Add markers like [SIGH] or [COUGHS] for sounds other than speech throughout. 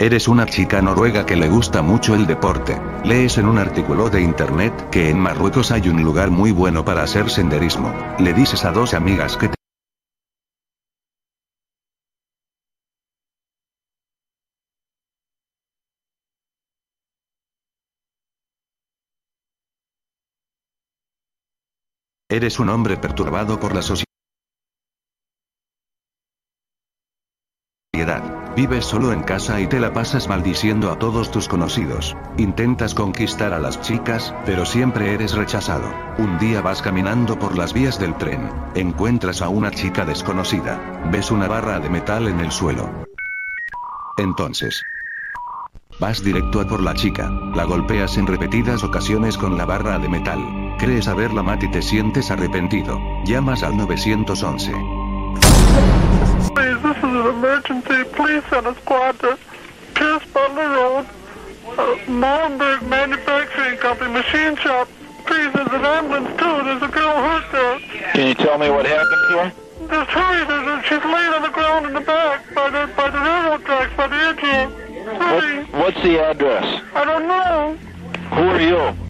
Eres una chica noruega que le gusta mucho el deporte. Lees en un artículo de internet que en Marruecos hay un lugar muy bueno para hacer senderismo. Le dices a dos amigas que te Eres un hombre perturbado por la sociedad. Vives solo en casa y te la pasas maldiciendo a todos tus conocidos. Intentas conquistar a las chicas, pero siempre eres rechazado. Un día vas caminando por las vías del tren. Encuentras a una chica desconocida. Ves una barra de metal en el suelo. Entonces, Vas directo a por la chica, la golpeas en repetidas ocasiones con la barra de metal. Crees haberla matado y te sientes arrepentido. Llamas al 911. Please, this is an emergency. Please send a squad to Pierce Butler Road, uh, Molenberg Manufacturing Company, machine shop. Please, there's an ambulance too. There's a girl hurt there. Can you tell me what happened to her? Just hurry. There's a, she's laying on the ground in the back by the by the railroad tracks by the engine. Hurry. What, what's the address? I don't know. Who are you?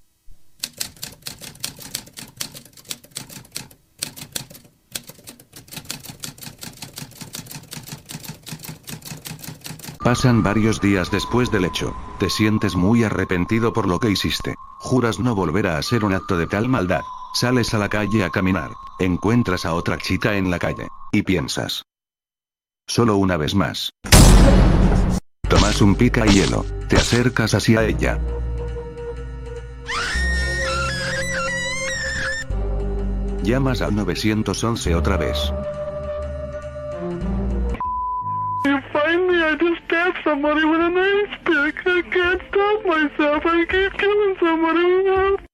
Pasan varios días después del hecho. Te sientes muy arrepentido por lo que hiciste. Juras no volver a hacer un acto de tal maldad. Sales a la calle a caminar. Encuentras a otra chica en la calle. Y piensas. Solo una vez más. Tomas un pica hielo. Te acercas hacia ella. Llamas al 911 otra vez. I just stabbed somebody with an ice pick. I can't stop myself. I keep killing somebody.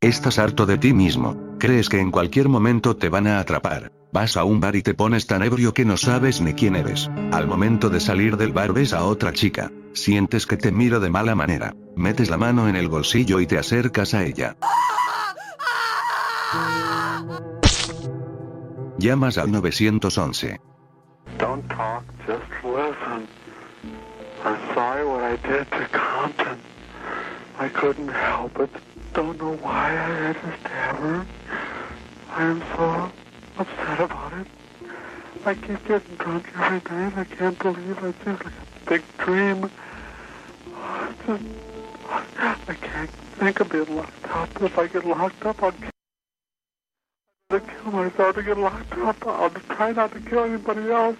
Estás harto de ti mismo. Crees que en cualquier momento te van a atrapar. Vas a un bar y te pones tan ebrio que no sabes ni quién eres. Al momento de salir del bar ves a otra chica. Sientes que te miro de mala manera. Metes la mano en el bolsillo y te acercas a ella. Llamas al 911. Don't talk, just listen. I'm sorry what I did to Compton. I couldn't help it. Don't know why I had to stab her. I am so upset about it. I keep getting drunk every night. I can't believe it's just big dream. I can't think of being locked up. If I get locked up, I'll kill, I'll kill myself to get locked up. I'll try not to kill anybody else.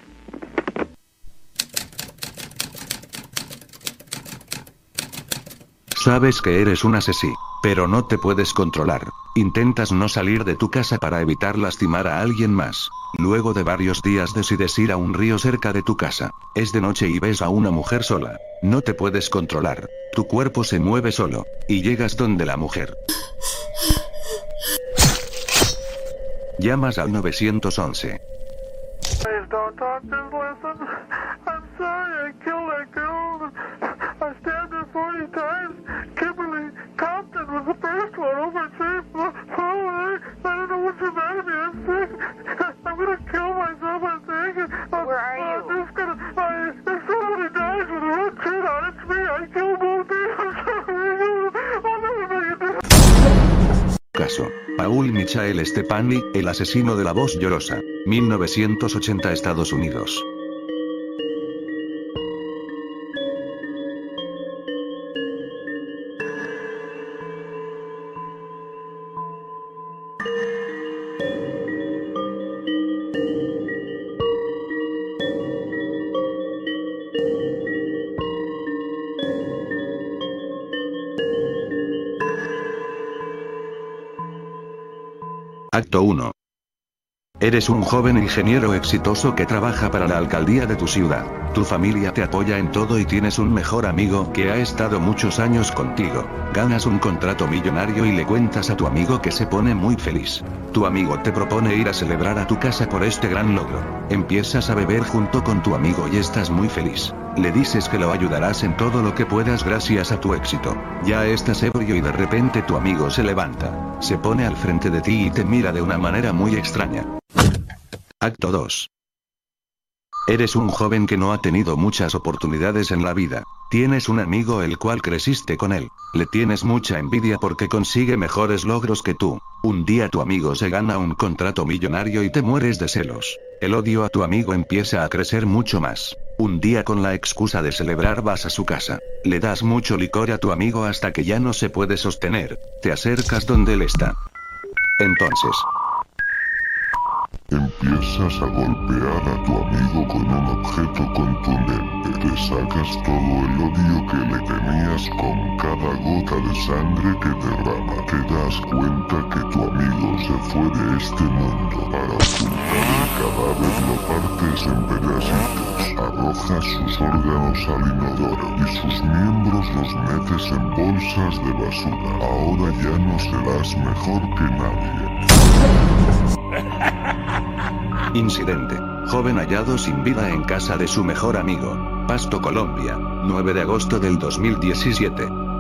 Sabes que eres un asesino, pero no te puedes controlar. Intentas no salir de tu casa para evitar lastimar a alguien más. Luego de varios días decides ir a un río cerca de tu casa. Es de noche y ves a una mujer sola. No te puedes controlar. Tu cuerpo se mueve solo. Y llegas donde la mujer. Llamas al 911. Caso. Paul Michael Stepanli, el asesino de la voz llorosa. 1980 Estados Unidos. Eres un joven ingeniero exitoso que trabaja para la alcaldía de tu ciudad. Tu familia te apoya en todo y tienes un mejor amigo que ha estado muchos años contigo. Ganas un contrato millonario y le cuentas a tu amigo que se pone muy feliz. Tu amigo te propone ir a celebrar a tu casa por este gran logro. Empiezas a beber junto con tu amigo y estás muy feliz. Le dices que lo ayudarás en todo lo que puedas gracias a tu éxito. Ya estás ebrio y de repente tu amigo se levanta. Se pone al frente de ti y te mira de una manera muy extraña. Acto 2. Eres un joven que no ha tenido muchas oportunidades en la vida. Tienes un amigo el cual creciste con él. Le tienes mucha envidia porque consigue mejores logros que tú. Un día tu amigo se gana un contrato millonario y te mueres de celos. El odio a tu amigo empieza a crecer mucho más. Un día con la excusa de celebrar vas a su casa. Le das mucho licor a tu amigo hasta que ya no se puede sostener. Te acercas donde él está. Entonces, Empiezas a golpear a tu amigo con un objeto contundente. Te sacas todo el odio que le tenías con cada gota de sangre que derrama. Te das cuenta que tu amigo se fue de este mundo. Para ocultar el cadáver lo partes en pedacitos. Arrojas sus órganos al inodoro y sus miembros los metes en bolsas de basura. Ahora ya no serás mejor que nadie. [LAUGHS] Incidente. Joven hallado sin vida en casa de su mejor amigo. Pasto, Colombia. 9 de agosto del 2017.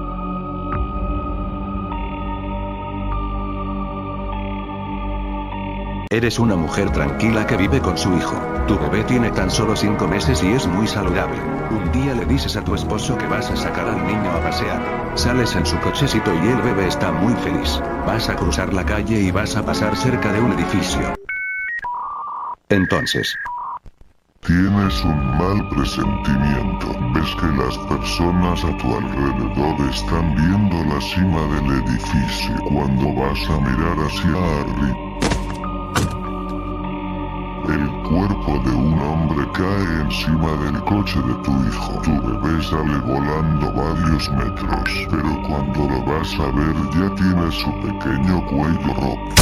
Eres una mujer tranquila que vive con su hijo. Tu bebé tiene tan solo 5 meses y es muy saludable. Un día le dices a tu esposo que vas a sacar al niño a pasear. Sales en su cochecito y el bebé está muy feliz. Vas a cruzar la calle y vas a pasar cerca de un edificio. Entonces, Tienes un mal presentimiento. Ves que las personas a tu alrededor están viendo la cima del edificio. Cuando vas a mirar hacia arriba, el cuerpo de un hombre cae encima del coche de tu hijo. Tu bebé sale volando varios metros, pero cuando lo vas a ver ya tiene su pequeño cuello roto.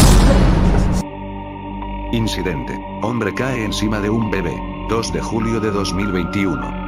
incidente. Hombre cae encima de un bebé. 2 de julio de 2021.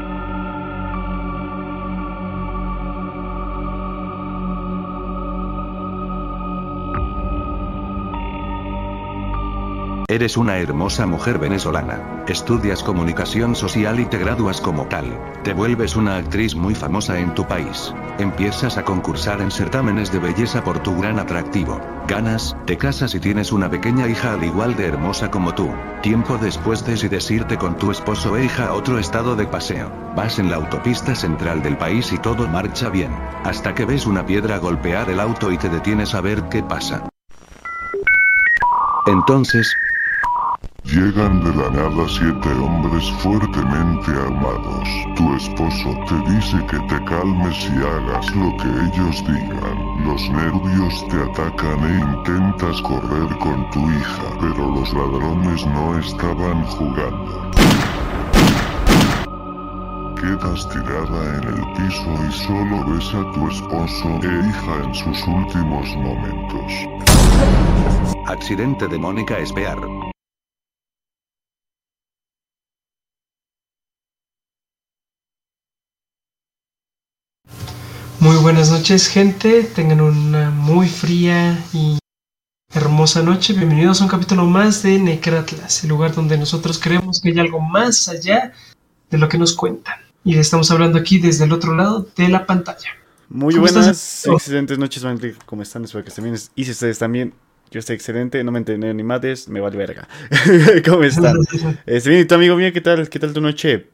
Eres una hermosa mujer venezolana. Estudias comunicación social y te gradúas como tal. Te vuelves una actriz muy famosa en tu país. Empiezas a concursar en certámenes de belleza por tu gran atractivo. Ganas, te casas y tienes una pequeña hija al igual de hermosa como tú. Tiempo después decides irte con tu esposo e hija a otro estado de paseo. Vas en la autopista central del país y todo marcha bien. Hasta que ves una piedra golpear el auto y te detienes a ver qué pasa. Entonces, Llegan de la nada siete hombres fuertemente armados. Tu esposo te dice que te calmes y hagas lo que ellos digan. Los nervios te atacan e intentas correr con tu hija, pero los ladrones no estaban jugando. Quedas tirada en el piso y solo ves a tu esposo e hija en sus últimos momentos. accidente de Mónica Espear. Muy buenas noches, gente. Tengan una muy fría y hermosa noche. Bienvenidos a un capítulo más de Necratlas, el lugar donde nosotros creemos que hay algo más allá de lo que nos cuentan. Y estamos hablando aquí desde el otro lado de la pantalla. Muy ¿Cómo buenas, estás? excelentes noches, gente. ¿Cómo están? Espero que estén bien. Y si ustedes también, yo estoy excelente, no me entendí ni madres, me vale verga. [LAUGHS] ¿Cómo están? [LAUGHS] Este, bien, ¿y tu amigo mío qué tal? ¿Qué tal tu noche?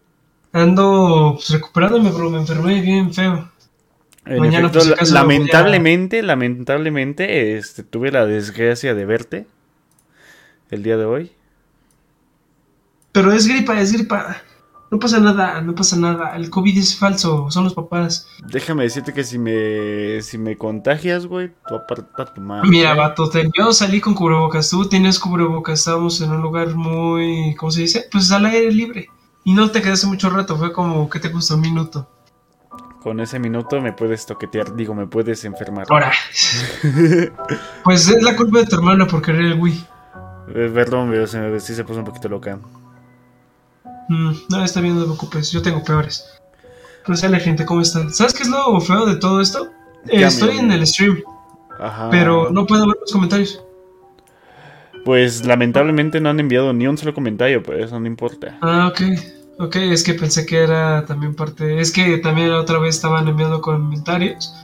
Ando pues, recuperándome, bro. Me enfermé bien feo. En efecto, si acaso, lamentablemente, lamentablemente, este, tuve la desgracia de verte el día de hoy. Pero es gripa, es gripa. No pasa nada, no pasa nada. El COVID es falso, son los papás. Déjame decirte que si me, si me contagias, güey, tú aparta tu madre. Mira, vato, te- yo salí con cubrebocas, tú tienes cubrebocas, estábamos en un lugar muy, ¿cómo se dice? Pues al aire libre. Y no te quedaste mucho rato, fue como, ¿qué te gustó? Un minuto. Con ese minuto me puedes toquetear, digo, me puedes enfermar. Ahora. [LAUGHS] pues es la culpa de tu hermano por querer el Wii. Eh, Perdón, pero se me, sí se puso un poquito loca. Mm, no, está bien, no te preocupes. Yo tengo peores. Pero sale gente, ¿cómo están? ¿Sabes qué es lo feo de todo esto? Eh, ¿Qué, estoy en el stream, Ajá. pero no puedo ver los comentarios. Pues lamentablemente no han enviado ni un solo comentario, pero eso no importa. Ah, ok. Ok, es que pensé que era también parte. Es que también la otra vez estaban enviando comentarios,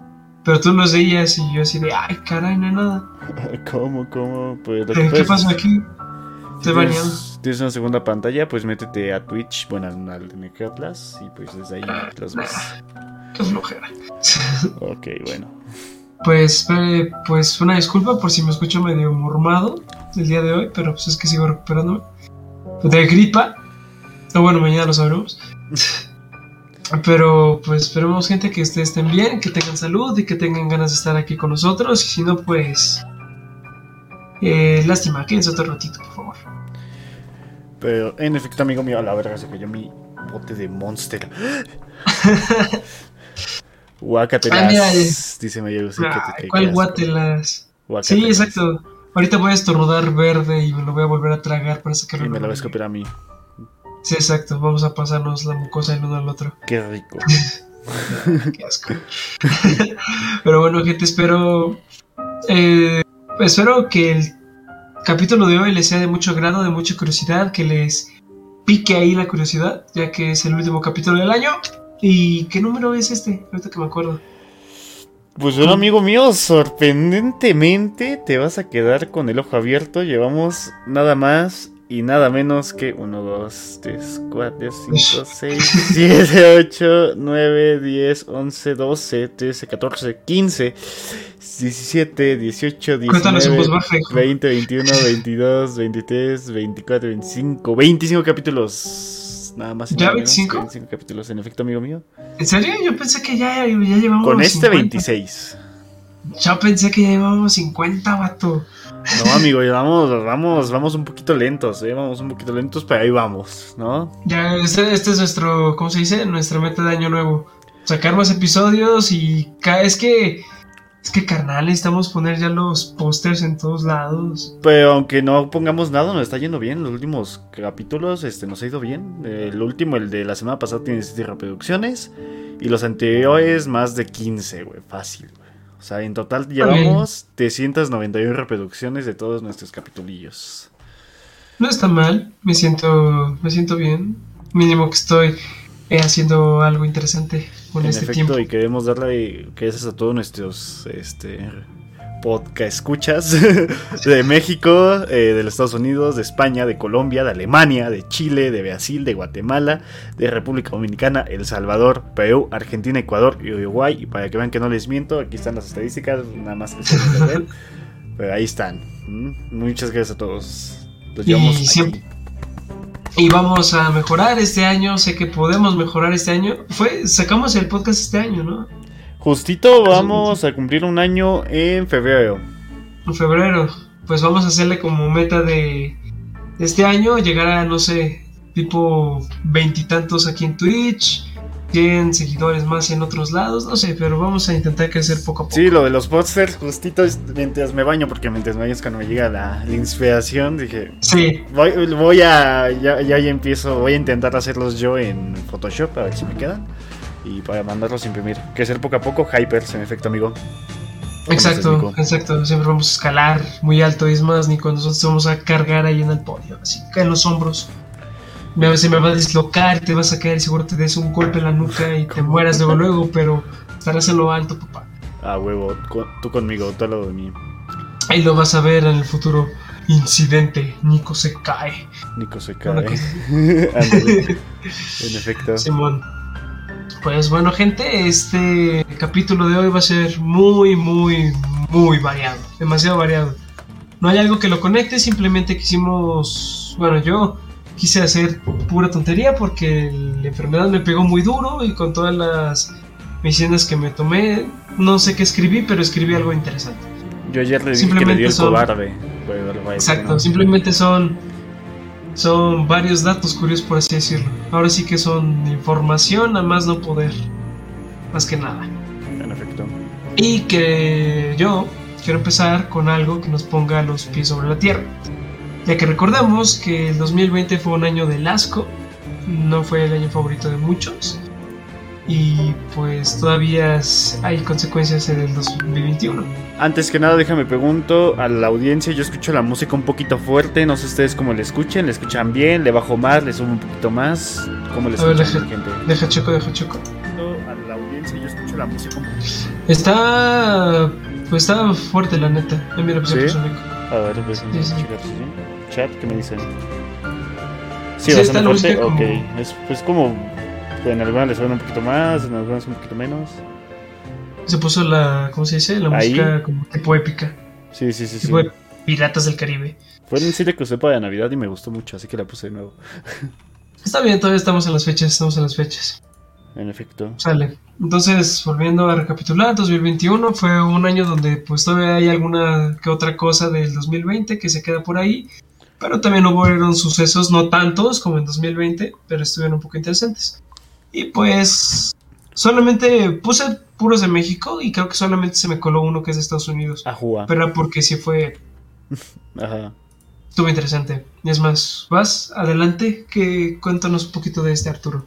pero tú los veías y yo así de, ay, caray, no hay nada. [LAUGHS] ¿Cómo, cómo? Pues Eh, ¿Qué puedes- pasó aquí? Baneado. tienes, tienes una segunda pantalla, pues métete a Twitch, bueno, al de Necratlas, y pues desde ahí los ves. Qué flojera. [LAUGHS] Ok, bueno. Pues, eh, pues una disculpa por si me escucho medio mormado el día de hoy, pero pues es que sigo recuperándome. De gripa. O bueno, mañana lo sabremos. [LAUGHS] Pero pues esperemos gente que ustedes estén bien, que tengan salud y que tengan ganas de estar aquí con nosotros. Y si no, pues... Eh, lástima, quédense otro ratito, por favor. Pero en efecto, amigo mío, a la verga se cayó mi bote de Monster. [LAUGHS] Ah, dice Mayor que- ¿Cuál guatelas? Sí, exacto. Ahorita voy a estornudar verde y me lo voy a volver a tragar para sacarlo. Y me lo ves copiar a mí. Sí, exacto. Vamos a pasarnos la mucosa el uno al otro. Qué rico. [LAUGHS] Qué asco. [LAUGHS] Pero bueno, gente, espero. eh, espero que el capítulo de hoy les sea de mucho agrado, de mucha curiosidad, que les pique ahí la curiosidad, ya que es el último capítulo del año. ¿Y qué número es este? Ahorita que me acuerdo. Pues bueno, amigo mío, sorprendentemente te vas a quedar con el ojo abierto. Llevamos nada más y nada menos que 1, 2, 3, 4, 5, 6, 7, 8, 9, 10, 11, 12, 13, 14, 15, 17, 18, Cuéntanos en voz 19, baja, hijo. 20, 21, 22, 23, 24, 25, 25 capítulos. Nada más y ¿Ya nada menos que 25? 25 capítulos, en efecto, amigo mío. ¿En serio? Yo pensé que ya, ya llevamos. Con este 50. 26. Yo pensé que ya llevábamos 50, vato. No, amigo, vamos, vamos, vamos un poquito lentos, eh, vamos un poquito lentos, pero ahí vamos, ¿no? Ya, este, este es nuestro, ¿cómo se dice? Nuestra meta de año nuevo. Sacar más episodios y es que, es que carnal, necesitamos poner ya los pósters en todos lados. Pero aunque no pongamos nada, nos está yendo bien. Los últimos capítulos este, nos ha ido bien. El último, el de la semana pasada, tiene 7 reproducciones. Y los anteriores, más de 15, güey. Fácil, güey. O sea, en total llevamos 391 reproducciones de todos nuestros capitulillos. No está mal, me siento, me siento bien. Mínimo que estoy eh, haciendo algo interesante con en este efecto, tiempo. y queremos darle gracias a todos nuestros este, podcast escuchas [LAUGHS] de México, eh, de los Estados Unidos, de España, de Colombia, de Alemania, de Chile, de Brasil, de Guatemala, de República Dominicana, El Salvador, Perú, Argentina, Ecuador y Uruguay. Y para que vean que no les miento, aquí están las estadísticas, nada más que se ver. Pero ahí están. ¿Mm? Muchas gracias a todos. Los Y llevamos aquí. siempre- Y vamos a mejorar este año, sé que podemos mejorar este año. Fue, sacamos el podcast este año, ¿no? Justito vamos a cumplir un año en febrero. En febrero. Pues vamos a hacerle como meta de, este año, llegar a, no sé, tipo veintitantos aquí en Twitch, 100 seguidores más en otros lados, no sé, pero vamos a intentar crecer poco a poco. Sí, lo de los posters, justito mientras me baño, porque mientras me baño es cuando me llega la, la inspiración. Dije, Sí, voy, voy a. Ya, ya, ya empiezo, voy a intentar hacerlos yo en Photoshop, a ver si me quedan. Y para mandarlos a imprimir. Crecer poco a poco, hypers, en efecto, amigo. ¿Cómo exacto, Nico? exacto. Siempre vamos a escalar muy alto. Es más, ni cuando nosotros vamos a cargar ahí en el podio, así en los hombros. Me, se me va a dislocar, te vas a caer y seguro te des un golpe en la nuca y te mueras luego, luego, pero estarás en lo alto, papá. Ah, huevo, tú conmigo, tú al lado de mí. Ahí lo vas a ver en el futuro. Incidente, Nico se cae. Nico se cae. [LAUGHS] en efecto. Simón. Pues bueno, gente, este capítulo de hoy va a ser muy, muy, muy variado. Demasiado variado. No hay algo que lo conecte, simplemente quisimos. Bueno, yo quise hacer pura tontería porque la enfermedad me pegó muy duro y con todas las medicinas que me tomé, no sé qué escribí, pero escribí algo interesante. Yo ayer le dije que le dio el son- cobarde. Exacto, simplemente son son varios datos curiosos por así decirlo. Ahora sí que son información a más no poder, más que nada. En efecto. Y que yo quiero empezar con algo que nos ponga los pies sobre la tierra. Ya que recordemos que el 2020 fue un año del asco no fue el año favorito de muchos. Y pues todavía hay consecuencias en el 2021. Antes que nada, déjame pregunto a la audiencia. Yo escucho la música un poquito fuerte. No sé ustedes cómo le escuchen. ¿Le escuchan bien? ¿Le bajo más? ¿Le subo un poquito más? ¿Cómo le escuchan, deja- gente? Deja choco, deja choco. A la audiencia, yo escucho la música un poquito. Está. Pues está fuerte, la neta. Mira, pues se ¿Sí? A ver, pues, Sí, sí. Chat, ¿qué me dicen? Sí, Sí, bastante la fuerte. como- Ok, es pues como. En algunas le suena un poquito más, en algunas un poquito menos. Se puso la. ¿Cómo se dice? La Ahí. música como tipo épica. Sí, sí, sí. sí. De Piratas del Caribe. Fue en serie que usé para Navidad y me gustó mucho, así que la puse de nuevo. [LAUGHS] Está bien, todavía estamos en las fechas, estamos en las fechas. En efecto. Sale. Entonces, volviendo a recapitular, 2021 fue un año donde pues todavía hay alguna que otra cosa del 2020 que se queda por ahí, pero también hubo sucesos, no tantos como en 2020, pero estuvieron un poco interesantes. Y pues solamente puse puros de México y creo que solamente se me coló uno que es de Estados Unidos, Ajua. pero era porque sí fue, [LAUGHS] Ajá. estuvo interesante. Es más, vas adelante, que cuéntanos un poquito de este Arturo.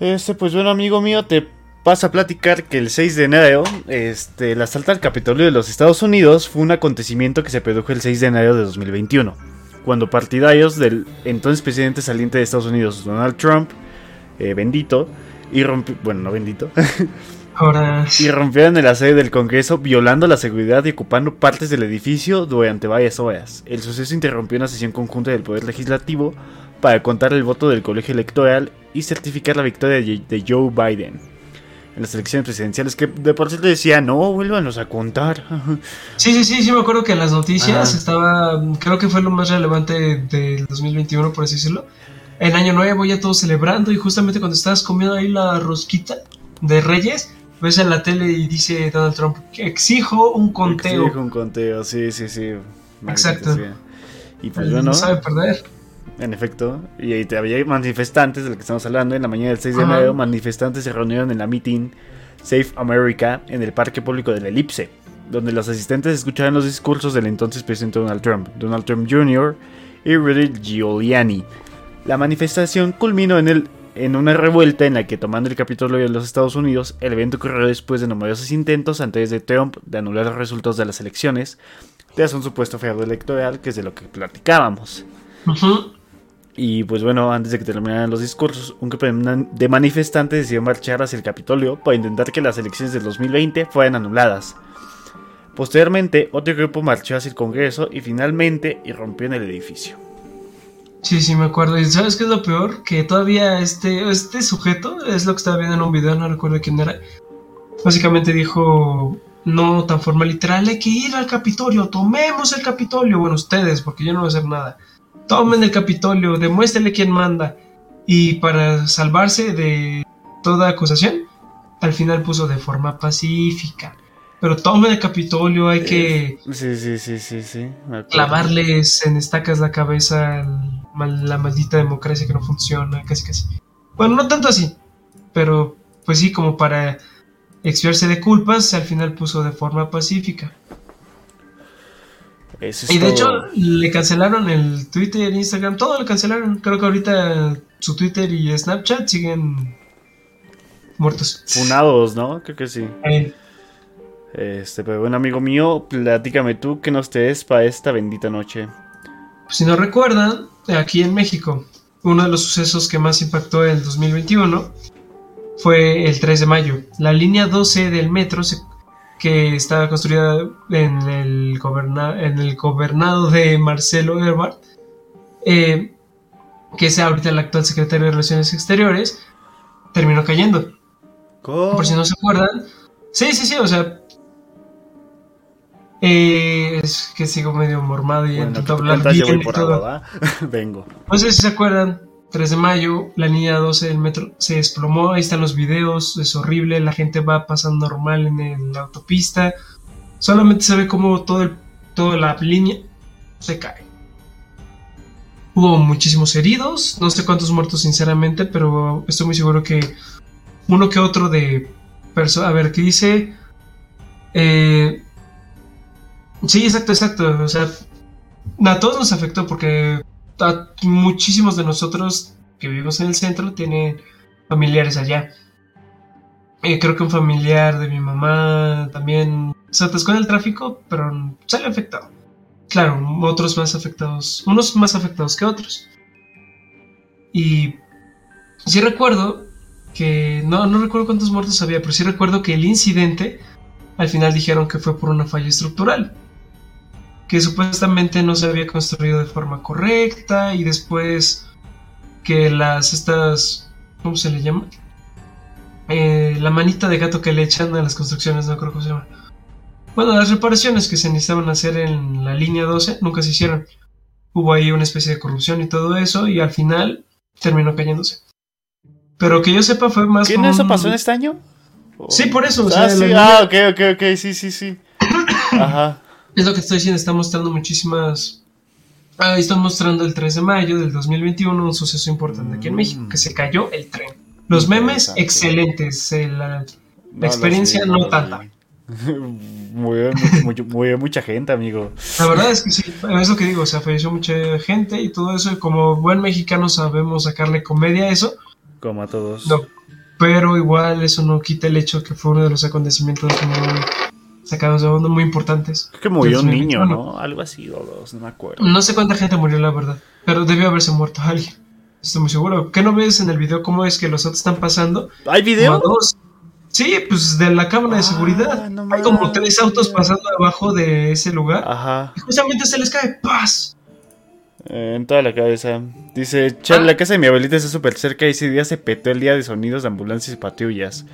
Este, pues bueno, amigo mío, te pasa a platicar que el 6 de enero, este, el asalto al Capitolio de los Estados Unidos fue un acontecimiento que se produjo el 6 de enero de 2021, cuando partidarios del entonces presidente saliente de Estados Unidos, Donald Trump, eh, bendito, y rompi- bueno, no bendito, [LAUGHS] y rompieron el sede del Congreso violando la seguridad y ocupando partes del edificio durante varias horas. El suceso interrumpió una sesión conjunta del Poder Legislativo para contar el voto del colegio electoral y certificar la victoria de Joe Biden en las elecciones presidenciales que de por sí te decía, no, vuélvanos a contar. [LAUGHS] Sí, sí, sí, sí, me acuerdo que en las noticias Ajá. estaba, creo que fue lo más relevante del 2021, por así decirlo. El año nuevo, ya todos celebrando, y justamente cuando estabas comiendo ahí la rosquita de Reyes, ves en la tele y dice Donald Trump, que exijo un conteo. Exijo un conteo, sí, sí, sí. Exacto. Sí. Y pues bueno, No sabe perder. En efecto, y ahí te- había manifestantes de lo que estamos hablando. En la mañana del 6 de enero, manifestantes se reunieron en la meeting Safe America en el parque público de la Elipse, donde los asistentes escucharon los discursos del entonces presidente Donald Trump, Donald Trump Jr. y Rudy Giuliani. La manifestación culminó en, el, en una revuelta en la que, tomando el Capitolio de los Estados Unidos, el evento ocurrió después de numerosos intentos antes de Trump de anular los resultados de las elecciones, tras un supuesto fraude electoral, que es de lo que platicábamos. Y pues bueno, antes de que terminaran los discursos, un grupo de de manifestantes decidió marchar hacia el Capitolio para intentar que las elecciones del 2020 fueran anuladas. Posteriormente, otro grupo marchó hacia el Congreso y finalmente irrumpió en el edificio. Sí, sí, me acuerdo. ¿Y sabes qué es lo peor? Que todavía este, este sujeto, es lo que estaba viendo en un video, no recuerdo quién era. Básicamente dijo, no tan formal, literal, hay que ir al Capitolio, tomemos el Capitolio. Bueno, ustedes, porque yo no voy a hacer nada. Tomen el Capitolio, demuéstrenle quién manda. Y para salvarse de toda acusación, al final puso de forma pacífica. Pero tomen el Capitolio, hay que Sí, sí, sí, sí, sí. clavarles en estacas la cabeza al- mal- la maldita democracia que no funciona, casi casi. Bueno, no tanto así, pero pues sí, como para expiarse de culpas, al final puso de forma pacífica. Eso es Y de hecho, le cancelaron el Twitter, Instagram, todo lo cancelaron. Creo que ahorita su Twitter y Snapchat siguen muertos. Funados, ¿no? Creo que sí. Eh, Este, pero bueno, amigo mío, platícame tú qué nos te des para esta bendita noche. Pues, si no recuerdan, aquí en México, uno de los sucesos que más impactó el 2021 fue el 3 de mayo. La línea 12 del metro, se- que estaba construida en el, goberna- en el gobernado de Marcelo Ebrard, eh, que es ahorita el actual secretario de Relaciones Exteriores, terminó cayendo. ¿Cómo? Por si no se acuerdan. Sí, sí, sí, o sea. Eh, es que sigo medio mormado y Bueno, intento ¿qué te hablar cuentas? Bien y todo. [LAUGHS] Vengo. No sé si se acuerdan, 3 de mayo, la línea 12 del metro se desplomó, ahí están los videos, es horrible, la gente va pasando normal en el- la autopista, solamente se ve como todo el, toda la línea se cae. Hubo muchísimos heridos, no sé cuántos muertos sinceramente, pero estoy muy seguro que uno que otro de a ver, ¿qué dice? Eh, sí, exacto, exacto, o sea, a todos nos afectó porque a muchísimos de nosotros que vivimos en el centro, tiene familiares allá. Eh, creo que un familiar de mi mamá también se atascó en el tráfico, pero sale afectado. Claro, otros más afectados, unos más afectados que otros. Y sí recuerdo que, no, no recuerdo cuántos muertos había, pero sí recuerdo que el incidente al final dijeron que fue por una falla estructural. Que supuestamente no se había construido de forma correcta y después que las estas, ¿cómo se le llama? Eh, la manita de gato que le echan a las construcciones, no creo que se llama. Bueno, las reparaciones que se necesitaban hacer en la línea 12 nunca se hicieron. Hubo ahí una especie de corrupción y todo eso y al final terminó cayéndose. Pero que yo sepa fue más... ¿Qué no eso pasó en este año? Sí, por eso. o ah, sea, sí. ah, ok, ok, ok, sí, sí, sí. [COUGHS] Ajá. Es lo que estoy diciendo, está mostrando muchísimas... Ahí están mostrando el 3 de mayo del 2021 un suceso importante aquí en México, que se cayó el tren. Los memes, excelentes. eh, la- No, experiencia no tanta. sé. [LAUGHS] Murió, mucho- mucha gente, amigo. La verdad es que sí, es lo que digo, o sea, falleció mucha gente y todo eso, y como buen mexicano sabemos sacarle comedia a eso, Como a todos. no. Pero igual eso no quita el hecho que fue uno de los acontecimientos muy sacados de onda muy importantes. Creo que murió un niño, 2021. ¿no? Algo así, o dos, no me acuerdo. No sé cuánta gente murió, la verdad, pero debió haberse muerto alguien. Estoy muy seguro. ¿Qué no ves en el video cómo es que los autos están pasando? ¿Hay video? Sí, pues de la cámara de Ah, seguridad. no Hay como tres autos pasando abajo de ese lugar. Ajá. Y justamente se les cae paz. Eh, en toda la cabeza. Dice, Chale, la casa de mi abuelita está súper cerca y ese día se petó el día de sonidos de ambulancias y patrullas.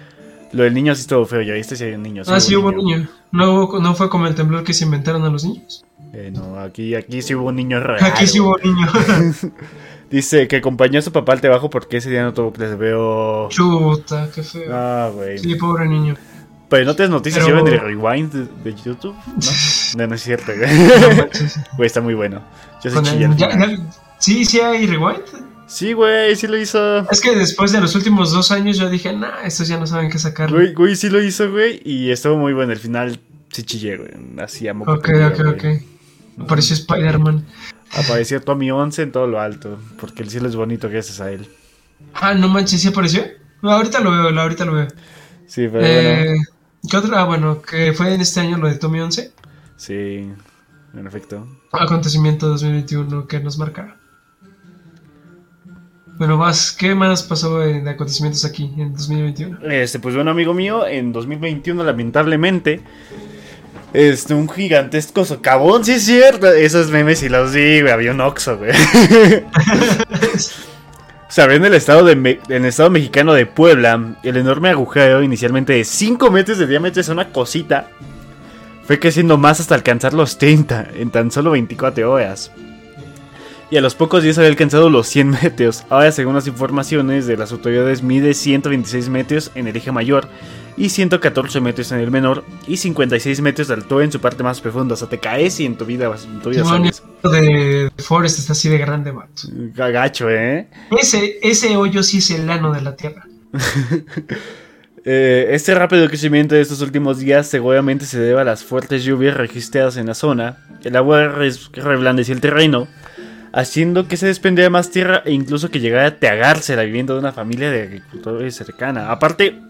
Lo del niño sí estuvo feo, ya viste si hay un niño. ah, sí hubo un niño. No, hubo- no fue como el temblor que se inventaron a los niños. Eh, no, aquí, aquí sí hubo un niño real. Aquí sí hubo un niño. [LAUGHS] Dice que acompañó a su papá al trabajo porque ese día no tuvo. Veo. Chuta, qué feo. Ah, güey. Sí, pobre niño. Pero no te noticias Pero- llevan el rewind de, de YouTube, ¿no? [LAUGHS] No, no es cierto, güey. [LAUGHS] Güey, está muy bueno. Yo el- ya- final. ya- sí, sí hay rewind. Sí, güey, sí lo hizo. Es que después de los últimos dos años yo dije, nah, estos ya no saben qué sacar. Güey, güey, sí lo hizo, güey. Y estuvo muy bueno. El final sí chillé, güey. Así amo. Ok, ok, ok. Apareció Spider-Man. Apareció Tommy 11 en todo lo alto. Porque el cielo es bonito gracias a él. Ah, no manches, ¿sí apareció? No, ahorita lo veo, ahorita lo veo. Sí, pero Eh, bueno. ¿Qué otra? Ah, bueno, que fue en este año lo de Tommy 11. Sí, en efecto. Acontecimiento 2021 que nos marca. Bueno, más, ¿qué más pasó de acontecimientos aquí en 2021? Este, pues bueno, amigo mío, en 2021, lamentablemente, este, un gigantesco socavón, sí es cierto. Esos memes sí los vi, güey. Había un Oxxo, güey. Se abrió en el estado, de Me- en el estado mexicano de Puebla. El enorme agujero, inicialmente de 5 metros de diámetro, es una cosita. Fue creciendo más hasta alcanzar los 30 en tan solo 24 horas. Y a los pocos días había alcanzado los 100 [LAUGHS] metros. Ahora, según las informaciones de las autoridades, mide 126 metros en el eje mayor y 114 metros en el menor y 56 metros de altura en su parte más profunda. O sea, te caes y en tu vida, vas- en tu vida Simón, sales. de Forest está así de grande, vato. Gacho, ¿eh? Ese, ese hoyo sí es el ano de la Tierra. [LAUGHS] Eh, Este rápido crecimiento de estos últimos días seguramente se debe a las fuertes lluvias registradas en la zona. El agua reblandeció el terreno, haciendo que se desprendiera más tierra e incluso que llegara a teagarse la vivienda de una familia de agricultores cercana. Aparte,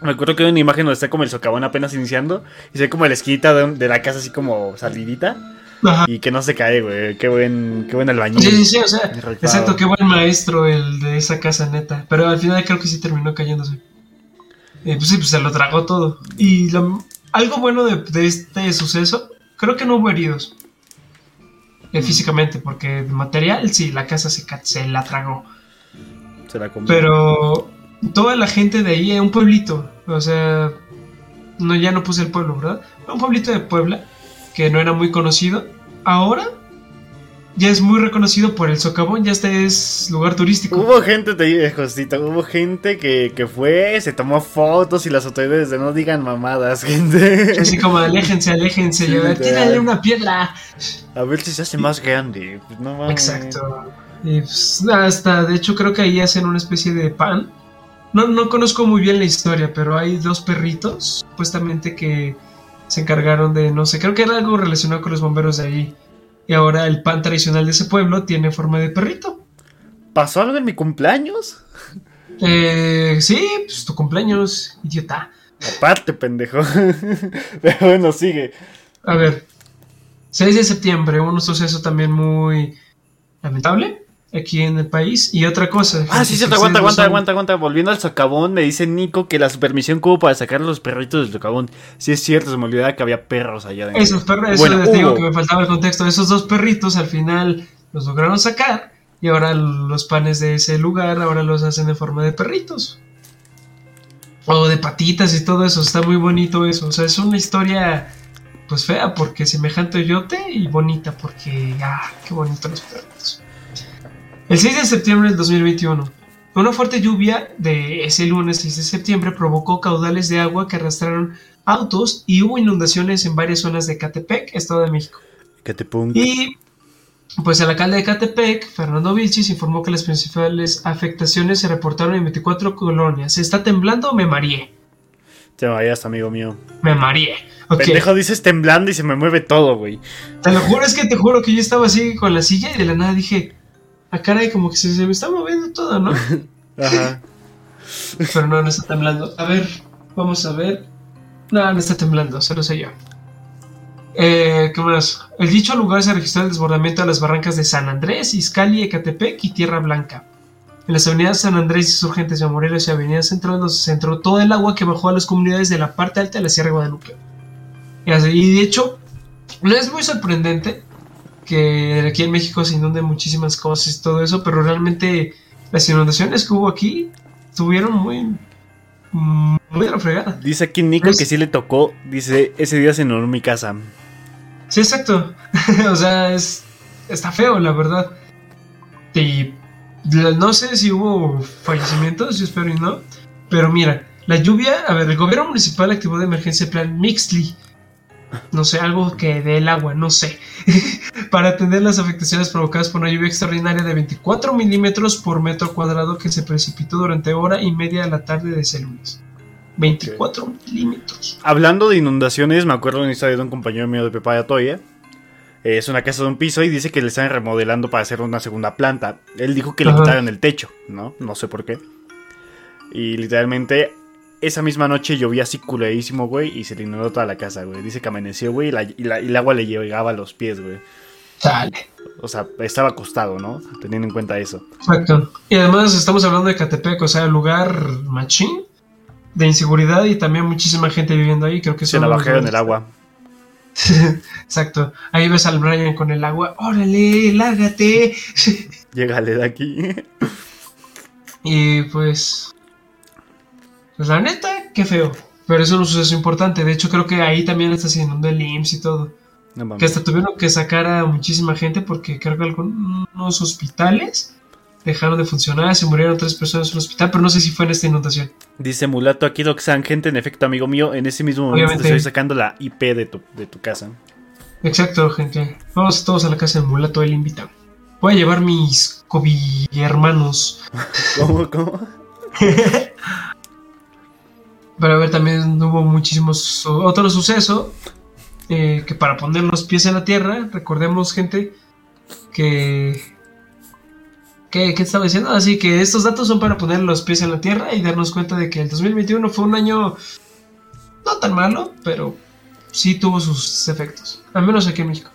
me acuerdo que hay una imagen donde está como el socavón apenas iniciando y se ve como la esquinita de, la casa así como salidita Ajá. y que no se cae, güey. Qué buen, qué buen albañil. Sí, sí, sí, o sea, exacto, qué buen maestro el de esa casa neta. Pero al final creo que sí terminó cayéndose. Eh, pues sí, pues se lo tragó todo. Y lo- algo bueno de, de este suceso, creo que no hubo heridos. Eh, físicamente, porque de material, sí, la casa se, ca- se la tragó. Se la comió. Pero toda la gente de ahí, eh, un pueblito, o sea, no ya no puse el pueblo, ¿verdad? Un pueblito de Puebla que no era muy conocido. Ahora ya es muy reconocido por el socavón, ya este es lugar turístico. Hubo gente, te digo, Josito, hubo gente que, que fue, se tomó fotos y las autoridades de no digan mamadas, [LAUGHS] gente. Así como aléjense, aléjense, Sí, tírale una piedra. A ver si se hace más grande. Pues no mames. Exacto. Y pues, hasta, de hecho, creo que ahí hacen una especie de pan. No, no conozco muy bien la historia, pero hay dos perritos, supuestamente que se encargaron de, no sé, creo que era algo relacionado con los bomberos de ahí. Y ahora el pan tradicional de ese pueblo tiene forma de perrito. ¿Pasó algo en mi cumpleaños? Eh, sí, pues tu cumpleaños, idiota. Aparte, pendejo. [LAUGHS] Pero bueno, sigue. A ver, 6 de septiembre, un suceso también muy lamentable aquí en el país. Y otra cosa. Ah, sí, que aguanta, aguanta, aguanta, aguanta. Volviendo al socavón, me dice Nico que la supermisión que hubo para sacar a los perritos del socavón. Sí, es cierto, se me olvidaba que había perros allá adentro. Esos perros, eso Bueno, les digo que me faltaba el contexto. Esos dos perritos al final los lograron sacar. Y ahora los panes de ese lugar ahora los hacen en forma de perritos. O de patitas y todo eso. Está muy bonito eso. O sea, es una historia pues fea porque semejante yote y bonita porque ah, qué bonito los perritos. El 6 de septiembre del 2021. Una fuerte lluvia de ese lunes 6 de septiembre provocó caudales de agua que arrastraron autos y hubo inundaciones en varias zonas de Catepec, Estado de México. Catepunk. Y pues el alcalde de Catepec, Fernando Vilchis, informó que las principales afectaciones se reportaron en 24 colonias. ¿Está temblando o me mareé? Te vayas, amigo mío. Me mareé. Ok. Pendejo dices temblando y se me mueve todo, güey. Te lo juro, es que te juro que yo estaba así con la silla y de la nada dije, ah, caray, como que se, se me está moviendo todo, ¿no? [LAUGHS] Ajá. Pero no, no está temblando. A ver, vamos a ver. No, no está temblando, solo sé yo. Eh, ¿Qué más? El dicho lugar se registró el desbordamiento de las barrancas de San Andrés, Izcali, Ecatepec y Tierra Blanca. En las avenidas San Andrés y Surgentes de Morelos y Avenida Central donde se centró todo el agua que bajó a las comunidades de la parte alta de la Sierra de Guadalupe. Y de hecho, no es muy sorprendente que aquí en México se inunden muchísimas cosas y todo eso, pero realmente las inundaciones que hubo aquí estuvieron muy, muy la fregada. Dice aquí Nico que sí le tocó. Dice, ese día se inundó mi casa. Sí, exacto. [LAUGHS] o sea, es, está feo, la verdad. Y no sé si hubo fallecimientos, yo espero y no. Pero mira, la lluvia, a ver, el gobierno municipal activó de emergencia el plan Mixly. No sé, algo que dé el agua, no sé. [LAUGHS] para atender las afectaciones provocadas por una lluvia extraordinaria de 24 milímetros por metro cuadrado que se precipitó durante hora y media de la tarde de ese lunes. 24 milímetros. Hablando de inundaciones, me acuerdo de una historia de un compañero mío de Pepaya Toya. Es una casa de un piso y dice que le están remodelando para hacer una segunda planta. Él dijo que le Ajá. quitaron el techo, ¿no? No sé por qué. Y literalmente, esa misma noche llovía así culerísimo, güey, y se le inundó toda la casa, güey. Dice que amaneció, güey, y, la- y la- y el agua le llegaba a los pies, güey. Sale. O sea, estaba acostado, ¿no? Teniendo en cuenta eso. Exacto. Y además estamos hablando de Catepec, o sea, lugar machín de inseguridad y también muchísima gente viviendo ahí. Creo que Se la bajaron el agua. [LAUGHS] Exacto. Ahí ves al Brian con el agua. ¡Órale, lárgate! [LAUGHS] Llégale de aquí. y pues. Pues la neta, qué feo. Pero eso no es un suceso importante. De hecho, creo que ahí también está se inundó el IMSS y todo. No mames. Que hasta tuvieron que sacar a muchísima gente porque creo que algunos hospitales dejaron de funcionar. Se murieron tres personas en un hospital, pero no sé si fue en esta inundación. Dice Mulato aquí Doxan, gente, en efecto, amigo mío, en ese mismo momento Obviamente. te estoy sacando la IP de tu, de tu casa. Exacto, gente. Vamos todos a la casa de Mulato, él invita. Voy a llevar mis Kobe hermanos. ¿Cómo, cómo? [LAUGHS] Pero a ver, también hubo muchísimos su- otro suceso eh, que para poner los pies en la tierra, recordemos, gente, que... ¿Qué, qué estaba diciendo? Así que estos datos son para poner los pies en la tierra y darnos cuenta de que el 2021 fue un año no tan malo, pero sí tuvo sus efectos. Al menos aquí en México.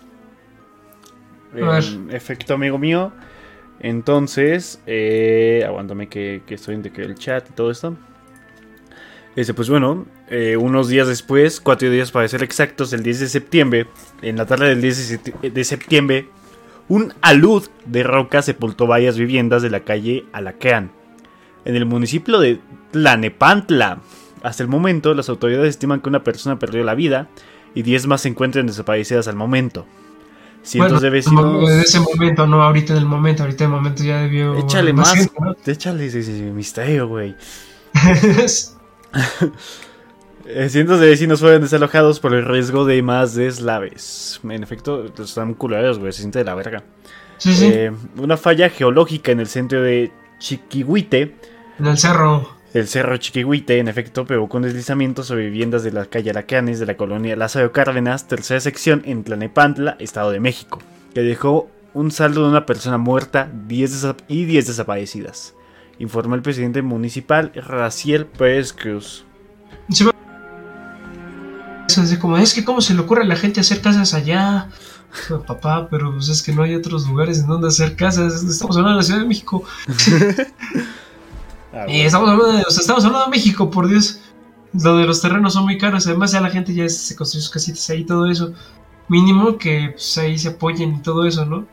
A ver. Efecto, amigo mío. Entonces, eh, aguántame que, que estoy en el chat y todo esto. Este, pues bueno, eh, unos días después, cuatro días para ser exactos, el 10 de septiembre, en la tarde del 10 de septi- de septiembre, un alud de roca sepultó varias viviendas de la calle Alaquean, en el municipio de Tlanepantla. Hasta el momento, las autoridades estiman que una persona perdió la vida y 10 más se encuentran desaparecidas al momento. Cientos de vecinos. En ese momento, no ahorita en el momento, ahorita en el momento ya debió. Échale más. gente, ¿no? Échale ese, ese misterio, güey. [LAUGHS] Cientos de vecinos fueron desalojados por el riesgo de más deslaves. En efecto, están culeros, güey. Se siente de la verga. sí, sí. Eh, una falla geológica en el centro de Chiquihuite. en el cerro. El cerro Chiquihuite, en efecto, provocó un deslizamiento sobre viviendas de la calle Alacanes de la colonia Lázaro Cárdenas, tercera sección en Tlanepantla, Estado de México, que dejó un saldo de una persona muerta 10 desap- y 10 desaparecidas, informó el presidente municipal Raciel Pérez Cruz. Como, es que cómo se le ocurre a la gente hacer casas allá. Papá, pero pues es que no hay otros lugares en donde hacer casas. Estamos hablando de la Ciudad de México. [LAUGHS] Ah, bueno. estamos hablando de, o sea, estamos hablando de México, por Dios. Donde los terrenos son muy caros. Además, ya la gente ya se construye sus casitas ahí y todo eso. Mínimo que pues, ahí se apoyen y todo eso, ¿no?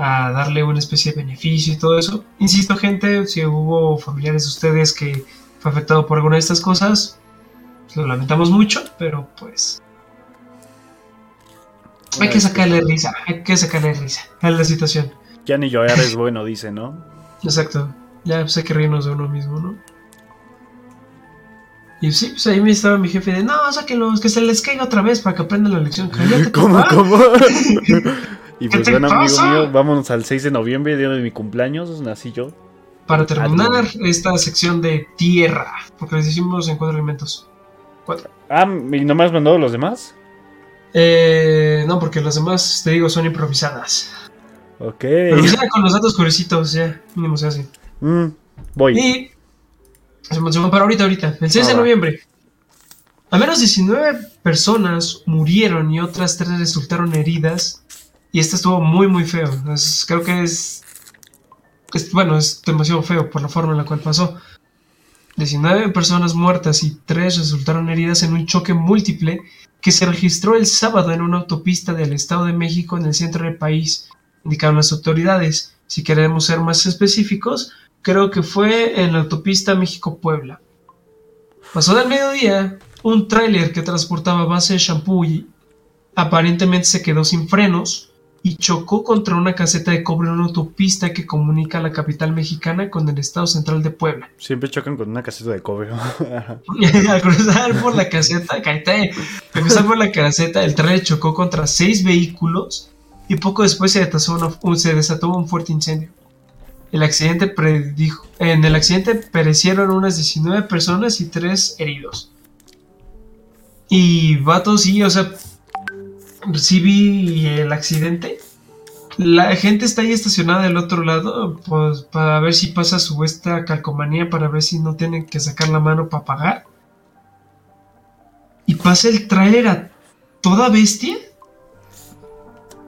A darle una especie de beneficio y todo eso. Insisto, gente, si hubo familiares de ustedes que fue afectado por alguna de estas cosas, lo lamentamos mucho, pero pues. Hay que sacarle risa, hay que sacarle risa a la situación. Ya ni llorar es bueno, dice, ¿no? Exacto. Ya pues hay que reírnos de uno mismo, ¿no? Y sí, pues ahí me estaba mi jefe de, no, sáquenlos, que se les caiga otra vez para que aprendan la lección. [LAUGHS] Cállate, ¿Cómo, papá. cómo? [LAUGHS] y ¿Qué pues bueno, amigo pasa? mío, vámonos al 6 de noviembre, día de mi cumpleaños, nací yo. Para terminar esta sección de tierra, porque les hicimos en cuatro elementos. Cuatro. Ah, ¿y no me has mandado los demás? Eh, no, porque las demás, te digo, son improvisadas. Ok. Pero ya con los datos curiositos, ya, mínimo se hace. Mm, voy. Y se para ahorita, ahorita, el 6 Ah, de va. noviembre. Al menos 19 personas murieron y otras 3 resultaron heridas. Y este estuvo muy, muy feo. Creo que es, es- Bueno, es demasiado feo por la forma en la cual pasó. 19 personas muertas y 3 resultaron heridas en un choque múltiple que se registró el sábado en una autopista del Estado de México en el centro del país, indicaron las autoridades. Si queremos ser más específicos, creo que fue en la autopista México-Puebla. Pasó del mediodía, un tráiler que transportaba base de shampoo y aparentemente se quedó sin frenos y chocó contra una caseta de cobre en una autopista que comunica la capital mexicana con el estado central de Puebla. [LAUGHS] Siempre chocan con una caseta de cobre. [LAUGHS] al cruzar por la caseta, cállate, al cruzar por la caseta, el tráiler chocó contra seis vehículos y poco después se desató, una- un- se desató un fuerte incendio. El accidente predijo, en el accidente perecieron unas 19 personas y 3 heridos. Y vatos, sí, o sea, sí vi el accidente. La gente está ahí estacionada del otro lado, pues para ver si pasa su esta calcomanía, para ver si no tienen que sacar la mano para pagar. Y pasa el tráiler a toda bestia.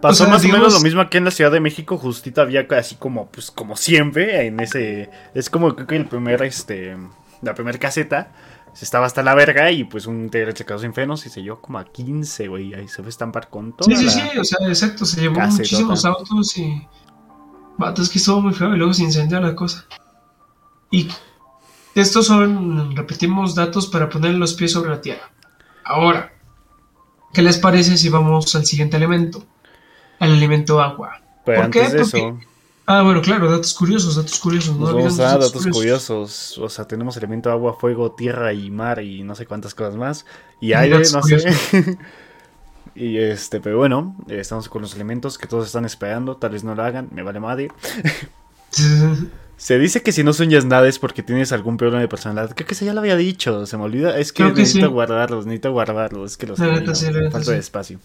Pasó O sea, más o menos lo mismo aquí en la Ciudad de México, justito había así como, pues como siempre, en ese, es como creo que el primer, este, la primera caseta, se estaba hasta la verga y pues un trailer se quedó sin frenos y se llevó como a 15, güey, ahí se fue a estampar con todo. Sí, sí, sí, o sea, exacto, se llevó muchísimos autos y... Vato, es que estuvo muy feo y luego se incendió la cosa. Y estos son, repetimos, datos para poner los pies sobre la tierra. Ahora, ¿qué les parece si vamos al siguiente elemento? Al elemento agua. Pero ¿Por qué? antes de Porque- eso, Ah, bueno, claro, datos curiosos, datos curiosos. No vamos a dar los datos curiosos. O sea, tenemos elemento agua, fuego, tierra y mar y no sé cuántas cosas más. Y aire, datos no sé. [LAUGHS] y este, pero bueno, estamos con los elementos que todos están esperando. Tal vez no lo hagan, me vale madre. Se dice que si no sueñas nada es porque tienes algún problema de personalidad. Creo que eso ya lo había dicho, se me olvida. Es que que necesito sí. guardarlos, necesito guardarlos. Es que los La tengo, neta sí, la neta falta sí. de espacio.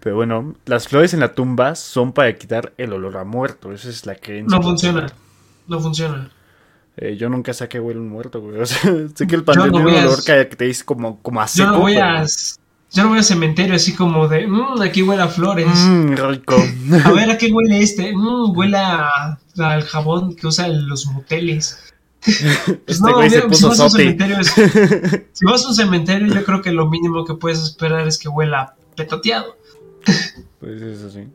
Pero bueno, las flores en la tumba son para quitar el olor a muerto. Esa es la creencia. No funciona. No funciona. Eh, yo nunca sé a qué huele un muerto, güey. [LAUGHS] O sea, sé que el Yo panteón no tiene un a- olor te dice como, como a Yo seco. no voy pero- a. Yo no voy a cementerio así como de. "Mm, aquí huele a flores. Mmm, rico. [LAUGHS] A ver, ¿a qué [LAUGHS] huele este? Mm, huele a- al jabón que usan los moteles. Pues Este güey se mira, puso vas a un sote. cementerio, es- si vas a un cementerio, yo creo que lo mínimo que puedes esperar es que huela petoteado. Pues eso sí.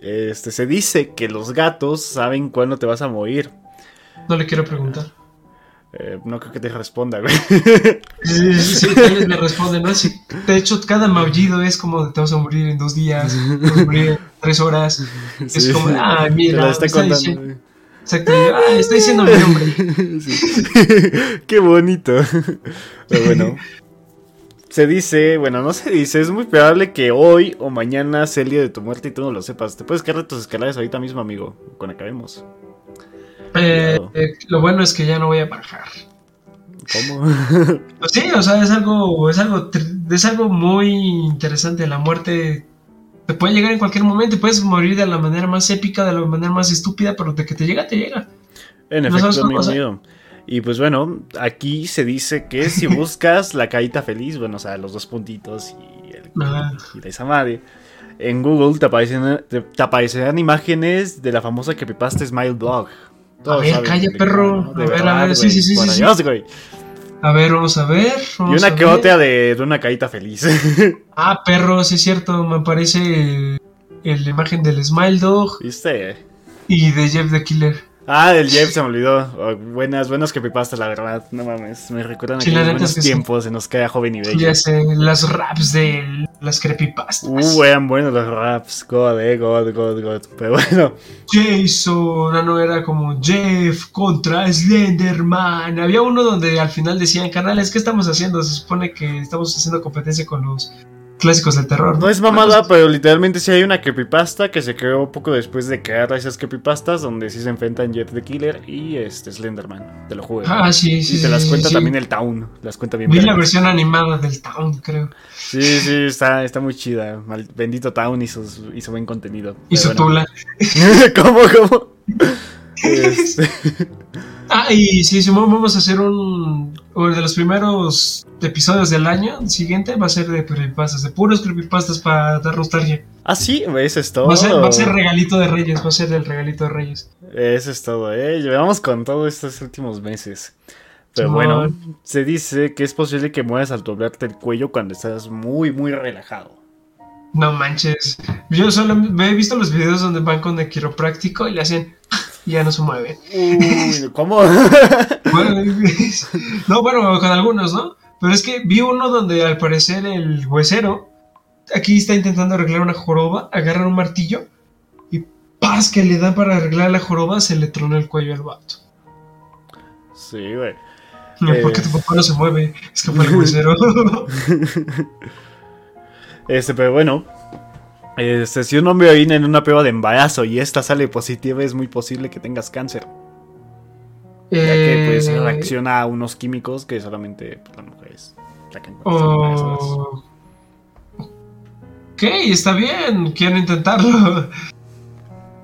Este, se dice que los gatos saben cuándo te vas a morir. No le quiero preguntar. Eh, no creo que te responda, güey. Sí, sí, sí, tal vez me responde, ¿no? Si- de hecho, cada maullido es como te vas a morir en dos días, te vas a morir en tres horas. Es Sí. como, ah, mira, la está está contando. diciendo, exacto, ah, está diciendo mi nombre. [LAUGHS] Sí. [LAUGHS] Qué bonito. Pero bueno. Se dice, bueno, no se dice, es muy probable que hoy o mañana sea el día de tu muerte y tú no lo sepas. Te puedes caer de tus escaleras ahorita mismo, amigo, cuando acabemos. Eh, eh, lo bueno es que ya no voy a bajar. ¿Cómo? [LAUGHS] Pues sí, o sea, es algo, es algo, es algo muy interesante. La muerte te puede llegar en cualquier momento y puedes morir de la manera más épica, de la manera más estúpida, pero de que te llega, te llega. En No efecto, amigo mío. Y pues bueno, aquí se dice que si [LAUGHS] buscas la carita feliz, bueno, o sea, los dos puntitos y, el, Ah. y esa madre, en Google te aparecen, te, te aparecerán imágenes de la famosa creepypasta Smile Blog. Todos ver, saben calla, perro. De A ver, a ver, sí, sí, sí, sí, sí. Dios, güey. A ver, vamos a ver. Y una a que ver. otra de, de una carita feliz. [LAUGHS] Ah, perro, sí es cierto. Me aparece la imagen del Smile Dog ¿Viste? y de Jeff the Killer. Ah, del Jeff se me olvidó. Oh, buenas, buenas creepypastas, la verdad. No mames, me recuerdan Sí, aquellos buenos es que tiempos en los que era joven y bello. Ya sé, las raps de las creepypastas. Uh, eran buenos los raps. God, eh, God, God, God. Pero bueno, Jason, ah, no era como Jeff contra Slenderman. Había uno donde al final decían, canales, ¿qué estamos haciendo? Se supone que estamos haciendo competencia con los clásicos del terror. no es mamada, pero literalmente sí hay una creepypasta que se creó poco después de crear esas creepypastas donde sí se enfrentan Jeff the Killer y este Slenderman. Te lo juro. Ah, sí, sí. y te las cuenta sí. también el Town. Las cuenta bien. Vi la versión animada del Town, creo. Sí, sí, está, está muy chida. Mal- bendito Town y su buen contenido. Su bueno. tula. [LAUGHS] ¿Cómo, cómo? [LAUGHS] Este, Ah, y sí, Simón, vamos a hacer un. Uno de los primeros episodios del año siguiente va a ser de creepypastas, de puros creepypastas para dar nostalgia. Ah, sí, eso es todo. Va a, ser, va a ser regalito de Reyes, va a ser el regalito de Reyes. Eso es todo, ¿eh? Llevamos con todo estos últimos meses. Pero bueno, se dice que es posible que mueras al doblarte el cuello cuando estás muy, muy relajado. No manches. Yo solo me he visto los videos donde van con el quiropráctico y le hacen. Y ya no se mueve. Uy, [LAUGHS] ¿cómo? Bueno, [LAUGHS] no, bueno, con algunos, ¿no? Pero es que vi uno donde al parecer el huesero aquí está intentando arreglar una joroba, agarra un martillo y paz que le dan para arreglar la joroba, se le tronó el cuello al vato. sí, güey. No, Eh. porque tu papá no se mueve, es que fue el [LAUGHS] huesero. Este, pero bueno. Este, si un hombre orina en una prueba de embarazo y esta sale positiva, es muy posible que tengas cáncer. Ya que pues Eh, reacciona a unos químicos que solamente pues, las mujeres sacan oh, ok, está bien, quiero intentarlo. [LAUGHS]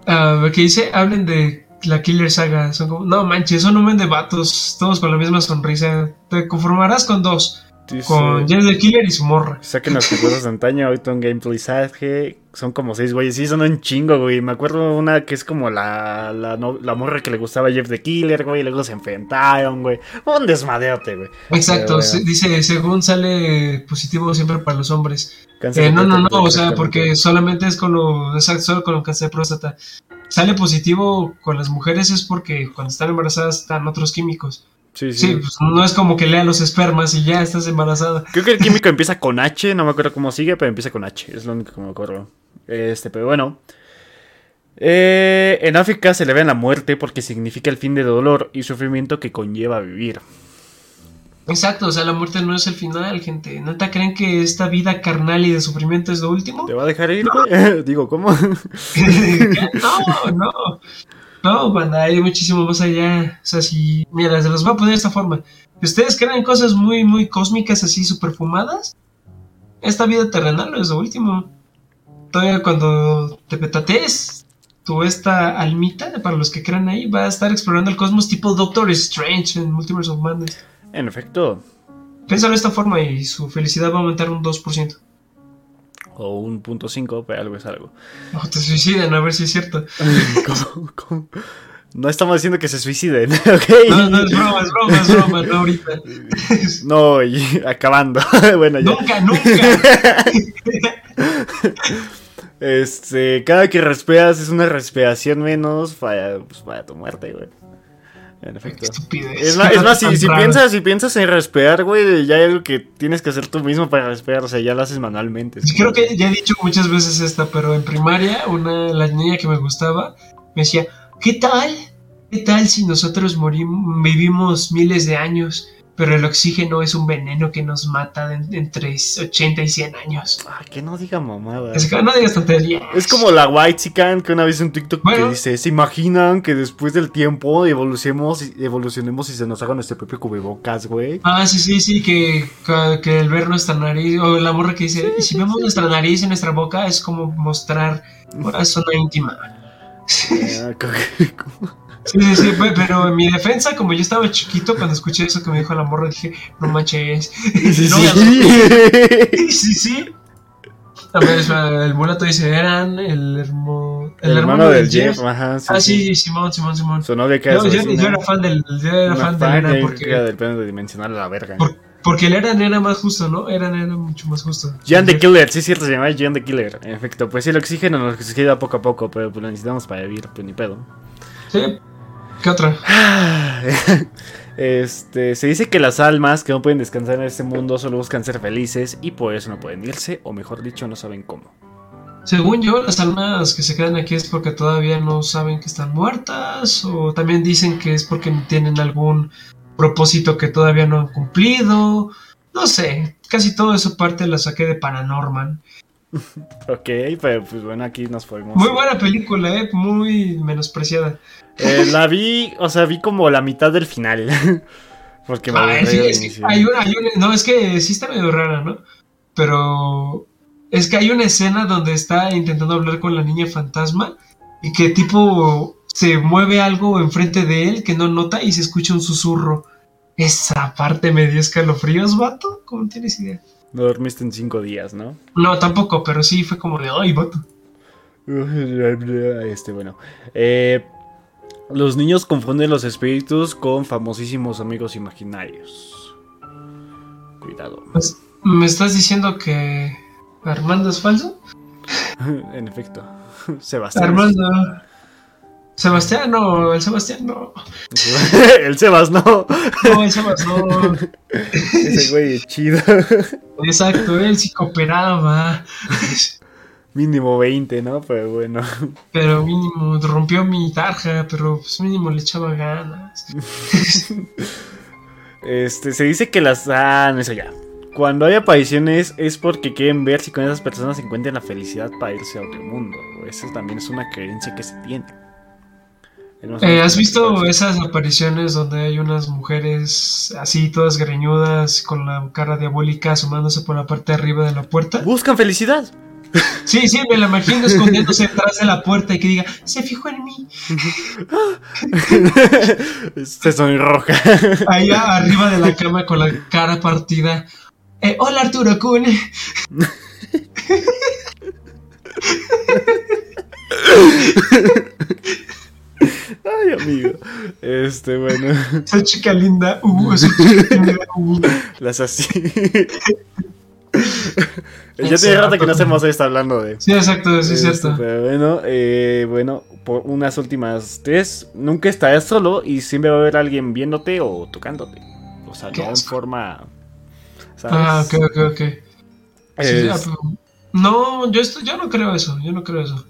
Ah, ¿Qué dice? Hablen de la Killer Saga. Son como, no manches, son un buen de vatos, todos con la misma sonrisa. Te conformarás con dos: Dice- con James the Killer y su morra. Saquen las recuerdos de antaño, ahorita un gameplay sage. Son como seis güeyes. Sí, son un chingo, güey. Me acuerdo una que es como la, la, no- la morra que le gustaba a Jeff the Killer, güey. Y luego se enfrentaron, güey. Un desmadeote, güey. Exacto, Pero dice, según sale positivo siempre para los hombres. Eh, no, no, no, o sea, porque solamente es con lo, exacto, solo con lo cáncer de próstata. Sale positivo con las mujeres es porque cuando están embarazadas están otros químicos. Sí, sí. Sí, pues no es como que lea los espermas y ya estás embarazada. Creo que el químico [LAUGHS] empieza con H. No me acuerdo cómo sigue, pero empieza con H. Es lo único que me acuerdo. Este, pero bueno. Eh, en África se le ve la muerte porque significa el fin de dolor y sufrimiento que conlleva vivir. Exacto, o sea, la muerte no es el final, gente. ¿Neta creen que esta vida carnal y de sufrimiento es lo último? ¿Te va a dejar ir, güey? [LAUGHS] Digo, ¿cómo? [LAUGHS] no, no. No, banda, hay muchísimo más allá. O sea, si. Mira, se los voy a poner de esta forma. Si ustedes creen en cosas muy, muy cósmicas, así super fumadas, esta vida terrenal es lo último. Todavía cuando te petatees, tú, esta almita, para los que crean ahí, va a estar explorando el cosmos tipo Doctor Strange en Multiverse of Madness. En efecto. Piénsalo de esta forma y su felicidad va a aumentar un 2%. O un punto cinco, pero algo es algo. O te suiciden, a ver si es cierto. [LAUGHS] ¿Cómo? ¿Cómo? No estamos diciendo que se suiciden, [LAUGHS] ¿ok? No, no, es broma, es broma, es broma, no ahorita. [LAUGHS] No, y acabando. bueno, ya. Nunca, nunca. Este, cada que respiras es una respiración menos para, pues, para tu muerte, güey. En efecto. Estupidez. Es más, es más, si, piensas, si piensas en respirar, güey, ya hay algo que tienes que hacer tú mismo para respirar, o sea, ya lo haces manualmente. Creo que ya he dicho muchas veces esta, pero en primaria, una, la niña que me gustaba me decía, ¿qué tal? ¿Qué tal si nosotros morimos, vivimos miles de años pero el oxígeno es un veneno que nos mata de- entre 80 y 100 años. Ah, que no diga mamada. Es que no digas tonterías. Es como la White Chican que una vez en TikTok que dice, ¿se imaginan que después del tiempo evolucionemos, evolucionemos y se nos haga nuestro propio cubrebocas, güey? Ah, sí, sí, sí, que, que, que el ver nuestra nariz, o la morra que dice, y si vemos nuestra nariz y nuestra boca es como mostrar una zona íntima. Co- Sí, sí, sí, pe- pero en mi defensa, como yo estaba chiquito, cuando escuché eso que me dijo la morra, dije, no manches. Sí, No, sí. sí, sí. A ver, el mulato dice, eran el, hermo- El, hermano del Jeff, ajá. Ah, sí, Simón, Simón, Simón. Su novia que era Yo, yo- era fan del, yo era fan de fan Eran de- porque, del plano dimensional a la verga. por- porque el Eran era más justo, ¿no? Eran era mucho más justo. John the Killer, sí cierto, se llama John the Killer. En efecto, pues sí, el oxígeno nos queda poco a poco, pero pues lo necesitamos para vivir, pues ni pedo. Sí. ¿Qué otra? [LAUGHS] Este, se dice que las almas que no pueden descansar en este mundo solo buscan ser felices y por eso no pueden irse, o mejor dicho, no saben cómo. Según yo, las almas que se quedan aquí es porque todavía no saben que están muertas, o también dicen que es porque tienen algún propósito que todavía no han cumplido. No sé, casi todo eso parte la saqué de Paranorman. [LAUGHS] Ok, pero pues bueno, aquí nos podemos. Muy buena película, eh, muy menospreciada. Eh, la vi, o sea, vi como la mitad del final. [LAUGHS] Porque me aburrí sí, es que hay una, hay una- no, es que sí está medio rara, ¿no? Pero es que hay una escena donde está intentando hablar con la niña fantasma y que tipo se mueve algo enfrente de él que no nota y se escucha un susurro. Esa parte me dio escalofríos, vato. ¿Cómo tienes idea? No dormiste en cinco días, ¿no? No, tampoco, pero sí fue como de, ay, vato. [LAUGHS] Este, bueno. Eh, los niños confunden los espíritus con famosísimos amigos imaginarios. Cuidado. Pues, ¿Me estás diciendo que Armando es falso? [LAUGHS] en efecto. [LAUGHS] Sebastián. Armando. Sebastián, no, el Sebastián no. [LAUGHS] el Sebas, no. No, el Sebastián no. Ese güey es chido. Exacto, él sí cooperaba. Mínimo 20, ¿no? Pero bueno. Pero mínimo rompió mi tarja, pero pues mínimo le echaba ganas. [LAUGHS] Este, se dice que las... Ah, no, eso ya. Cuando hay apariciones es porque quieren ver si con esas personas se encuentran la felicidad para irse a otro mundo. Esa también es una creencia que se tiene. Eh, ¿Has visto esas apariciones donde hay unas mujeres así todas greñudas con la cara diabólica asomándose por la parte de arriba de la puerta? Buscan felicidad. Sí, sí, me la imagino escondiéndose detrás de la puerta y que diga, se fijó en mí. Se sonroja. Ahí arriba de la cama con la cara partida. Eh, hola Arturo Kun. Ay, amigo. Este, bueno. Esa chica linda. Uh, esa chica tímida, uh. Las así. Ya tiene rato que no hacemos esto hablando de. Sí, exacto, sí, es Este, cierto. Pero bueno, eh, bueno, por unas últimas tres, nunca estarás solo y siempre va a haber alguien viéndote o tocándote. O sea, no en forma. ¿sabes? Ah, ok, ok, ok. Sí, ah, pero- no, yo, esto, yo no creo eso, yo no creo eso.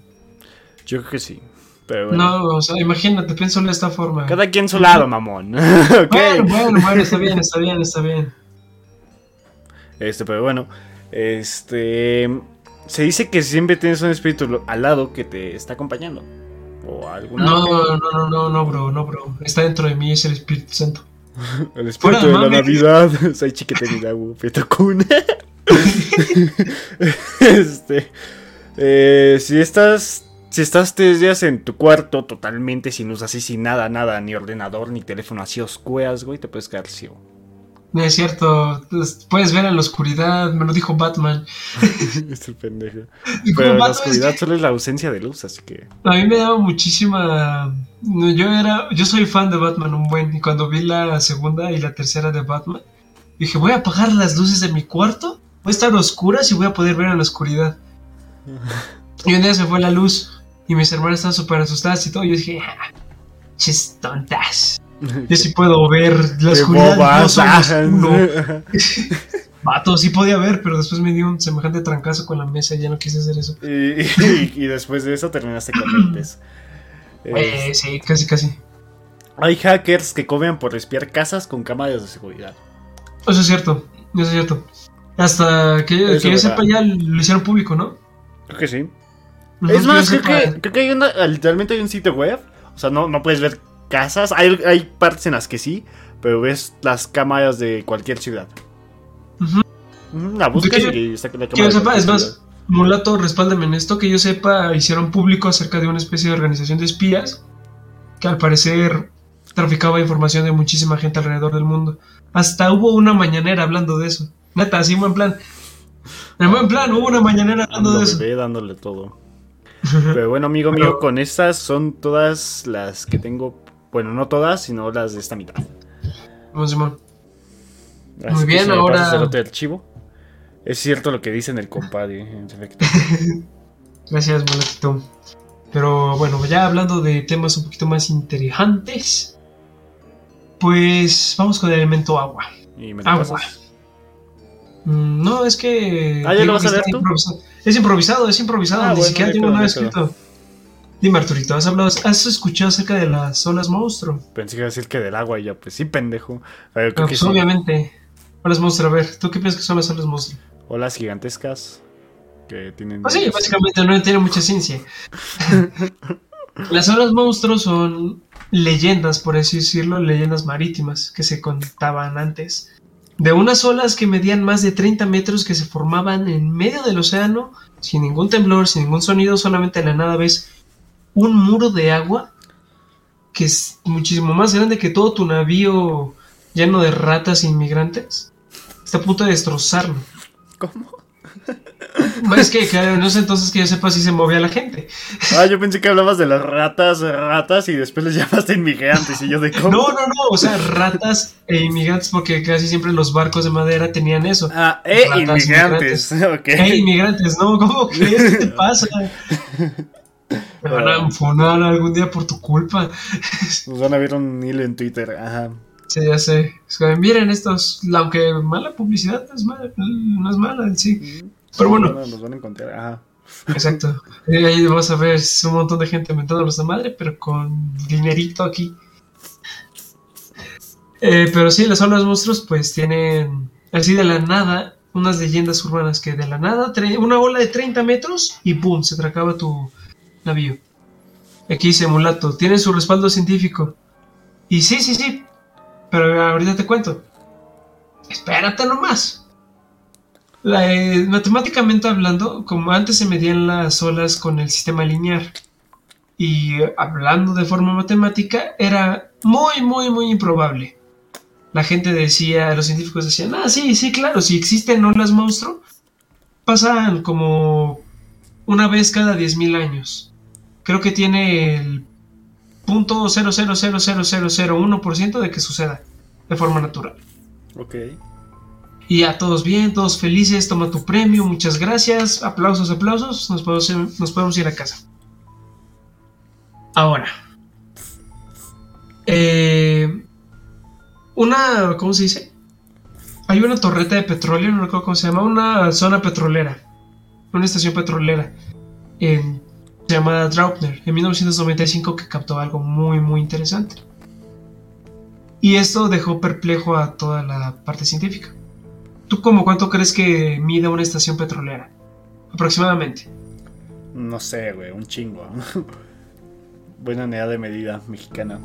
Yo creo que sí. Pero bueno. No, o sea, imagínate, piénsalo de esta forma. Cada quien su lado, mamón. [LAUGHS] Bueno, bueno, bueno, está bien, está bien, está bien. Este, pero bueno. Este. Se dice que siempre tienes un espíritu al lado que te está acompañando. O alguna. No, no, no, no, no, bro, no, bro. Está dentro de mí, es el Espíritu Santo. [LAUGHS] El Fuera espíritu de la. Navidad. [LAUGHS] Soy chiqueterida, Petokun. [LAUGHS] este. eh, si estás. Si estás tres días en tu cuarto totalmente sin luz, así sin nada, nada, ni ordenador, ni teléfono, así oscuras, güey, te puedes quedar ciego. No es cierto, puedes ver en la oscuridad, me lo dijo Batman. [LAUGHS] es el pendejo. [LAUGHS] Pero la es oscuridad que solo es la ausencia de luz, así que. a mí me daba muchísima. Yo era, yo soy fan de Batman un buen y cuando vi la segunda y la tercera de Batman dije voy a apagar las luces de mi cuarto, voy a estar a oscuras y voy a poder ver en la oscuridad. [LAUGHS] Y un día se fue la luz y mis hermanas estaban súper asustadas y todo. Y yo dije, ah, ches tontas. Yo sí puedo ver la ¡Qué oscuridad. Ah. oscuro. Vato, sí podía ver, pero después me dio un semejante trancazo con la mesa y ya no quise hacer eso. y, y- y después de eso terminaste con lentes. [CLEARS THROAT] Eh, Es- sí, casi, casi. hay hackers que cobran por espiar casas con cámaras de seguridad. Eso es cierto, eso es cierto. Hasta que, yo sepa ya lo hicieron público, ¿no? Creo que sí. Es más, que, creo que hay una, literalmente hay un sitio web. O sea, no, no puedes ver casas. Hay, hay partes en las que sí, pero ves las cámaras de cualquier ciudad. La yo- y está la Que yo cámara. sepa, es más, ciudad. Mulato, respáldame en esto, que yo sepa, hicieron público acerca de una especie de organización de espías que al parecer traficaba información de muchísima gente alrededor del mundo. Hasta hubo una mañanera hablando de eso. Neta, así en buen plan. En buen plan, hubo una mañanera hablando Ando de eso. bebé dándole todo. Pero bueno, amigo mío, con estas son todas las que tengo. Bueno, no todas, sino las de esta mitad. Vamos, Simón. Así Muy bien, ahora- el otro archivo. Es cierto lo que dice en el compadre, en efecto. [LAUGHS] Gracias, Mulatito. Pero bueno, ya hablando de temas un poquito más interesantes, pues vamos con el elemento agua. Y me lo Agua. pasas. Mm, No, es que. Ah, ¿ya lo vas a ver está tú? improvisado. Es improvisado, es improvisado. Ah, Ni bueno, siquiera tengo nada escrito. Dime, Arturito, ¿has, hablado, ¿has escuchado acerca de las olas monstruo? Pensé que iba a decir que del agua y ya, pues sí, pendejo. Ah, que pues obviamente. Olas monstruo, a ver, ¿tú qué piensas que son las olas monstruo? Olas gigantescas que tienen. Pues sí, básicamente no tiene mucha ciencia. [LAUGHS] Las olas monstruos son leyendas, por así decirlo, leyendas marítimas que se contaban antes. De unas olas que medían más de 30 metros que se formaban en medio del océano, sin ningún temblor, sin ningún sonido, solamente de la nada ves un muro de agua que es muchísimo más grande que todo tu navío lleno de ratas inmigrantes. Está a punto de destrozarlo. ¿Cómo? Es que, que no sé entonces que yo sepa si se movía la gente. Ah, yo pensé que hablabas de las ratas, ratas y después les llamaste inmigrantes y yo de cómo. No, no, no, o sea, ratas e inmigrantes, porque casi siempre los barcos de madera tenían eso. Ah, Ratas, inmigrantes. [LAUGHS] Ok. ¡Eh, inmigrantes! No, ¿cómo crees? ¿Qué te pasa? [LAUGHS] Me van a enfonar algún día por tu culpa. [LAUGHS] Nos van a ver un hilo en Twitter. Ajá. Sí, ya sé. Es que, miren estos, aunque mala publicidad no es mala, no es mala en sí. Pero bueno, Nos van a- van a encontrar. Ajá. exacto. Y [LAUGHS] ahí vas a ver un montón de gente mentándolos de madre, pero con dinerito aquí. Eh, pero sí, las olas monstruos pues tienen así de la nada unas leyendas urbanas que de la nada, una ola de 30 metros y ¡pum! se te acaba tu navío. Aquí dice Mulato, tiene su respaldo científico. Y sí, sí, sí, pero ahorita te cuento. Espérate nomás. La, eh, matemáticamente hablando, como antes se medían las olas con el sistema lineal, y hablando de forma matemática, era muy, muy, muy improbable. La gente decía, los científicos decían, ah, sí, sí, claro, si existen olas monstruo, pasan como una vez cada 10.000 años. Creo que tiene el punto 0.0000001% de que suceda de forma natural. Ok. Y a todos bien, todos felices, toma tu premio, muchas gracias, aplausos, aplausos, nos podemos, nos podemos ir a casa. Ahora, eh, una, ¿cómo se dice? Hay una torreta de petróleo, no recuerdo cómo se llama, una zona petrolera, una estación petrolera, en, se llama Draupner, en 1995 que captó algo muy, muy interesante. Y esto dejó perplejo a toda la parte científica. ¿Tú como cuánto crees que mide una estación petrolera? Aproximadamente. No sé, güey, un chingo. [LAUGHS] Buena unidad de medida mexicana.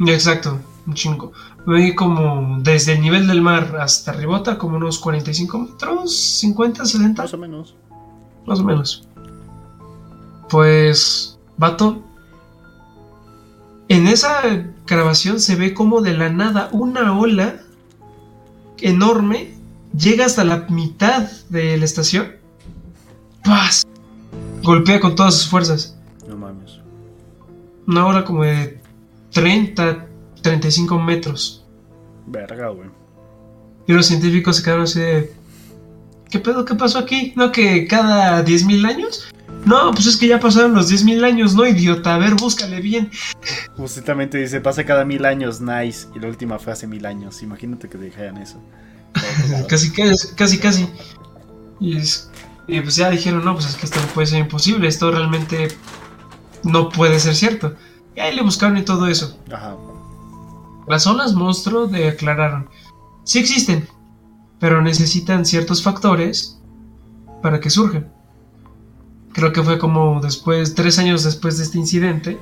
Exacto, un chingo. Mide como desde el nivel del mar hasta arribota, como unos 45 metros, 50, 70, Más o menos. más o menos. Pues, vato, en esa grabación se ve como de la nada una ola enorme llega hasta la mitad de la estación. ¡Paz! Golpea con todas sus fuerzas. No mames. Una ola como de 30, 35 metros. Verga, güey. Y los científicos se quedaron así de... ¿Qué pedo? ¿Qué pasó aquí? ¿No que cada 10.000 años? No, pues es que ya pasaron los 10.000 años, ¿no, idiota? A ver, búscale bien. Justamente dice, pasa cada mil años, nice. Y la última fue hace mil años. Imagínate que dijeran eso. [LAUGHS] Casi, casi, casi, casi. Y, es- y pues ya dijeron, no, pues es que esto no puede ser imposible, esto realmente no puede ser cierto. Y ahí le buscaron y todo eso. Ajá. Las olas monstruo de aclararon. Sí existen, pero necesitan ciertos factores para que surjan. Creo que fue como después, tres años después de este incidente,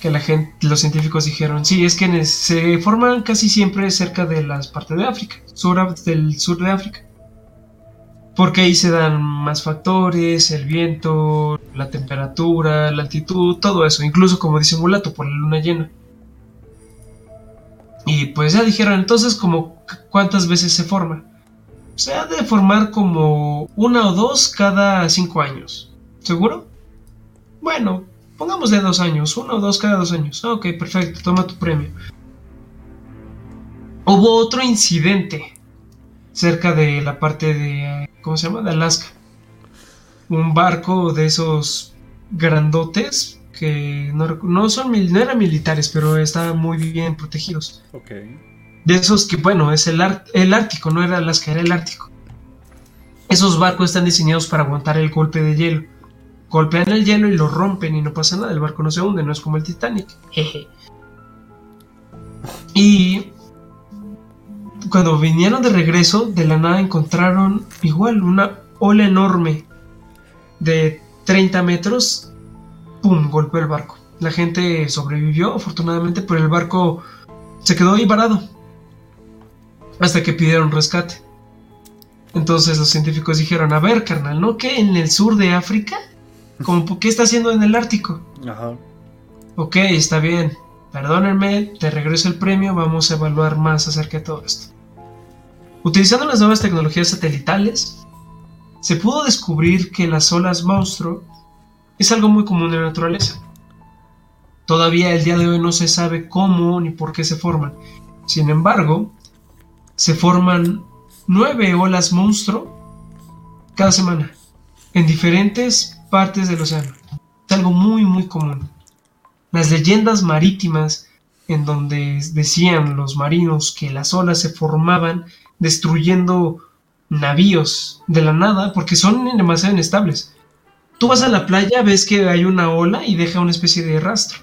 que la gente, los científicos dijeron, sí, es que se forman casi siempre cerca de las partes de África, sur, del sur de África. Porque ahí se dan más factores, el viento, la temperatura, la altitud, todo eso, incluso como dice Mulato, por la luna llena. Y pues ya dijeron, entonces como cu- cuántas veces se forma. Se ha de formar como una o dos cada cinco años. ¿Seguro? Bueno, pongámosle dos años, uno o dos cada dos años. Ah, Ok, perfecto, toma tu premio. Hubo otro incidente cerca de la parte de, ¿cómo se llama? De Alaska. Un barco de esos grandotes que no, no son no eran militares, pero estaban muy bien protegidos. Ok. De esos que, bueno, es el, el Ártico, no era Alaska, era el Ártico. Esos barcos están diseñados para aguantar el golpe de hielo. Golpean el hielo y lo rompen y no pasa nada, el barco no se hunde, no es como el Titanic. Jeje. Y cuando vinieron de regreso, de la nada encontraron igual una ola enorme de 30 metros. ¡Pum! Golpeó el barco. La gente sobrevivió, afortunadamente, pero el barco se quedó ahí varado. Hasta que pidieron rescate. Entonces los científicos dijeron, a ver, carnal, ¿no que en el sur de África? Como, [LAUGHS] ¿Qué está haciendo en el Ártico? Ajá. Ok, está bien. Perdónenme, te regreso el premio, vamos a evaluar más acerca de todo esto. Utilizando las nuevas tecnologías satelitales, se pudo descubrir que las olas monstruo es algo muy común en la naturaleza. Todavía el día de hoy no se sabe cómo ni por qué se forman. Sin embargo, se forman nueve olas monstruo cada semana en diferentes partes del océano. Es algo muy muy común. Las leyendas marítimas en donde decían los marinos que las olas se formaban destruyendo navíos de la nada porque son demasiado inestables. Tú vas a la playa, ves que hay una ola y deja una especie de rastro.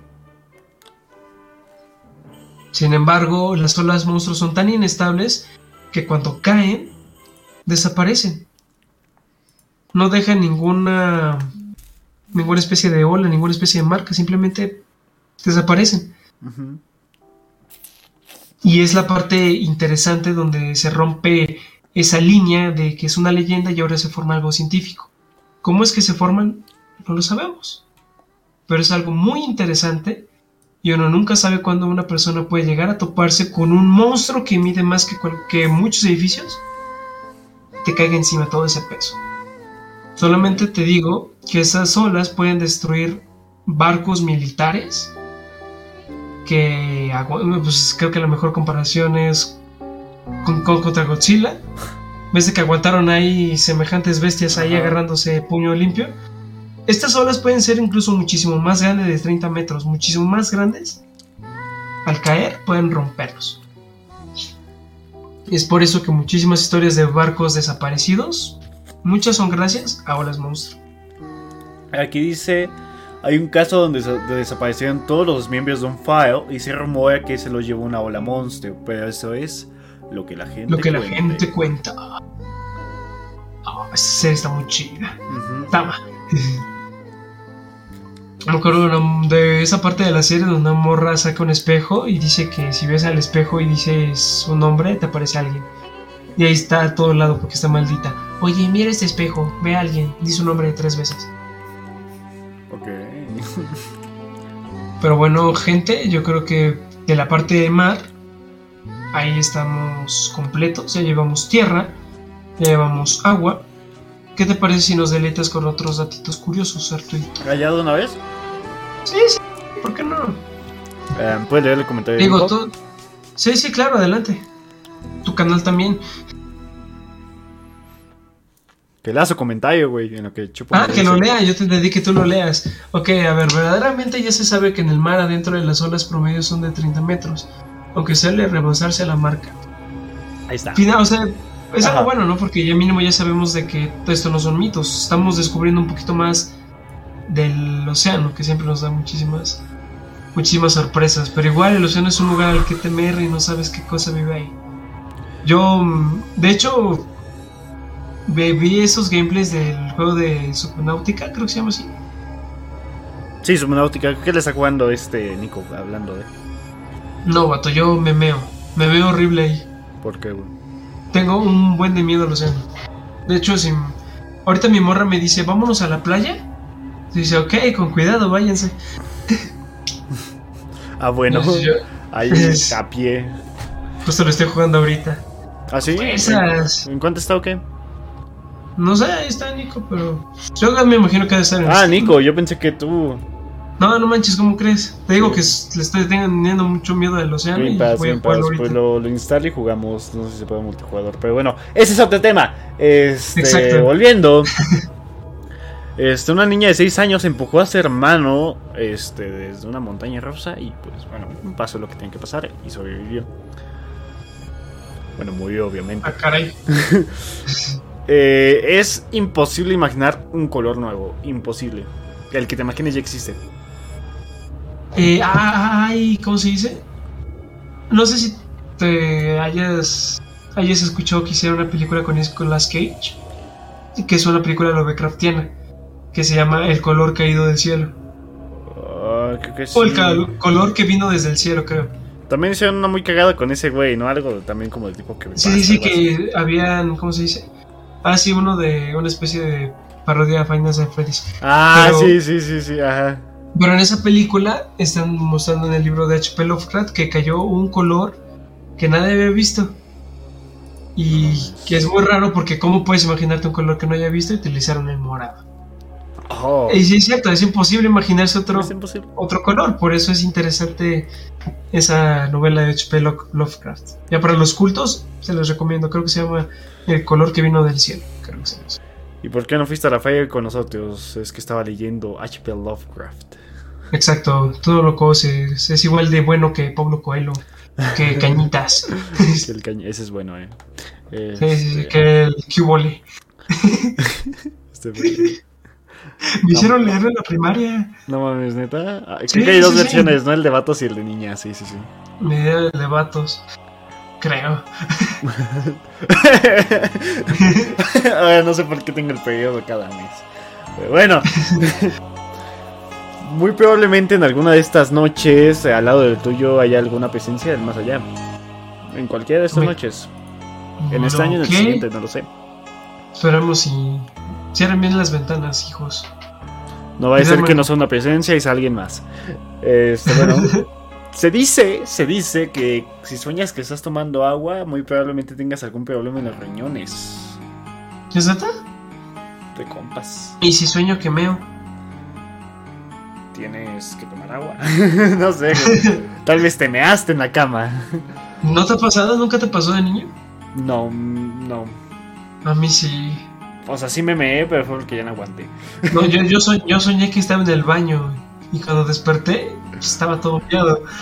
Sin embargo, las olas monstruos son tan inestables que cuando caen, desaparecen. No dejan ninguna ninguna especie de ola, ninguna especie de marca, simplemente desaparecen. Y es la parte interesante donde se rompe esa línea de que es una leyenda y ahora se forma algo científico. ¿Cómo es que se forman? No lo sabemos. Pero es algo muy interesante y uno nunca sabe cuándo una persona puede llegar a toparse con un monstruo que mide más que, muchos edificios. Te caiga encima todo ese peso. Solamente te digo que esas olas pueden destruir barcos militares que pues creo que la mejor comparación es con, con- contra Godzilla. ¿Ves de que aguantaron ahí semejantes bestias ahí Ajá. agarrándose puño limpio? Estas olas pueden ser incluso muchísimo más grandes de 30 metros, muchísimo más grandes. Al caer pueden romperlos. Es por eso que muchísimas historias de barcos desaparecidos, muchas son gracias a olas monstruo. Aquí dice, hay un caso donde sa- de- desaparecieron todos los miembros de un file y se rumora que se lo llevó una ola monstruo, pero eso es lo que la gente Lo que la gente cuenta. Ah, esa está muy chida. Ujú. Tama. [LAUGHS] Me acuerdo de, una- de esa parte de la serie donde una morra saca un espejo y dice que si ves al espejo y dices su nombre, te aparece alguien. Y ahí está a todo lado porque está maldita. Oye, mira este espejo, ve a alguien, di su nombre tres veces. Ok. [LAUGHS] Pero bueno, gente, yo creo que de la parte de mar, ahí estamos completos. Ya llevamos tierra, ya llevamos agua. ¿Qué te parece si nos deleitas con otros datitos curiosos, Arturito? ¿Allá de una vez? Sí, sí, ¿por qué no? Eh, ¿Puedes leer el comentario? de Digo, tú. Sí, sí, claro, adelante. Tu canal también. Que lea su comentario, güey, en lo que chupo. Ah, que lo lea, yo te pedí que tú lo leas. Ok, a ver, verdaderamente ya se sabe que en el mar adentro de las olas promedio son de 30 metros, aunque suele rebasarse a la marca. Ahí está. Final, o sea, es Ajá. algo bueno, ¿no? Porque ya mínimo ya sabemos de que esto no son mitos. Estamos descubriendo un poquito más del océano, que siempre nos da muchísimas, muchísimas sorpresas. Pero igual el océano es un lugar al que temer y no sabes qué cosa vive ahí. Yo, de hecho, vi esos gameplays del juego de Subnautica, creo que se llama así. Sí, Subnautica. ¿Qué le está jugando este Nico hablando de? No, vato, yo me meo. Me veo horrible ahí. ¿Por qué, güey? Tengo un buen de miedo al océano. De hecho, si ahorita mi morra me dice, vámonos a la playa. Dice, ok, con cuidado, váyanse. [LAUGHS] Ah, bueno. Yo, Ahí [LAUGHS] Es- a pie. justo lo estoy jugando ahorita. ¿Ah, sí? Esas. ¿En cuánto está o qué? No sé, ahí está Nico, pero yo me imagino que debe estar en Ah. Nico, yo pensé que tú. No, no manches, ¿cómo crees? Te digo que le estoy teniendo mucho miedo al océano y Pass, voy a Pass, ahorita. pues lo, lo instalo y jugamos. No sé si se puede multijugador, pero bueno, ese es otro tema. Este, Exacto. volviendo. [LAUGHS] Este, una niña de 6 años empujó a su hermano este, desde una montaña rusa y pues bueno, pasó lo que tenía que pasar y sobrevivió. Bueno, murió obviamente. Ah, caray. [LAUGHS] Eh, es imposible imaginar un color nuevo, imposible. El que te imagines ya existe. Eh, ay, ¿cómo se dice? No sé si te hayas, hayas escuchado que hicieron una película con Nicolas Cage, que es una película Lovecraftiana, que se llama El color caído del cielo. Creo que O el color que vino desde el cielo, creo. También hicieron una muy cagada con ese güey, ¿no? Algo también como de tipo que. Sí, sí, sí, que habían, ¿cómo se dice? Ah, sí, uno de una especie de parodia de Final Fantasy. Ah, pero- sí, sí, sí, sí, ajá. Pero en esa película están mostrando en el libro de H.P. Lovecraft que cayó un color que nadie había visto. Y que es muy raro porque ¿cómo puedes imaginarte un color que no haya visto y utilizaron el morado? Oh, Y sí es cierto, es imposible imaginarse otro, imposible. otro color, por eso es interesante esa novela de H.P. Lo- Lovecraft. Ya para los cultos se los recomiendo, creo que se llama El color que vino del cielo. Creo que se llama. ¿Y por qué no fuiste a la feria con nosotros? Es que estaba leyendo H.P. Lovecraft. Exacto, todo lo conoces, es igual de bueno que Pablo Coelho, que [LAUGHS] Cañitas. El Ese es bueno, eh. Sí, sí, sí, Este, que el Cubole. [LAUGHS] este fue- [LAUGHS] Me hicieron leerlo en la primaria. No mames, neta. Ah, Creo Sí, que hay dos sí, sí. versiones, ¿no? El de vatos y el de niñas, sí, sí, sí. Me dio el de vatos. Creo. [LAUGHS] Ahora no sé por qué tengo el periodo cada mes. Pero bueno. [LAUGHS] Muy probablemente en alguna de estas noches, eh, al lado del tuyo, haya alguna presencia del más allá. En cualquiera de estas Me- noches. En este año, en el siguiente, no lo sé. Esperamos y cierren bien las ventanas, hijos. No va a ser que no sea una presencia y sea alguien más. Este, bueno. [LAUGHS] se dice, se dice que si sueñas que estás tomando agua, muy probablemente tengas algún problema en los riñones. ¿Es neta? De compas. Y si sueño que meo. Tienes que tomar agua. [LAUGHS] no sé. [LAUGHS] Tal vez te measte en la cama. ¿No te ha pasado? ¿Nunca te pasó de niño? No, no. A mí sí. O sea, sí me meé, pero fue porque ya no aguanté. No, yo, yo, [LAUGHS] yo soñé que estaba en el baño. Y cuando desperté, estaba todo miado. [LAUGHS]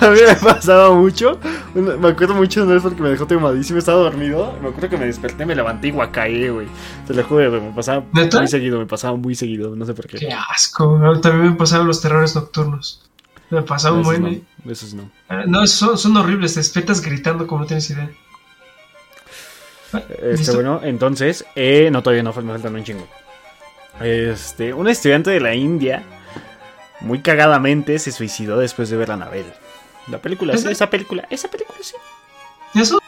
A mí me pasaba mucho. Una- Me acuerdo mucho una vez porque me dejó tomadísimo. Estaba dormido. Me acuerdo que me desperté, me levanté y guacaé, güey. Te lo juro, Me pasaba ¿Neta? muy seguido, me pasaba muy seguido. No sé por qué. Qué asco. También me pasaron los terrores nocturnos. Me pasaba Esos buen. no, eh. esos no. No, son, son horribles. Te despiertas gritando como no tienes idea. Este, ¿listo? bueno, entonces, eh, no, todavía no, me faltan un chingo. Este, un estudiante de la India, muy cagadamente, se suicidó después de ver a Anabel. La película, sí, ¿Esa? esa película, esa película, sí. ¿Y eso?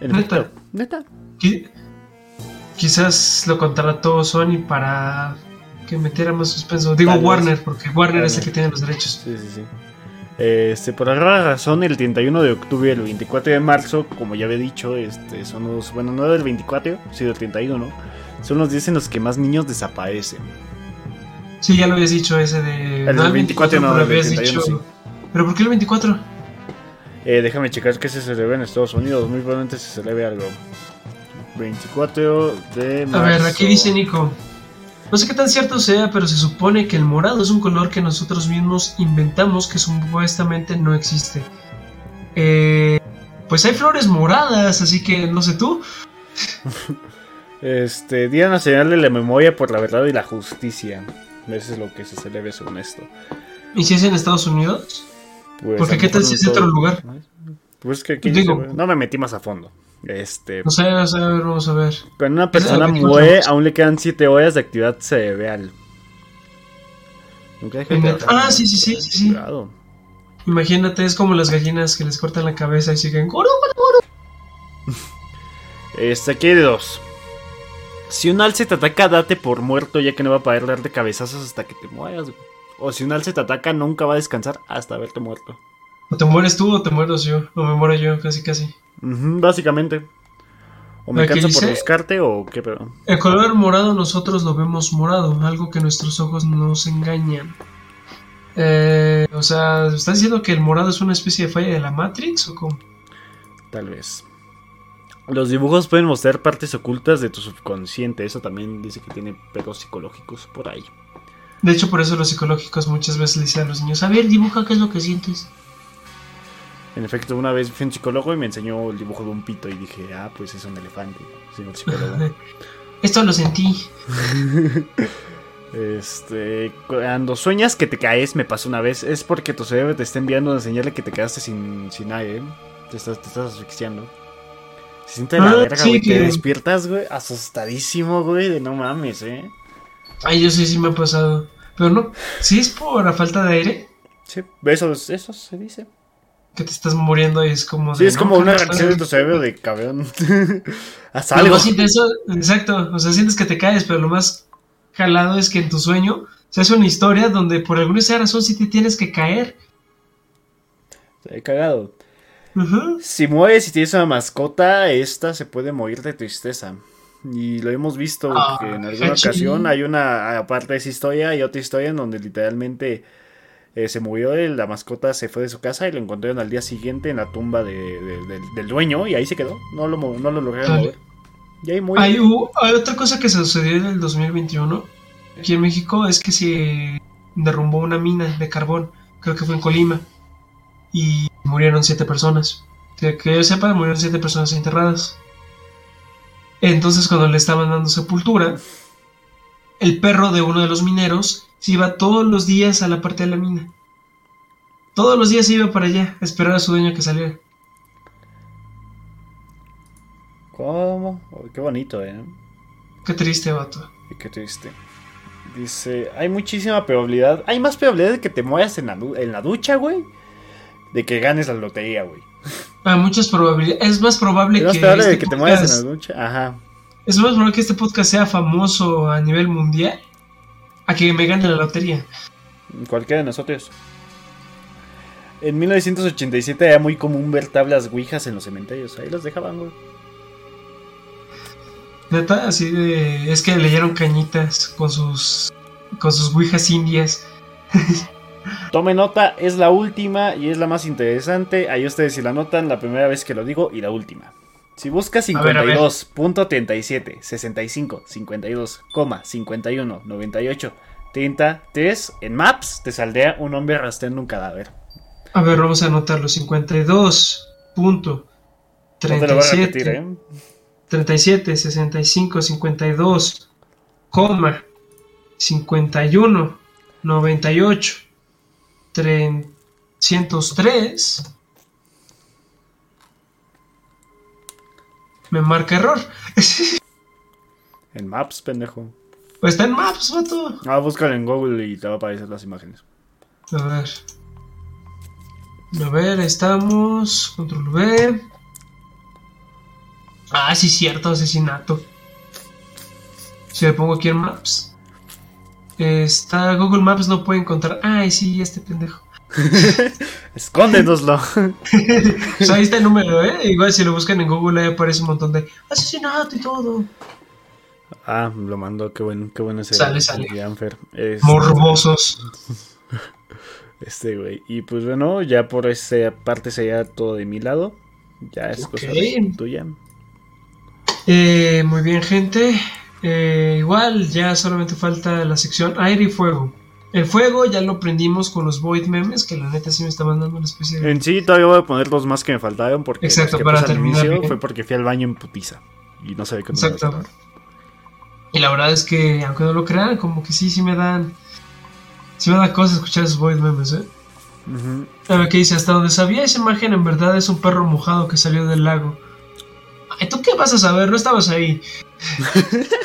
En ¿Neta? efecto, neta. Qui- Quizás lo contrató Sony para que metiera más suspenso. Digo Tal vez. Warner, porque Warner es el que tiene los derechos. Sí, sí, sí. Este, por alguna razón, el 31 de octubre y el 24 de marzo, como ya había dicho, este, son los, bueno, no del 24, sí del 31, son los días en los que más niños desaparecen. Sí, ya lo habías dicho ese de. El del 24 no, pero el del habías 31 sí. ¿Pero por qué el 24? Eh, déjame checar que se celebra en Estados Unidos. Muy probablemente se celebre algo. 24 de A marzo. ver, aquí dice Nico. No sé qué tan cierto sea, pero se supone que el morado es un color que nosotros mismos inventamos que supuestamente no existe. Eh, pues hay flores moradas, así que no sé tú. [LAUGHS] Este, Día Nacional de la Memoria por la Verdad y la Justicia. Eso es lo que se celebra según esto. ¿Y si es en Estados Unidos? Pues, Porque ¿qué tal si es en otro todo- lugar? Pues que aquí Digo- no me metí más a fondo. Este, No sé, o sea, a ver, vamos a ver. cuando una persona a ver, ¿qué muere, aún le quedan 7 horas de actividad cerebral. Nunca dejé de. Ah, sí, sí, sí, sí, sí. Cuidado. Imagínate, es como las gallinas que les cortan la cabeza y siguen. Este, aquí hay de dos. Si un alce te ataca, date por muerto, ya que no va a poder darte cabezazos hasta que te mueras. güey. O si un alce te ataca, nunca va a descansar hasta verte muerto. O te mueres tú o te muero yo. O me muero yo, casi, casi. Básicamente. O me canso por buscarte o qué pedo. El color morado nosotros lo vemos morado, algo que nuestros ojos nos engañan. Eh, o sea, ¿estás diciendo que el morado es una especie de falla de la Matrix o cómo? Tal vez. Los dibujos pueden mostrar partes ocultas de tu subconsciente. Eso también dice que tiene pedos psicológicos por ahí. De hecho, por eso los psicológicos muchas veces le dicen a los niños, a ver, dibuja qué es lo que sientes. En efecto, una vez fui a un psicólogo y me enseñó el dibujo de un pito y dije, ah, pues es un elefante, señor psicólogo. [LAUGHS] Esto lo sentí. [LAUGHS] Este, cuando sueñas que te caes, me pasó una vez, es porque tu cerebro te está enviando una señal de que te quedaste sin, sin aire. Te estás, te estás asfixiando. Se siente de la Ah, verga, sí, güey. Te despiertas, güey, asustadísimo, güey, de no mames, eh. Ay, yo sí, sí me ha pasado. Pero no, si es por la falta de aire, Sí, eso, eso se dice. que te estás muriendo y es como... Sí, es no, como una reacción de tu cerebro de cabrón. [LAUGHS] Haz Lo algo. más intenso, exacto, o sea, sientes que te caes, pero lo más jalado es que en tu sueño se hace una historia donde por alguna razón sí te tienes que caer. He cagado. Si mueres y tienes una mascota, esta se puede morir de tristeza. Y lo hemos visto Ah, que en alguna Hachi. ocasión hay una, aparte de esa historia, hay otra historia en donde literalmente eh, se murió él, la mascota se fue de su casa y lo encontraron al día siguiente en la tumba de- de- del- del dueño y ahí se quedó. No lo, no lo lograron mover. Y ahí murió. Hay, hubo- hay otra cosa que se sucedió en el 2021 aquí en México es que se derrumbó una mina de carbón, creo que fue en Colima, y murieron siete personas. Que, que yo sepa, murieron siete personas enterradas. Entonces, cuando le estaban dando sepultura, el perro de uno de los mineros se iba todos los días a la parte de la mina. Todos los días se iba para allá a esperar a su dueño que saliera. ¿Cómo? Oh, qué bonito, eh. Qué triste, vato. Y qué triste. Dice, hay muchísima probabilidad. Hay más probabilidad de que te mueras en la, en la ducha, güey. De que ganes la lotería, güey. Hay muchas probabilidades. Es más probable Es más que, probable de este que te mueras en la ducha. Ajá. es más probable que este podcast sea famoso a nivel mundial a que me gane la lotería. Cualquiera de nosotros. En 1987 era muy común ver tablas ouijas en los cementerios. Ahí las dejaban, güey. Neta, así de. Es que leyeron cañitas con sus. con sus ouijas indias. [LAUGHS] Tome nota, es la última y es la más interesante. Ahí ustedes si la notan la primera vez que lo digo y la última. Si buscas A ver, a ver. 52.37, 65, 52, 51, 98, 33 en Maps, te saldría un hombre arrastrando un cadáver. A ver, vamos a anotarlo: 52. Punto. No te lo voy a 37, repetir, ¿eh? 37, 65, 52, coma, 51, 98, 303. Me marca error. En Maps, pendejo. Pues está en Maps, vato. Ah, búscalo en Google y te va a aparecer las imágenes. A ver. A ver, estamos. Control V. Ah, sí, cierto, asesinato. Si le pongo aquí en Maps. Está Google Maps, no puede encontrar. Ay, sí, este pendejo. [LAUGHS] Escóndenoslo. [LAUGHS] O sea, ahí está el número, ¿eh? Igual si lo buscan en Google, ahí aparece un montón de asesinato y todo. ah, lo mandó, qué bueno, qué bueno ese Sale, sale. Es- Morbosos. [LAUGHS] Este, güey. Y pues bueno, ya por esa parte sería todo de mi lado. Ya es Ok. cosa tuya. Eh, muy bien, gente. Eh, igual, ya solamente falta la sección aire y fuego. El fuego ya lo prendimos con los Void memes, que la neta sí me estaban dando una especie de. En sí, todavía voy a poner los más que me faltaron porque Exacto, para al terminar fue porque fui al baño en putiza. Y no sabía no Exacto. Y la verdad es que, aunque no lo crean, como que sí, sí me dan. Sí me da cosa escuchar esos Void memes, ¿eh? A ver qué dice, hasta donde sabía esa imagen en verdad es un perro mojado que salió del lago. Ay, ¿tú qué vas a saber? No estabas ahí. [LAUGHS]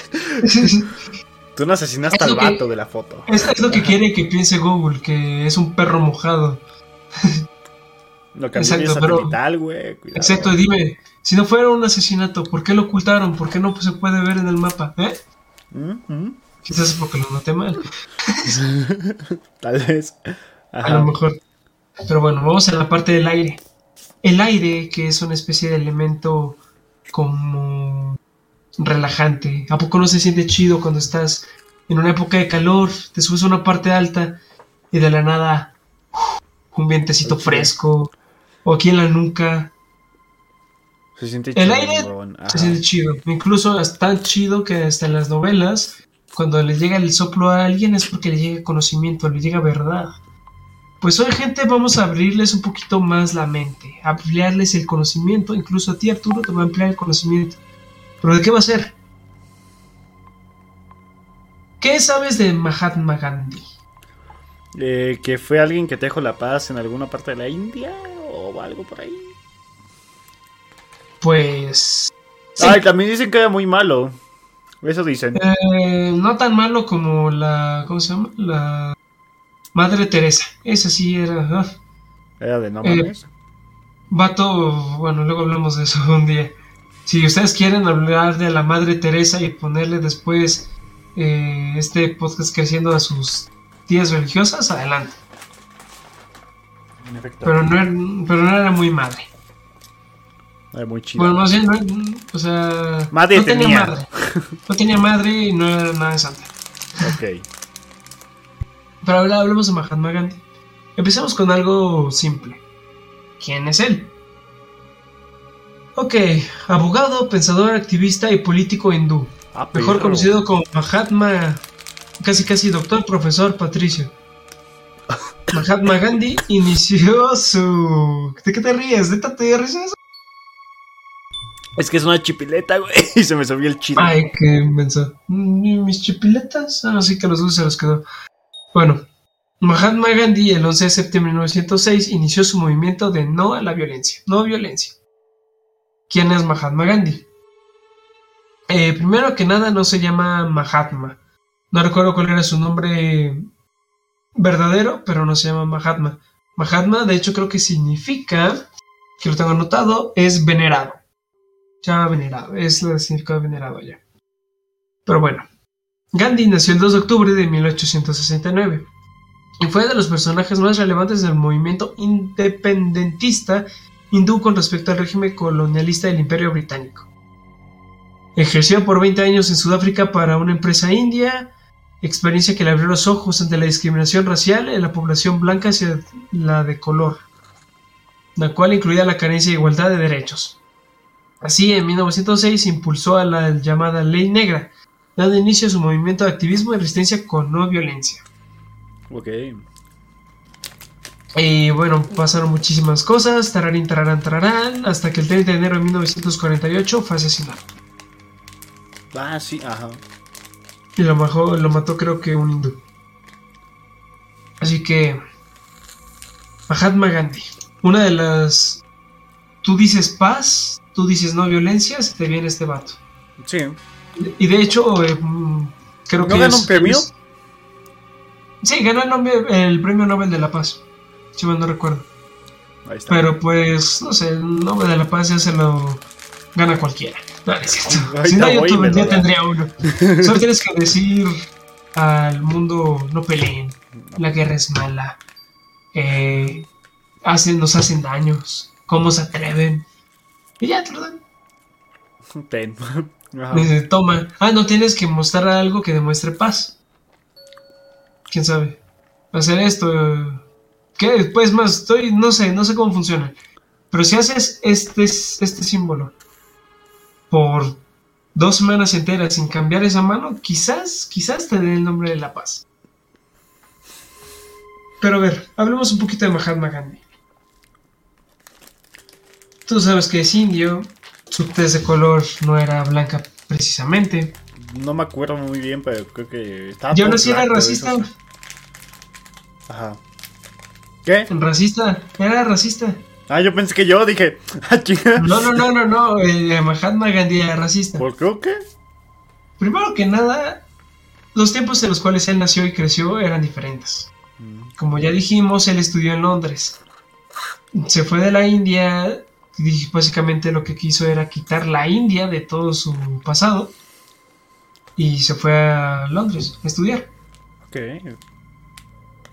Tú no asesinaste Es al que- vato de la foto. Esto es lo que quiere que piense Google, que es un perro mojado. Lo Exacto, pero- cuidado. Exacto, dime, si no fuera un asesinato, ¿por qué lo ocultaron? ¿Por qué no se puede ver en el mapa? ¿Eh? Quizás es porque lo noté mal, [LAUGHS] Tal vez. a lo mejor. Pero bueno, vamos a la parte del aire. El aire, que es una especie de elemento como relajante. ¿A poco no se siente chido cuando estás en una época de calor, te subes a una parte alta y de la nada un vientecito fresco o aquí en la nuca? Se siente El aire. Se siente chido. Incluso es tan chido que hasta en las novelas, cuando le llega el soplo a alguien es porque le llega conocimiento, le llega verdad. Pues hoy, gente, vamos a abrirles un poquito más la mente, ampliarles el conocimiento. Incluso a ti, Arturo, te va a ampliar el conocimiento. ¿Pero de qué va a ser? ¿Qué sabes de Mahatma Gandhi? Eh, que fue alguien que trajo la paz en alguna parte de la India o algo por ahí. Pues. sí, Ay, también dicen que era muy malo. Eso dicen. eh, no tan malo como la. ¿Cómo se llama? La. Madre Teresa. Esa sí era. ah, Era de no eh, mames. Vato, bueno, luego hablamos de eso [LAUGHS] un día. Si ustedes quieren hablar de la Madre Teresa y ponerle después eh, este podcast creciendo a sus tías religiosas, adelante. En efecto. Pero no, era, pero no era muy madre. Era muy chido. Bueno, más bien, no- o sea, Madre no tenía, tenía. madre. No tenía madre y no era nada de santa. Ok. Pero ahora hablemos de Mahatma Gandhi. Empecemos con algo simple. ¿Quién es él? Ok, abogado, pensador, activista y político hindú. Ah, Mejor conocido como Mahatma, casi casi doctor, profesor, Patricio. [LAUGHS] Mahatma Gandhi inició su... ¿De qué te ríes? ¿Neta te ríes de eso? Es que es una chipileta, güey. [LAUGHS] Y se me subió el chile. Ay, qué inmenso. Mm, Mis chipiletas. Ah, sí que los dos se los quedó. Bueno, Mahatma Gandhi el 11 de septiembre de 1906 inició su movimiento de no a la violencia. No violencia. ¿Quién es Mahatma Gandhi? Eh, primero que nada no se llama Mahatma. No recuerdo cuál era su nombre verdadero, pero no se llama Mahatma. Mahatma, de hecho, creo que significa, que lo tengo anotado, es venerado. Ya venerado, es el significado venerado ya. Pero bueno, Gandhi nació el 2 de octubre de 1869 y fue de los personajes más relevantes del movimiento independentista hindú con respecto al régimen colonialista del Imperio Británico. Ejerció por 20 años en Sudáfrica para una empresa india, experiencia que le abrió los ojos ante la discriminación racial en la población blanca hacia la de color, la cual incluía la carencia de igualdad de derechos. Así, en 1906 impulsó a la llamada Ley Negra, dando inicio a su movimiento de activismo y resistencia con no violencia. Ok. Y bueno, pasaron muchísimas cosas, tararín, tararán, tararán, hasta que el 30 de enero de 1948 fue asesinado. Ah, sí, ajá. Y lo, bajó- lo mató creo que un hindú. Así que... Mahatma Gandhi. Una de las... Tú dices paz, tú dices no violencia, se te viene este vato. Sí. Y de hecho, eh, mm, creo que... ¿No ganó un premio? es- Sí, ganó el, nombre- el premio Nobel de la Paz. Si mal no recuerdo. Ahí está. Pero pues, no sé, el Nobel de la Paz ya se lo gana cualquiera. No, no es cierto. Si no, yo voy y todo me el día lo da. tendría uno. [LAUGHS] Solo tienes que decir al mundo, no peleen, la guerra es mala, eh, hacen, nos hacen daños, cómo se atreven. Y ya te lo dan. [LAUGHS] Ten. Dice, toma. Ah, no tienes que mostrar algo que demuestre paz. ¿Quién sabe? Hacer esto. ¿Qué? Pues más, estoy, no sé, no sé cómo funciona. Pero si haces este, este símbolo por dos semanas enteras sin cambiar esa mano, quizás, quizás te den el nombre de la paz. Pero a ver, hablemos un poquito de Mahatma Gandhi. Tú sabes que es indio, su tez de color no era blanca precisamente. No me acuerdo muy bien, pero creo que estaba. Yo no si era racista. eso. Ajá. ¿Qué? Racista, era racista. Ah, yo pensé que yo dije, [LAUGHS] ah. No, no, no, no, no, eh, Mahatma Gandhi era racista. ¿Por qué o qué? Primero que nada, los tiempos en los cuales él nació y creció eran diferentes. Como ya dijimos, él estudió en Londres. Se fue de la India y básicamente lo que quiso era quitar la India de todo su pasado. Y se fue a Londres a estudiar. Ok.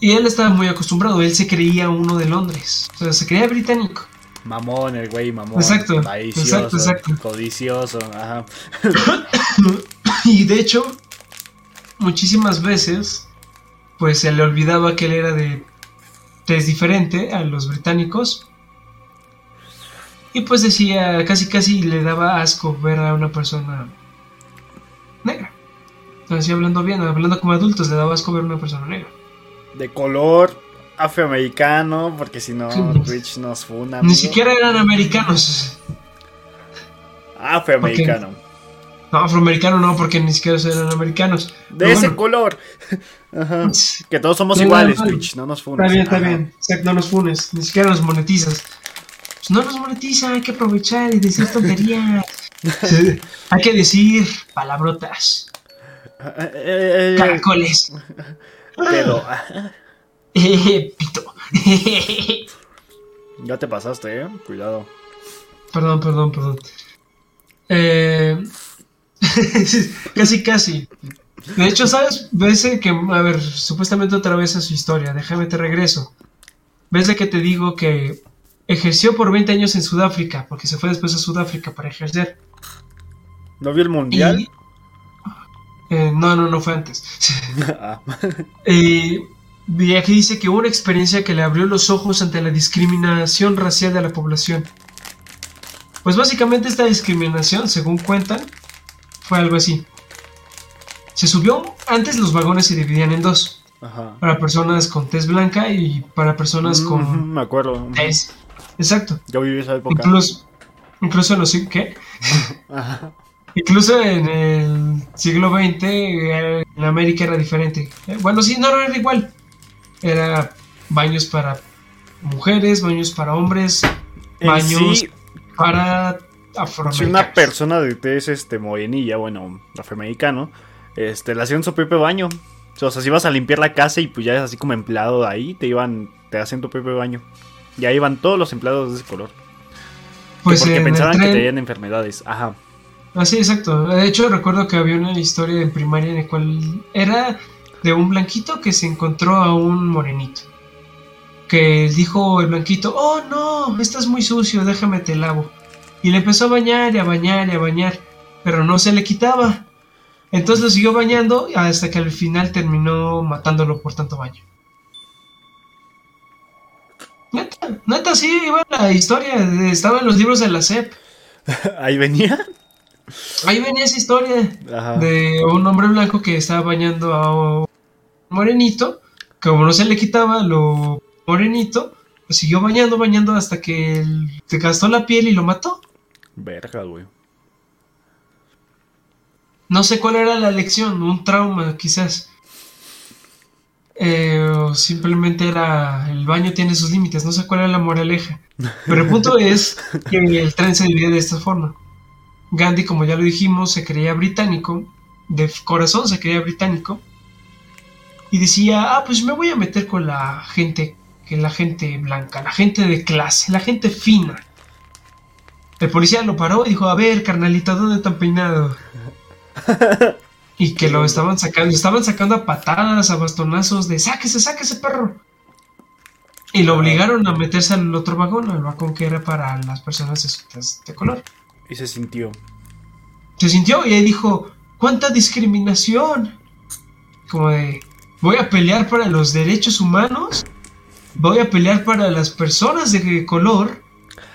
Y él estaba muy acostumbrado, él se creía uno de Londres. O sea, se creía británico. Mamón, el güey, mamón. Exacto, exacto, exacto. Codicioso, ajá. [COUGHS] Y de hecho, muchísimas veces, pues se le olvidaba que él era de tez diferente a los británicos. Y pues decía, casi casi le daba asco ver a una persona negra. Así hablando bien, hablando como adultos, le daba asco ver a una persona negra. De color afroamericano, porque si no, Sí. Twitch nos funa. Ni siquiera eran americanos. Afroamericano. No, afroamericano no, porque ni siquiera eran americanos. De Pero ese bueno, color. [LAUGHS] Ajá. Que todos somos iguales, Twitch, no nos funes. Está bien, está Ajá. bien. Exacto, no nos funes, ni siquiera nos monetizas. Pues no nos monetiza, hay que aprovechar y decir tonterías. [LAUGHS] hay que decir palabrotas, caracoles, pero [LAUGHS] ah, eh, pito. [LAUGHS] ya te pasaste, eh. Cuidado. perdón, perdón, perdón. Eh, casi, casi. De hecho, ¿sabes? Ves que, a ver, supuestamente otra vez a su historia, déjame te regreso. ¿Ves de que te digo que ejerció por 20 años en Sudáfrica? Porque se fue después a Sudáfrica para ejercer. ¿No vio el mundial? Y- eh, no, no, no fue antes. [LAUGHS] [LAUGHS] Eh, y aquí dice que hubo una experiencia que le abrió los ojos ante la discriminación racial de la población. Pues básicamente esta discriminación, según cuentan, fue algo así. Se subió, antes los vagones se dividían en dos, Ajá. para personas con tez blanca y para personas Ujú, con Me acuerdo. tez. Exacto. Yo viví esa época. Incluso, incluso en los... ¿Qué? [LAUGHS] Ajá. Incluso en el siglo XX en América era diferente. Eh, Bueno, sí, no, no era igual. Era baños para mujeres, baños para hombres, baños sí, para si afroamericanos. una persona de tez este, morenilla, bueno, afroamericano, este, le hacían su propio baño. O sea, si ibas a limpiar la casa y pues ya es así como empleado de ahí, te iban, te hacían tu propio baño. Y ahí iban todos los empleados de ese color. Pues porque pensaban que tenían enfermedades. Ajá. Así, exacto. De hecho, recuerdo que había una historia en primaria en la cual era de un blanquito que se encontró a un morenito. Que dijo el blanquito, oh no, estás muy sucio, déjame te lavo. Y le empezó a bañar y a bañar y a bañar, pero no se le quitaba. Entonces lo siguió bañando hasta que al final terminó matándolo por tanto baño. Neta, sí, iba la historia, estaba en los libros de la SEP. [LAUGHS] Ahí venía. Ahí venía esa historia Ajá. de un hombre blanco que estaba bañando a un morenito, que como no se le quitaba lo morenito, lo siguió bañando, bañando hasta que se gastó la piel y lo mató. Verga, güey. No sé cuál era la lección, un trauma quizás. Eh, o simplemente era el baño tiene sus límites, no sé cuál era la moraleja. Pero el punto [LAUGHS] es que el tren se divide de esta forma. Gandhi, como ya lo dijimos, se creía británico, de corazón se creía británico, y decía, ah, pues me voy a meter con la gente, que la gente blanca, la gente de clase, la gente fina. El policía lo paró y dijo, a ver, carnalito, ¿dónde están peinado? [LAUGHS] Y que lo estaban sacando, estaban sacando a patadas, a bastonazos de sáquese, sáquese, perro. Y lo obligaron a meterse al otro vagón, al vagón que era para las personas de, color. Y se sintió. Se sintió y ahí dijo, ¿cuánta discriminación? Como de, voy a pelear para los derechos humanos, voy a pelear para las personas de color,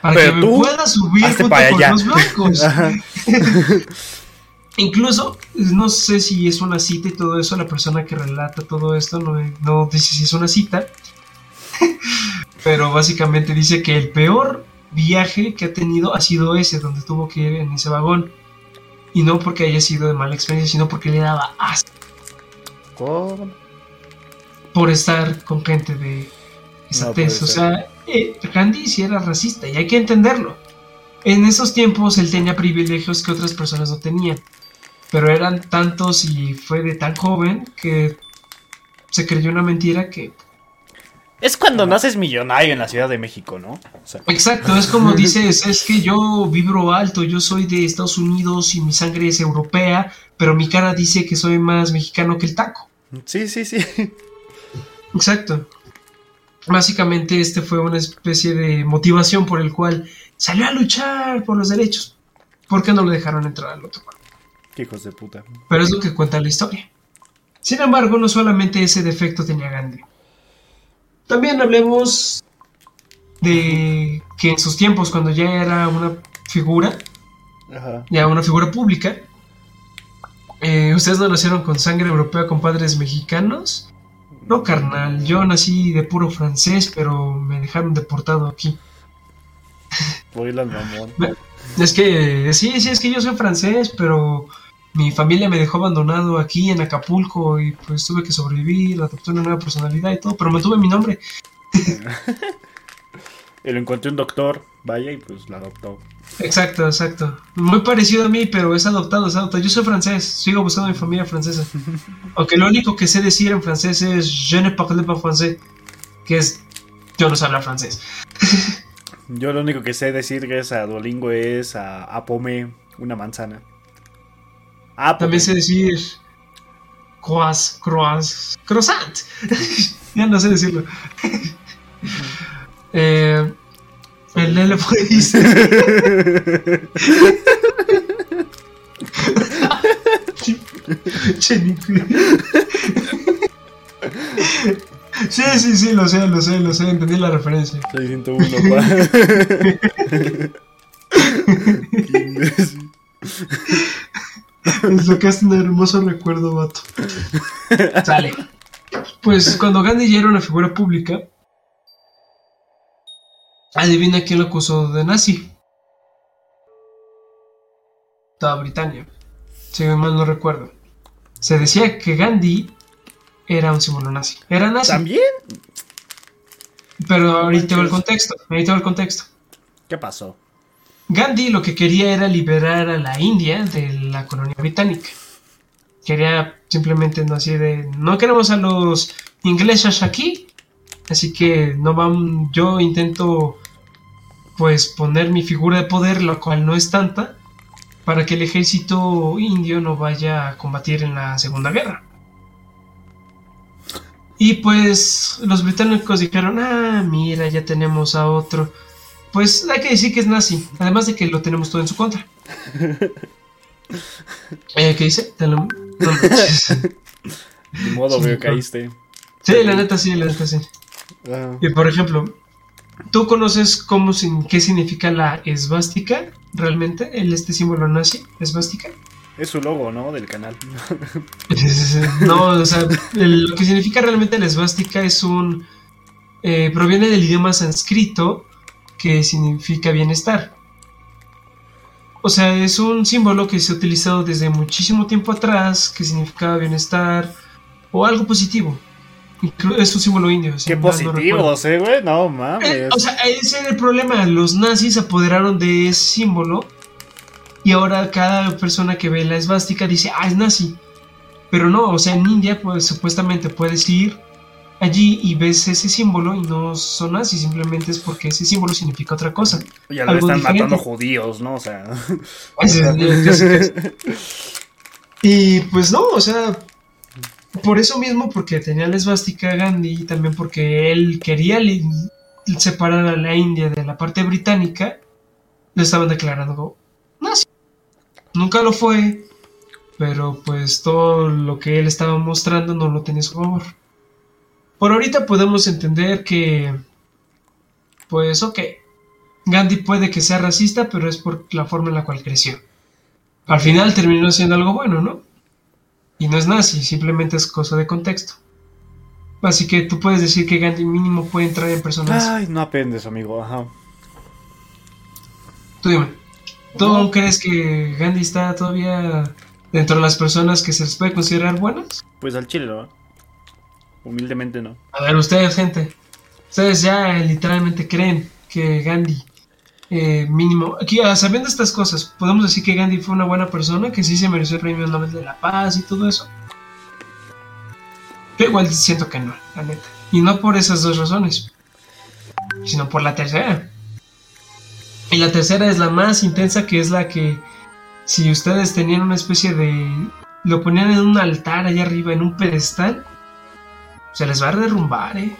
para Pero que me pueda subir junto con los blancos. [LAUGHS] [LAUGHS] Incluso, no sé si es una cita y todo eso, la persona que relata todo esto no, no dice si es una cita, [LAUGHS] pero básicamente dice que el peor viaje que ha tenido ha sido ese, donde tuvo que ir en ese vagón. Y no porque haya sido de mala experiencia, sino porque le daba asco ¿Cómo? por estar con gente de Exactez. puede o sea, eh, Gandhi sí era racista y hay que entenderlo. En esos tiempos él tenía privilegios que otras personas no tenían. Pero eran tantos y fue de tan joven que se creyó una mentira que... Es cuando naces millonario en la Ciudad de México, ¿no? O sea, Exacto, es como [LAUGHS] dices, es que yo vibro alto, yo soy de Estados Unidos y mi sangre es europea, pero mi cara dice que soy más mexicano que el taco. sí, sí, sí. Exacto. Básicamente este fue una especie de motivación por el cual salió a luchar por los derechos. ¿Por qué no lo dejaron entrar al otro lado? Qué hijos de puta. Pero es lo que cuenta la historia. Sin embargo, no solamente ese defecto tenía Gandhi. También hablemos de que en sus tiempos, cuando ya era una figura, Ajá. ya una figura pública, eh, ¿ustedes no nacieron con sangre europea con padres mexicanos? No, carnal, yo nací de puro francés, pero me dejaron deportado aquí. Voy al mamón. [LAUGHS] Es que, sí, sí, es que yo soy francés, pero mi familia me dejó abandonado aquí en Acapulco y pues tuve que sobrevivir, adopté una nueva personalidad y todo, pero mantuve mi nombre. [LAUGHS] Y lo encontré un doctor, vaya, y pues la adoptó. Exacto, exacto. Muy parecido a mí, pero es adoptado, es adoptado. Yo soy francés, sigo buscando mi familia francesa. [LAUGHS] Aunque lo único que sé decir en francés es Je ne parle pas français, que es yo no sé hablar francés. [LAUGHS] Yo lo único que sé decir que es a Duolingo es a apome una manzana. Apome. También sé decir croissant, croissant, [LAUGHS] croissant. ya no sé decirlo. [LAUGHS] eh, el Lele pues. Chenique. Sí, sí, sí, lo sé, lo sé, lo sé, entendí la referencia. 601, pa. [LAUGHS] Qué imbécil. Desbloqueaste un hermoso recuerdo, vato. Sale. Pues cuando Gandhi ya era una figura pública, adivina quién lo acusó de nazi. Toda Britania. Si mal no recuerdo. Se decía que Gandhi era un símbolo nazi. Era nazi. ¿También? Pero ahorita va el contexto. Ahorita va el contexto. ¿Qué pasó? Gandhi lo que quería era liberar a la India de la colonia británica. Quería simplemente no así de no queremos a los ingleses aquí, así que no vamos. Yo intento pues poner mi figura de poder, la cual no es tanta, para que el ejército indio no vaya a combatir en la Segunda Guerra. Y pues los británicos dijeron, ah, mira, ya tenemos a otro. Pues hay que decir que es nazi, además de que lo tenemos todo en su contra. [LAUGHS] Eh, ¿Qué dice? Te lo-. De modo Sí, veo caíste. Sí, la neta sí, la neta sí. Ah, Y por ejemplo, ¿tú conoces cómo, sin- qué significa la esvástica realmente? El, este símbolo nazi, esvástica. es su logo, ¿no? Del canal. [LAUGHS] No, o sea, el- lo que significa realmente la esvástica es un... eh, proviene del idioma sánscrito que significa bienestar. O sea, es un símbolo que se ha utilizado desde muchísimo tiempo atrás, que significaba bienestar o algo positivo. Es un símbolo indio. Qué mal no positivos, eh, güey. No Eh, mames. o sea, ese era el problema. Los nazis se apoderaron de ese símbolo y ahora cada persona que ve la esvástica dice, ah, es nazi. Pero no, o sea, en India pues supuestamente puedes ir allí y ves ese símbolo y no son nazis, simplemente es porque ese símbolo significa otra cosa. ya lo están diferente. matando judíos, ¿no? O sea. [LAUGHS] Ese es- casi, casi. Y pues no, o sea, por eso mismo, porque tenía la esvástica Gandhi y también porque él quería separar a la India de la parte británica, lo estaban declarando nazi. Nunca lo fue, pero pues todo lo que él estaba mostrando no lo tenía a su favor. Por ahorita podemos entender que, pues ok, Gandhi puede que sea racista, pero es por la forma en la cual creció. Al final terminó siendo algo bueno, ¿no? Y no es nazi, simplemente es cosa de contexto. Así que tú puedes decir que Gandhi mínimo puede entrar en personas. Ay, no aprendes, amigo. Ajá. Tú dime. ¿Tú aún crees que Gandhi está todavía dentro de las personas que se les puede considerar buenas? Pues al chile, ¿no? Humildemente no. A ver, ustedes, gente. Ustedes ya literalmente creen que Gandhi, eh, mínimo, aquí ah, sabiendo estas cosas, podemos decir que Gandhi fue una buena persona, que sí se mereció el premio Nobel de la Paz y todo eso. Yo igual siento que no, la neta. Y no por esas dos razones, sino por la tercera. Y la tercera es la más intensa, que es la que si ustedes tenían una especie de... lo ponían en un altar allá arriba, en un pedestal, se les va a derrumbar, ¿eh?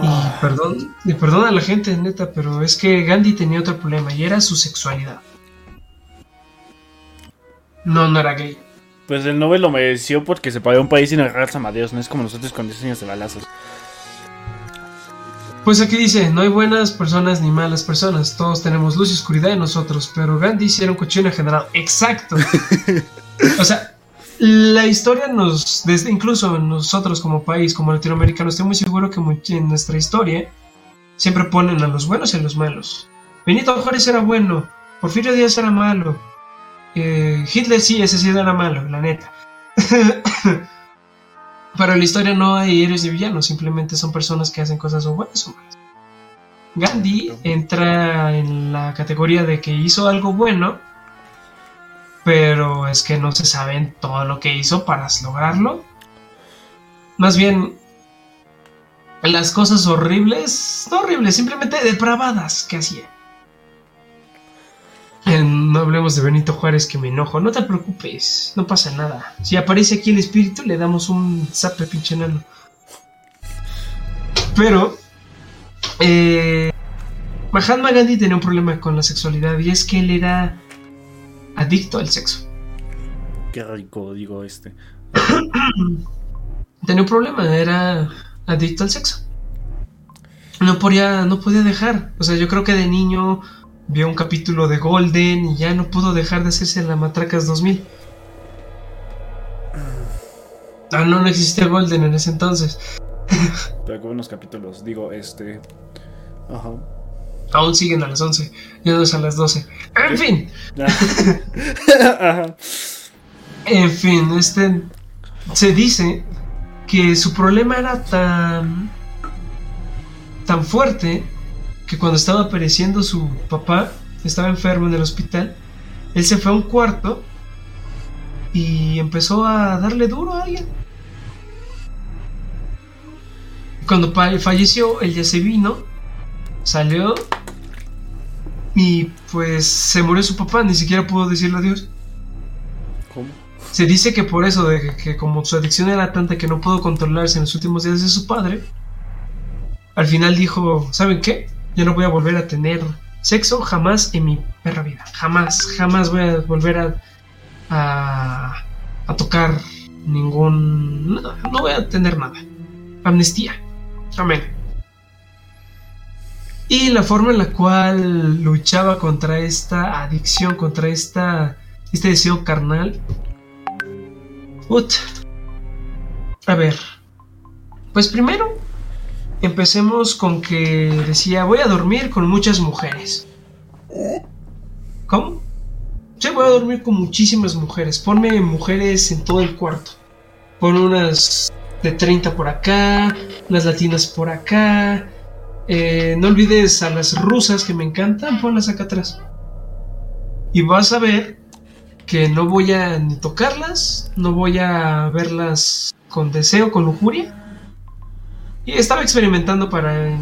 Y perdón, y perdón a la gente, neta, pero es que Gandhi tenía otro problema y era su sexualidad. No, no era gay. Pues el Nobel lo mereció porque se pagó un país sin agarrar Amadeus, no es como nosotros con 10 años de balazos. Pues aquí dice, no hay buenas personas ni malas personas, todos tenemos luz y oscuridad en nosotros, pero Gandhi sí era un cochino en general. Exacto. [LAUGHS] o sea, la historia nos, desde incluso nosotros como país, como latinoamericanos, estoy muy seguro que muy- en nuestra historia siempre ponen a los buenos y a los malos. Benito Juárez era bueno, Porfirio Díaz era malo, eh, Hitler sí, ese sí era malo, la neta. [COUGHS] Pero en la historia no hay héroes y villanos, simplemente son personas que hacen cosas o buenas o malas. Gandhi entra en la categoría de que hizo algo bueno, pero es que no se sabe todo lo que hizo para lograrlo. Más bien, las cosas horribles, no horribles, simplemente depravadas que hacía. No hablemos de Benito Juárez que me enojo, no te preocupes, no pasa nada. Si aparece aquí el espíritu, le damos un zape pinche enano. Pero, eh, Mahatma Gandhi tenía un problema con la sexualidad y es que él era adicto al sexo. Qué rico, digo este. [CLEARS THROAT] Tenía un problema, era adicto al sexo. No podía, no podía dejar. O sea, yo creo que de niño vio un capítulo de Golden y ya no pudo dejar de hacerse la Matracas 2000. Ah, no, no existía Golden en ese entonces. Pero qué buenos capítulos, digo este. Ajá. Aún siguen a las 11, ya no es a las 12. En fin, [LAUGHS] Ajá. en fin, este. Se dice que su problema era tan. tan fuerte que cuando estaba pereciendo su papá, estaba enfermo en el hospital, él se fue a un cuarto y empezó a darle duro a alguien. Cuando falleció, él ya se vino, salió y pues se murió su papá, ni siquiera pudo decirle adiós. ¿Cómo? Se dice que por eso, de que como su adicción era tanta que no pudo controlarse en los últimos días de su padre, al final dijo, ¿saben qué? Yo no voy a volver a tener sexo jamás en mi perra vida. Jamás, jamás voy a volver a, a, a tocar ningún... No, no voy a tener nada. Amnistía. Amén. Y la forma en la cual luchaba contra esta adicción, contra esta, este deseo carnal, Ut. A ver. Pues primero, empecemos con que decía, voy a dormir con muchas mujeres. ¿Cómo? Sí, voy a dormir con muchísimas mujeres. Ponme mujeres en todo el cuarto. Pon unas de 30 por acá, unas latinas por acá. Eh, no olvides a las rusas que me encantan, ponlas acá atrás. Y vas a ver que no voy a ni tocarlas, no voy a verlas con deseo, con lujuria. Y estaba experimentando para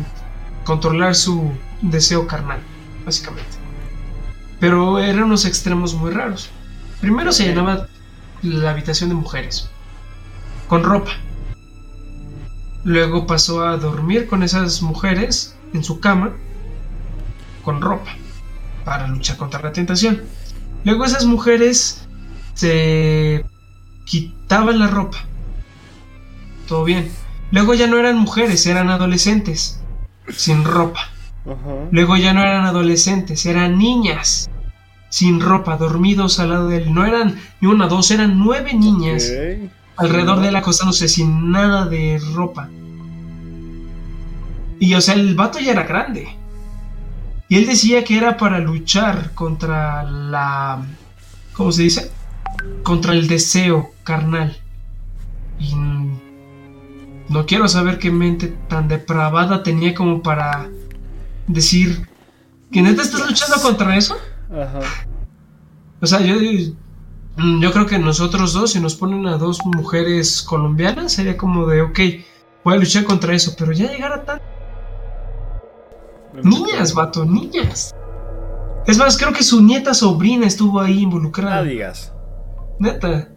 controlar su deseo carnal, básicamente. Pero eran unos extremos muy raros. Primero se llenaba la habitación de mujeres, con ropa. Luego pasó a dormir con esas mujeres en su cama, con ropa, para luchar contra la tentación. Luego esas mujeres se quitaban la ropa. Todo bien. Luego ya no eran mujeres, eran adolescentes. Sin ropa. Luego ya no eran adolescentes, eran niñas. Sin ropa, dormidos al lado de él. No eran ni una, dos, eran nueve niñas. Alrededor de él acostándose sin nada de ropa. Y o sea, el vato ya era grande. Y él decía que era para luchar contra la... ¿Cómo se dice? Contra el deseo carnal. Y no quiero saber qué mente tan depravada tenía como para decir que neta estás luchando contra eso. Ajá. O sea, yo, yo creo que nosotros dos, si nos ponen a dos mujeres colombianas, sería como de, ok, voy a luchar contra eso, pero ya llegar a tan... Niñas, vato, niñas. Es más, creo que su nieta sobrina estuvo ahí No involucrada. digas. Neta.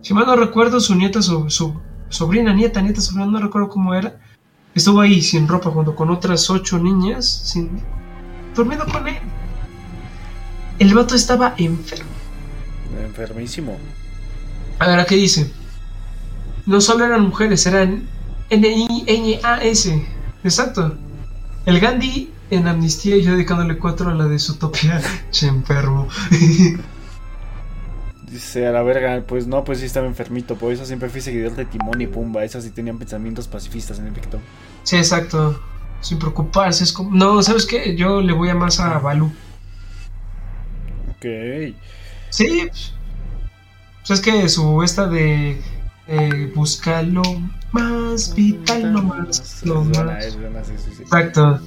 Si mal no recuerdo, su nieta, su, su sobrina, nieta, nieta, sobrina, no recuerdo cómo era. Estuvo ahí sin ropa junto con otras ocho niñas, sin... durmiendo con él. El vato estaba enfermo. Enfermísimo. A ver, ¿a qué dice? No solo eran mujeres, eran N-I-N-A-S. Exacto. El Gandhi en Amnistía y yo dedicándole cuatro a la de su topia. [LAUGHS] che enfermo. [LAUGHS] Dice a la verga, pues no, pues sí estaba enfermito, por eso siempre fui seguidor de Timón y Pumba, esas sí tenían pensamientos pacifistas en efecto. sí, exacto. Sin preocuparse. Es como... No, ¿sabes qué? Yo le voy a más a Balú. Ok. Sí. Pues es que su esta de eh, busca lo más vital, lo más, lo más. Exacto.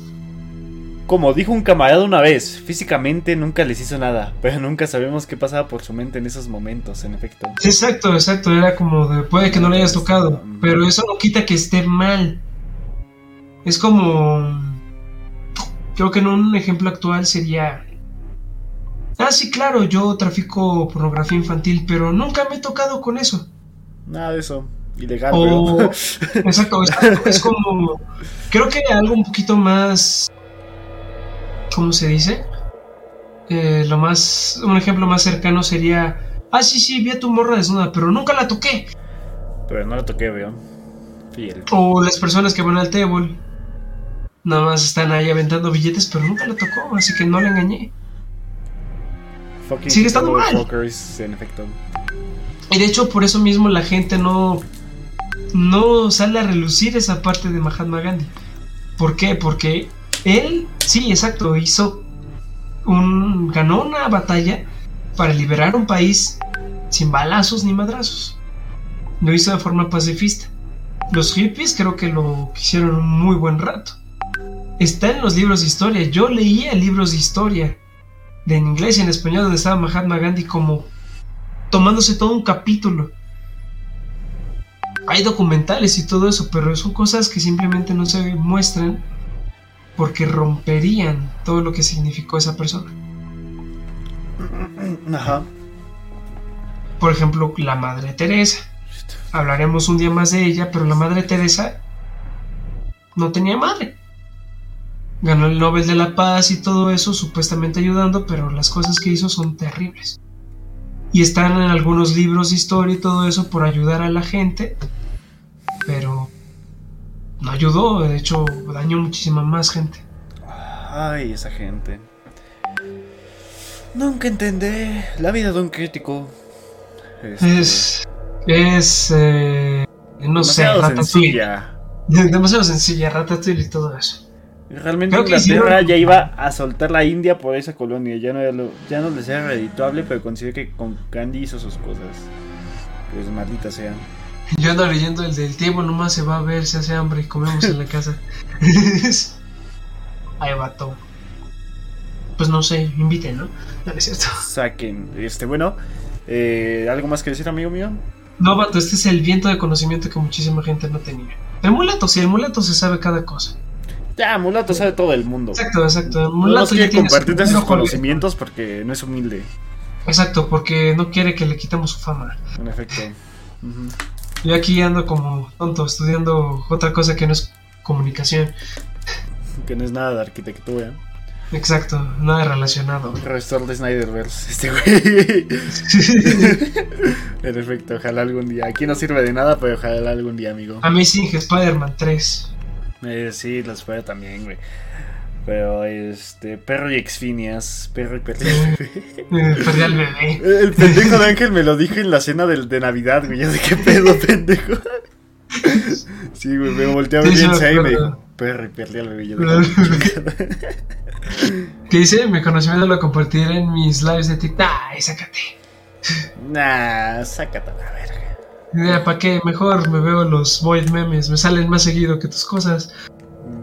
Como dijo un camarada una vez, físicamente nunca les hizo nada, pero nunca sabemos qué pasaba por su mente en esos momentos, en efecto. Sí, exacto, exacto. Era como de puede que no le hayas tocado, pero eso no quita que esté mal. Es como. Creo que en un ejemplo actual sería. Ah, sí, claro, yo trafico pornografía infantil, pero nunca me he tocado con eso. Nada de eso. Ilegal, O, pero... exacto, exacto, es como. Creo que algo un poquito más. ¿Cómo se dice? Eh, lo más. Un ejemplo más cercano sería. Ah, sí, sí, vi a tu morra desnuda, pero nunca la toqué. pero no lo toqué, veo. Fiel. O las personas que van al table. Nada más están ahí aventando billetes, pero nunca la tocó, así que no la engañé. Fucking Sigue estando mal. En efecto. Y de hecho, por eso mismo la gente no. No sale a relucir esa parte de Mahatma Gandhi. ¿Por qué? Porque él, sí, exacto, hizo un. ganó una batalla para liberar un país sin balazos ni madrazos. Lo hizo de forma pacifista. Los hippies creo que lo hicieron un muy buen rato. Está en los libros de historia. Yo leía libros de historia de en inglés y en español donde estaba Mahatma Gandhi como tomándose todo un capítulo. Hay documentales y todo eso, pero son cosas que simplemente no se muestran porque romperían todo lo que significó esa persona. [CLEARS THROAT] Ajá. Por ejemplo, la Madre Teresa. Hablaremos un día más de ella, pero la Madre Teresa no tenía madre. Ganó el Nobel de la Paz y todo eso, supuestamente ayudando, pero las cosas que hizo son terribles. Y están en algunos libros de historia y todo eso por ayudar a la gente, pero no ayudó, de hecho dañó muchísima más gente. Ay, esa gente. Nunca entendí la vida de un crítico. Este, Es. Es. eh, no sé, demasiado Ratatouille. sencilla. [LAUGHS] Demasiado sencilla, Ratatouille y todo eso. Realmente Creo Inglaterra hicieron- ya iba a soltar la India por esa colonia. Ya no, era lo- ya no les era redituable, pero considero que con Gandhi hizo sus cosas. Pues maldita sea. Yo ando leyendo el del tiempo, nomás se va a ver, se hace hambre y comemos en la casa. [LAUGHS] Ahí va todo. Pues no sé, inviten, ¿no? No, no es cierto. Saquen. Este, bueno. eh, ¿Algo más que decir, amigo mío? No, vato, este es el viento de conocimiento que muchísima gente no tenía. El mulato, sí, el mulato se sabe cada cosa. Ya, Mulato sabe todo el mundo. Exacto, exacto. No nos mulato ya quiere compartir sus conocimientos porque no es humilde. Exacto, porque no quiere que le quitemos su fama. En efecto. Yo aquí ando como tonto, estudiando otra cosa que no es comunicación. Que no es nada de arquitectura. Exacto, nada relacionado. Restore de Snyderverse. Este güey. [LAUGHS] en efecto, ojalá algún día. Aquí no sirve de nada, pero ojalá algún día, amigo. Amazing Spider-Man 3. Eh, sí, los fue también, güey. Pero este, perro y exfinias, perro y perro. [LAUGHS] Eh, Perdí al bebé. El pendejo de Ángel me lo dijo en la cena del- de, Navidad, güey. Yo de qué pedo, pendejo. [LAUGHS] Sí, güey, me volteé a ver Sí, sí bien y me dijo, perro y perdí al bebé. Yo de [LAUGHS] ¿Qué dice? Mi conocimiento lo compartiré en mis lives de TikTok. ¡Ay, sácate! Nah, sácate a la verga. ¿Para qué? Mejor me veo los Void memes, me salen más seguido que tus cosas.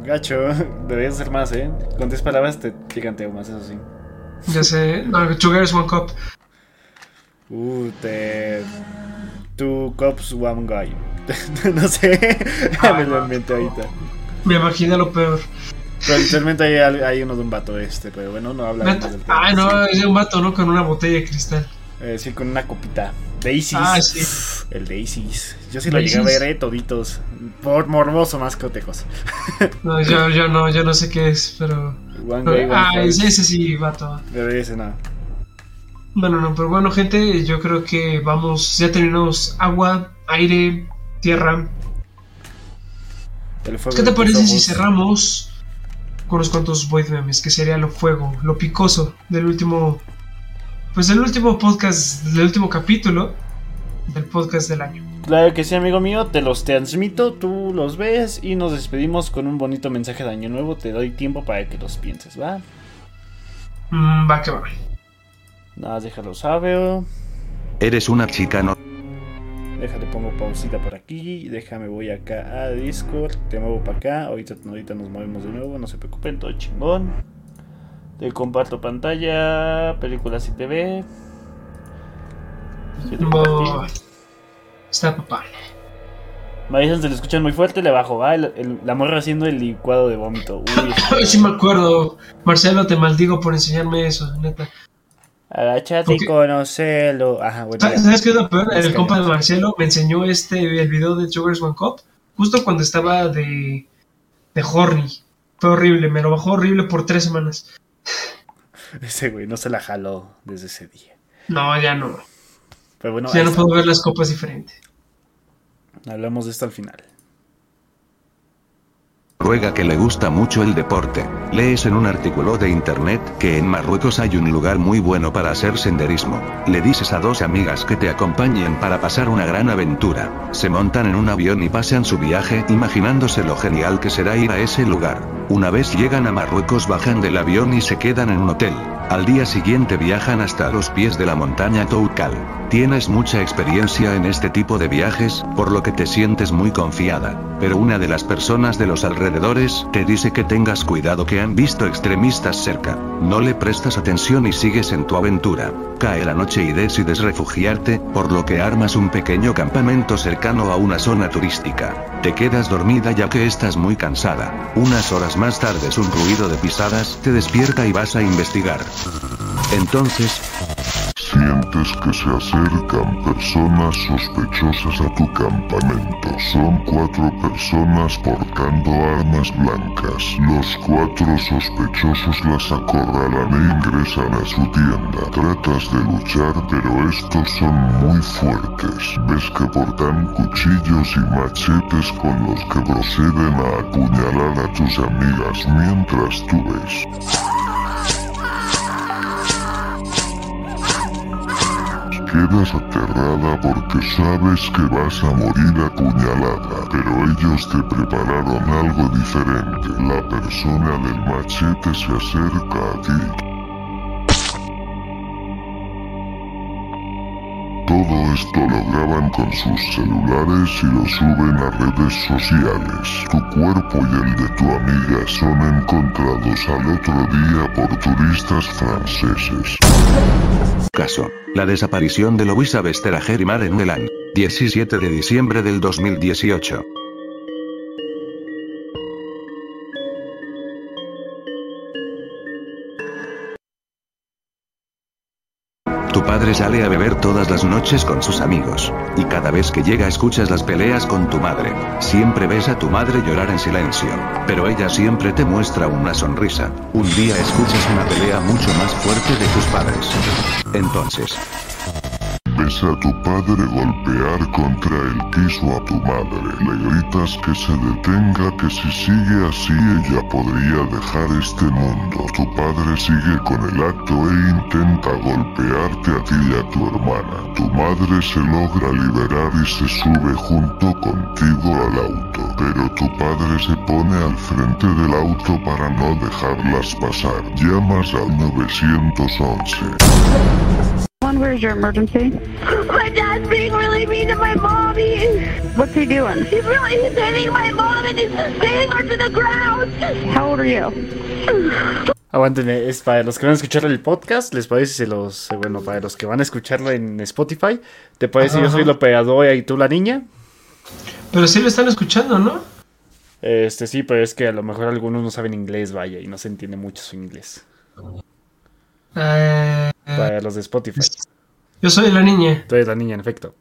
Gacho, [LAUGHS] deberías hacer más, ¿eh? Con 10 palabras te giganteo más, eso sí. Ya sé, no, Sugar is one cup. Uh, te. Two cops, one guy. [LAUGHS] no sé, [LAUGHS] me lo inventé ahorita. Me imaginé lo peor. Pero literalmente hay, hay uno de un vato este, pero bueno, no habla Ah, no, es de un vato, ¿no? Con una botella de cristal. Eh, sí, con una copita. Daisies. Ah, sí. El Daisies. Yo sí lo llegué a ver, eh, toditos. Por morboso más que otra cosa. [LAUGHS] No, yo, yo no, yo no sé qué es, pero. One one Ah, ese, ese sí, vato. Pero ese no. Bueno, no, pero bueno, gente, yo creo que vamos, ya terminamos agua, aire, tierra. ¿Qué te de parece si cerramos con unos cuantos void memes? Que sería lo fuego, lo picoso del último. Pues del último podcast, del último capítulo del podcast del año. Claro que sí, amigo mío, te los transmito, tú los ves y nos despedimos con un bonito mensaje de año nuevo. Te doy tiempo para que los pienses, ¿va? Mm, va que va. Nada, más déjalo saber. Eres una chica no. Déjale, pongo pausita por aquí. Déjame, voy acá a Discord. Te muevo para acá. Ahorita, ahorita nos movemos de nuevo. No se preocupen, todo chingón. Te comparto pantalla, películas y TV. Está papá. Dicen se le escuchan muy fuerte, le bajo, va. El- el- la morra haciendo el licuado de vómito. Uy, [LAUGHS] Ay, sí me acuerdo. Marcelo, te maldigo por enseñarme eso, neta. agachate y conocelo. Ajá, bueno. ¿Sabes qué es lo peor? El compa de Marcelo me enseñó este el video de Sugar's One Cup justo cuando estaba de, de horny. Fue horrible, me lo bajó horrible por tres semanas. [LAUGHS] Ese güey no se la jaló desde ese día. No, ya no. Pero bueno, ya no puedo ver las copas diferente. hablamos de esto al final. Ruega que le gusta mucho el deporte. Lees en un artículo de internet que en Marruecos hay un lugar muy bueno para hacer senderismo. Le dices a dos amigas que te acompañen para pasar una gran aventura. Se montan en un avión y pasan su viaje imaginándose lo genial que será ir a ese lugar. Una vez llegan a Marruecos bajan del avión y se quedan en un hotel. Al día siguiente viajan hasta los pies de la montaña Toukal. Tienes mucha experiencia en este tipo de viajes, por lo que te sientes muy confiada. Pero una de las personas de los alrededores te dice que tengas cuidado que han visto extremistas cerca. No le prestas atención y sigues en tu aventura. Cae la noche y decides refugiarte, por lo que armas un pequeño campamento cercano a una zona turística. Te quedas dormida ya que estás muy cansada. Unas horas más tarde un ruido de pisadas te despierta y vas a investigar. Entonces, Sientes que se acercan personas sospechosas a tu campamento. Son cuatro personas portando armas blancas. Los cuatro sospechosos las acorralan e ingresan a su tienda. Tratas de luchar, pero estos son muy fuertes. Ves que portan cuchillos y machetes con los que proceden a apuñalar a tus amigas mientras tú ves. Quedas aterrada porque sabes que vas a morir apuñalada, pero ellos te prepararon algo diferente. La persona del machete se acerca a ti. Todo esto lo graban con sus celulares y lo suben a redes sociales. Tu cuerpo y el de tu amiga son encontrados al otro día por turistas franceses. caso. La desaparición de Louisa Besterager y Maren Melan. 17 de diciembre del 2018. Tu padre sale a beber todas las noches con sus amigos. Y cada vez que llega escuchas las peleas con tu madre. Siempre ves a tu madre llorar en silencio. Pero ella siempre te muestra una sonrisa. Un día escuchas una pelea mucho más fuerte de tus padres. Entonces, Ves a tu padre golpear contra el piso a tu madre. Le gritas que se detenga, que si sigue así ella podría dejar este mundo. Tu padre sigue con el acto e intenta golpearte a ti y a tu hermana. Tu madre se logra liberar y se sube junto contigo al auto. Pero tu padre se pone al frente del auto para no dejarlas pasar. Llamas al 911. One, where's your emergency? My dad's being really mean to my mommy. What's he doing? He's really he's hitting my mom and he's hitting her to the ground. How old are you? Aguanten, es para los que van a escuchar el podcast, les parece si los, eh, bueno, para los que van a escucharlo en Spotify, ¿te parece si yo soy la operadora y tú la niña? Pero sí lo están escuchando, ¿no? Este sí, pero es que a lo mejor algunos no saben inglés, vaya, y no se entiende mucho su inglés. Eh, Para los de Spotify. yo soy la niña. Tú eres la niña, en efecto.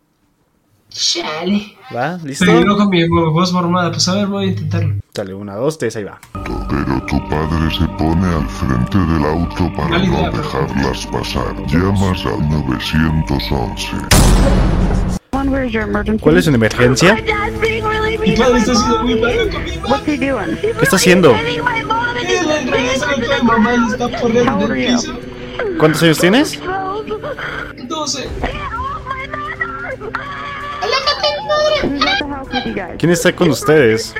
Chale. ¿Va? ¿Listo? Pero yo con mi voz formada. Pues a ver, voy a intentarlo. Dale, una, dos, tres, ahí va. Pero tu padre se pone al frente del auto para no dejarlas pasar. Llamas al 911. One, where's your emergency? ¿Cuál es su emergencia? Mi padre está siendo muy malo con mi? He's ¿Qué está haciendo? toda the mi mamá está are el you? piso. ¿Cuántos años tienes? Twelve. 12. Get off my mother. Who's at the house with you guys? ¿Quién está con ustedes?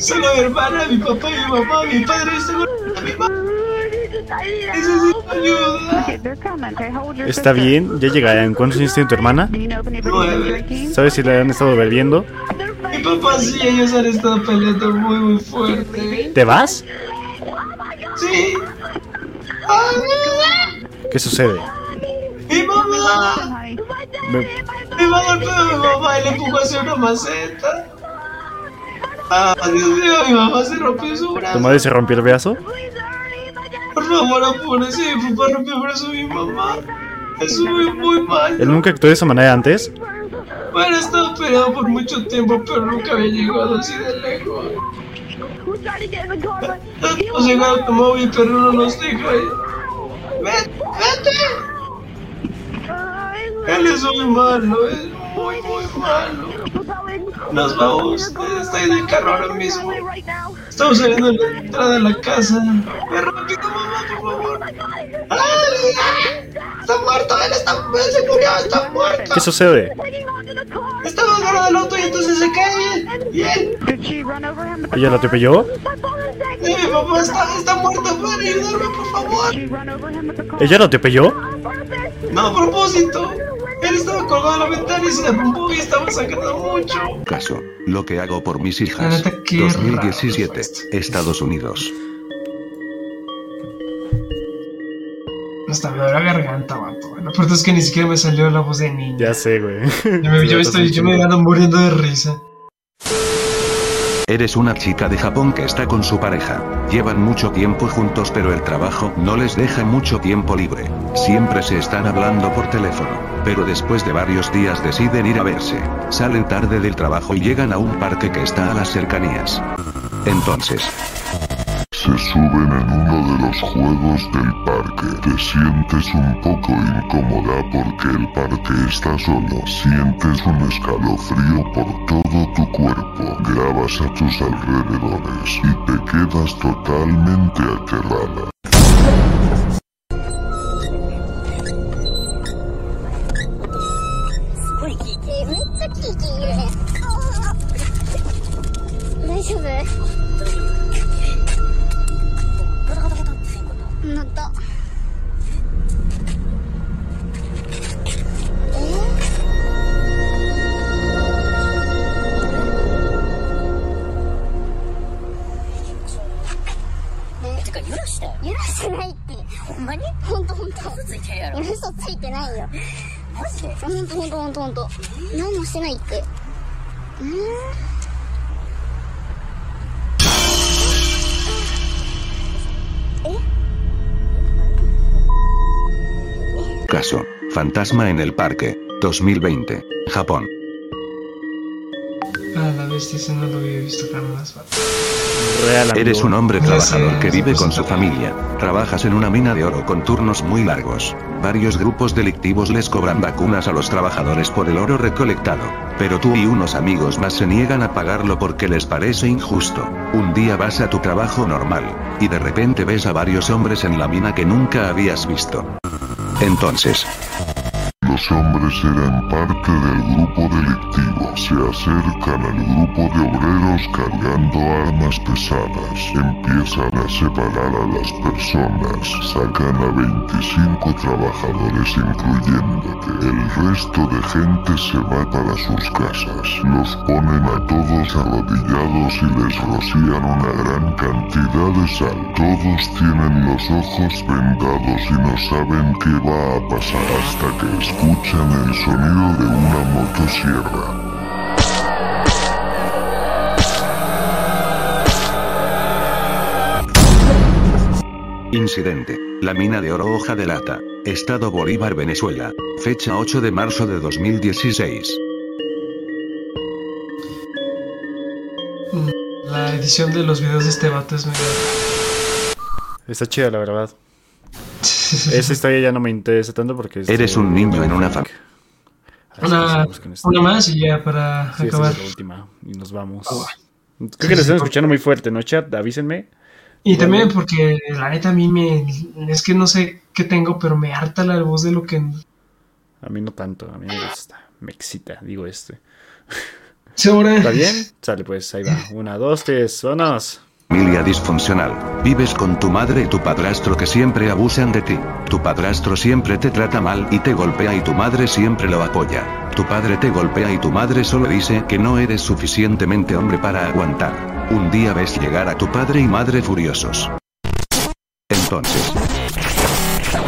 Solo mi hermana, mi papá y mi mamá. Mi padre está con mi mamá. ¿Está bien? ¿Ya llegarán? ¿Cuántos años tiene tu hermana? ¿Sabes si le han estado bebiendo? Mi papá sí, ellos han estado peleando muy, muy fuerte. ¿Te vas? Sí. ¿Qué sucede? ¡Mi mamá! Me- a golpear a mi mamá y le empujó hacia una maceta. ¡Ah, Dios mío! Mi mamá se rompió su ¿Tu brazo. madre se rompió el brazo? Por favor, apúrese. Mi papá rompió el brazo de mi mamá. Eso muy, muy mal. ¿Él nunca actuó de esa manera antes? Bueno, he estado peleado por mucho tiempo, pero nunca había llegado así de lejos. Who's trying to get in the car? but- Hemos llegado al automóvil, pero no nos deja. ¡Vete! ¡Vete! Él es muy malo, es muy, muy malo. Nos vamos, estoy en el carro ahora mismo. Estamos saliendo de la entrada de la casa. Ve rápido, mamá, por favor. ¡Ay! ¡Está muerto! ¡Él está él se murió! ¡Está muerto! ¿Qué sucede? Estaba agarrado del auto y entonces se cae. Y él, ¿Ella lo atropelló? y mi papá está, está muerto. ¿Pueden ayudarme, por favor? ¿Ella lo atropelló? No, a propósito. Él estaba colgado en la ventana y se derrumbó y estaba sangrando mucho. Caso. Lo que hago por mis La hijas. neta, qué 2017. raro fue esto. Estados Unidos. Hasta me duele la garganta, vato. Lo peor es que ni siquiera me salió la voz de niña. Ya sé, güey. Yo me, yo estoy, yo me ando muriendo de risa. Eres una chica de Japón que está con su pareja. Llevan mucho tiempo juntos pero el trabajo no les deja mucho tiempo libre. Siempre se están hablando por teléfono. Pero después de varios días deciden ir a verse. Salen tarde del trabajo y llegan a un parque que está a las cercanías. Entonces, Se suben en uno de los juegos del parque. Te sientes un poco incómoda porque el parque está solo. Sientes un escalofrío por todo tu cuerpo. Grabas a tus alrededores y te quedas totalmente aterrada. Fantasma en el parque. 2020. Japón. Ah, la bestia, no lo había visto jamás. Real. Eres un hombre trabajador que vive con su familia. Trabajas en una mina de oro con turnos muy largos. Varios grupos delictivos les cobran vacunas a los trabajadores por el oro recolectado. Pero tú y unos amigos más se niegan a pagarlo porque les parece injusto. Un día vas a tu trabajo normal. Y de repente ves a varios hombres en la mina que nunca habías visto. Entonces, Los hombres eran parte del grupo delictivo. Se acercan al grupo de obreros cargando armas pesadas. Empiezan a separar a las personas. Sacan a 25 trabajadores incluyéndote. El resto de gente se va para sus casas. Los ponen a todos arrodillados y les rocían una gran cantidad de sal. Todos tienen los ojos vendados y no saben qué va a pasar hasta que escuchan el sonido de una motosierra. Incidente. La mina de oro hoja de lata. Estado Bolívar, Venezuela. Fecha 8 de marzo de 2016. Mm, La edición de los videos de este vato es medio... Está chida, la verdad. [LAUGHS] Esa historia ya no me interesa tanto porque... es Eres de- un niño en una fa- Así que Una, esta. una más y ya para Sí, esta acabar. es la última. Y nos vamos. Ah, Creo Sí, que lo sí, están por- escuchando muy fuerte, ¿no, chat? Avísenme. Y Bueno. también porque la neta a mí me... Es que no sé qué tengo, pero me harta la voz de lo que... A mí no tanto, a mí me gusta. Me excita, digo este. [LAUGHS] ¿Está bien? Sale pues, ahí va. Una, dos, tres, vámonos. Familia disfuncional. Vives con tu madre y tu padrastro que siempre abusan de ti. Tu padrastro siempre te trata mal y te golpea y tu madre siempre lo apoya. Tu padre te golpea y tu madre solo dice que no eres suficientemente hombre para aguantar. Un día ves llegar a tu padre y madre furiosos. Entonces,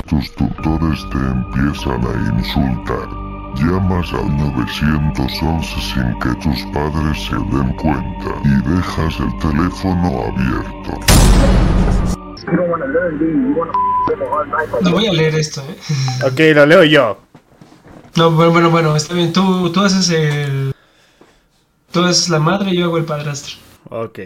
Tus tutores te empiezan a insultar. Llamas al 911 sin que tus padres se den cuenta y dejas el teléfono abierto. No voy a leer esto, ¿eh? Ok, lo leo yo. No, bueno, bueno, bueno, está bien. Tú, tú haces el... Tú haces la madre y yo hago el padrastro. Ok,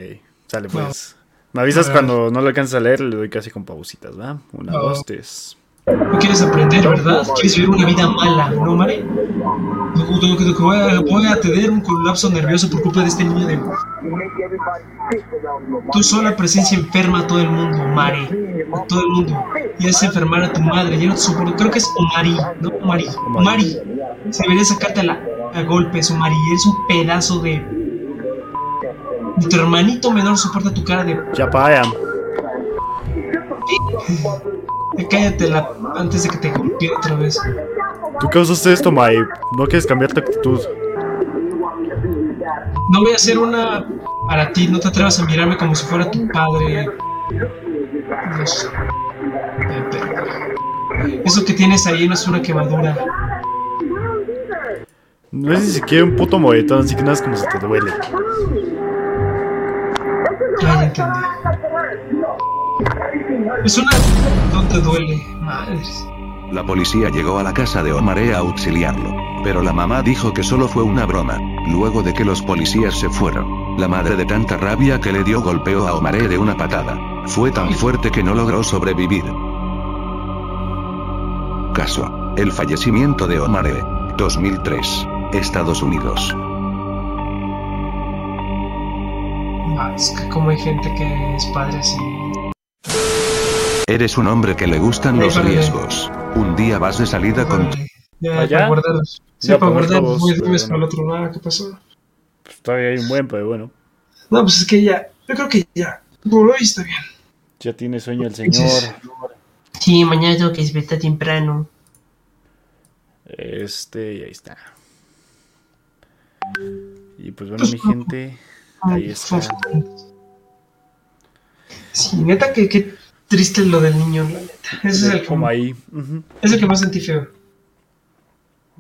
sale pues. Me avisas cuando no lo alcances a leer, le doy casi con pausitas, ¿va? Una, No. dos, tres. No quieres aprender, ¿verdad? Quieres vivir una vida mala, ¿no, que Voy a, tener un colapso nervioso por culpa de este niño de... Tú sola presencia enferma a todo el mundo, Mari. A todo el mundo. Y haces enfermar a tu madre. Yo no te. Creo que es Omari, ¿no? Omari. Omari. Se debería sacarte a, la, a golpes, Omari. Eres un pedazo de... Ni tu hermanito menor soporta tu cara de... Eh, Cállate la... antes de que te golpee otra vez. Tú causaste esto, Mai. No quieres cambiar tu actitud. No voy a hacer una para ti, no te atrevas a mirarme como si fuera tu padre. Eh, Eso que tienes ahí no es una quemadura. No es ni siquiera un puto moretón, así que nada es como si te duele. Ya, ya entendí. Es una... No te duele, madres. la policía llegó a la casa de Omaré a auxiliarlo. Pero la mamá dijo que solo fue una broma. Luego de que los policías se fueron, la madre de tanta rabia que le dio golpeó a Omaré de una patada. Fue tan fuerte que no logró sobrevivir. Caso. El fallecimiento de Omaré. 2003. Estados Unidos. Ah, es que como hay gente que es padre así. Eres un hombre que le gustan los riesgos. Un día vas de salida con. Ya, ¿Ah, ya? para guardarlos. Sí, Ya, para ponemos guardar. todos, Voy bueno. para el otro lado. ¿Qué pasó? Pues todavía hay un buen, pero bueno. No, pues es que ya. Yo creo que ya. Por hoy está bien. Ya tiene sueño el señor. Sí, mañana tengo que despertar temprano. Este, y ahí está. Y pues bueno, mi gente, ahí está. Sí, neta que qué triste lo del niño, la neta. Ese es el que, es el que más sentí feo.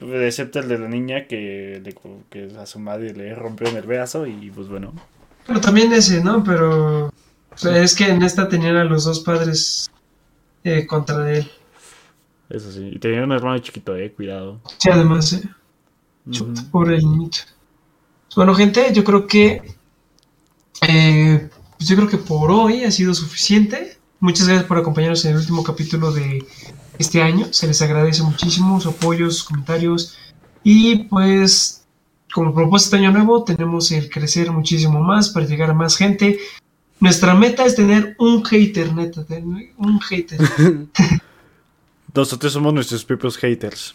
Excepto el de la niña que, le- que a su madre le rompió en el brazo y pues bueno. Pero también ese, ¿no? Pero o sea, es que en esta tenían a los dos padres eh, contra él. Eso sí. Y tenía un hermano chiquito, eh, cuidado. Sí, además, ¿eh? Chuta, pobre niñito. Bueno, gente, yo creo que. eh, pues yo creo que por hoy ha sido suficiente. Muchas gracias por acompañarnos en el último capítulo de este año. Se les agradece muchísimo sus comentarios. Y pues, como propósito de año nuevo, tenemos el crecer muchísimo más para llegar a más gente. Nuestra meta es tener un hater, neta, un hater. [LAUGHS] Nosotros somos nuestros propios haters.